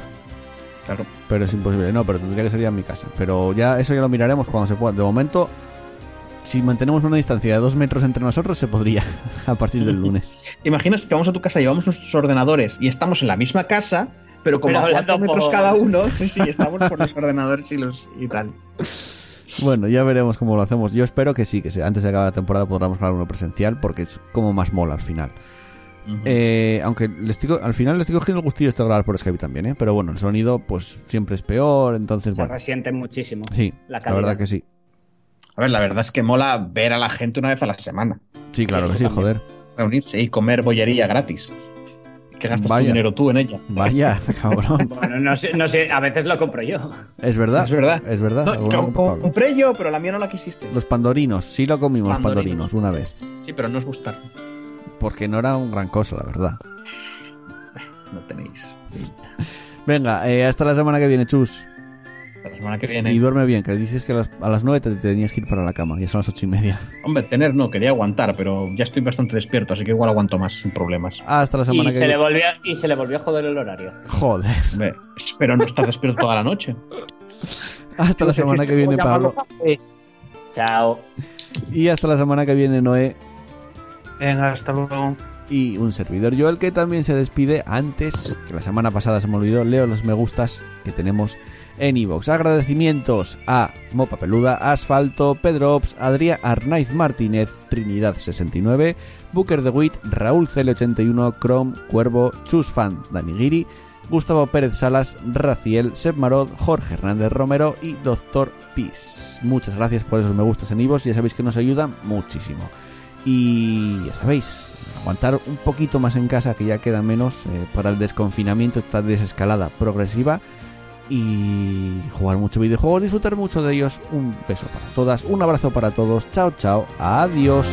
B: Claro.
A: Pero es imposible, no, pero tendría que ser ya en mi casa. Pero ya eso ya lo miraremos cuando se pueda. De momento, si mantenemos una distancia de dos metros entre nosotros, se podría a partir del lunes.
B: ¿Te imaginas que vamos a tu casa, llevamos nuestros ordenadores y estamos en la misma casa, pero como
C: Pero
B: a cuatro
C: hablando
B: metros
C: por-
B: cada uno? Sí, sí, estamos por los ordenadores y los y tal.
A: Bueno, ya veremos cómo lo hacemos. Yo espero que sí, que se- antes de acabar la temporada podamos grabar uno presencial porque es como más mola al final. Eh, aunque le estoy co- al final le estoy cogiendo el gustillo de grabar por Skype también, ¿eh? Pero bueno, el sonido pues siempre es peor, entonces
C: Se
A: bueno.
C: resiente muchísimo.
A: Sí,
C: la
A: la,
C: calidad.
A: verdad que sí.
B: A ver, la verdad es que mola ver a la gente una vez a la semana.
A: Sí, claro que sí,
B: también.
A: joder.
B: Reunirse y comer bollería gratis. Que gastas
A: Vaya.
B: tu dinero tú en ella.
A: Vaya, cabrón.
C: Bueno, no sé, no sé, a veces lo compro yo.
A: Es verdad.
B: Es verdad.
A: Es verdad.
B: No, yo compré yo, pero la mía no la quisiste.
A: Los pandorinos, sí lo comimos, los
B: Pandorinos.
A: pandorinos, una vez.
B: Sí, pero no os gustaron.
A: Porque no era un gran cosa, la verdad.
B: No tenéis.
A: Venga, eh, hasta la semana que viene, chus.
B: La semana que viene.
A: Y duerme bien, que dices que a las, a las 9 te, te tenías que ir para la cama. Ya son las ocho y media.
B: Hombre, tener no, quería aguantar, pero ya estoy bastante despierto, así que igual aguanto más sin problemas.
A: Hasta la semana
C: Y
A: que
C: se, le
A: viene.
C: volvió, y se le volvió a joder el horario.
A: Joder.
B: Hombre, espero no estar despierto toda la noche.
A: Hasta la semana que viene, Pablo.
C: Chao.
A: Y hasta la semana que viene, Noé.
D: Venga, hasta luego.
A: y un servidor Joel que también se despide antes que la semana pasada se me olvidó leo los me gustas que tenemos en iVoox agradecimientos a Mopa Peluda, Asfalto, Pedro Ops, Adrián Arnaiz Martínez, Trinidad 69, Booker de Witt, Raúl CL81, Chrome, Cuervo, Chusfan, Dani Giri, Gustavo Pérez Salas, Raciel, Seb Marod, Jorge Hernández Romero y Doctor Peace. Muchas gracias por esos me gustas en iVoox, ya sabéis que nos ayudan muchísimo. Y ya sabéis, aguantar un poquito más en casa, que ya queda menos eh, para el desconfinamiento, esta desescalada progresiva. Y jugar mucho videojuegos, disfrutar mucho de ellos. Un beso para todas, un abrazo para todos. Chao, chao, adiós.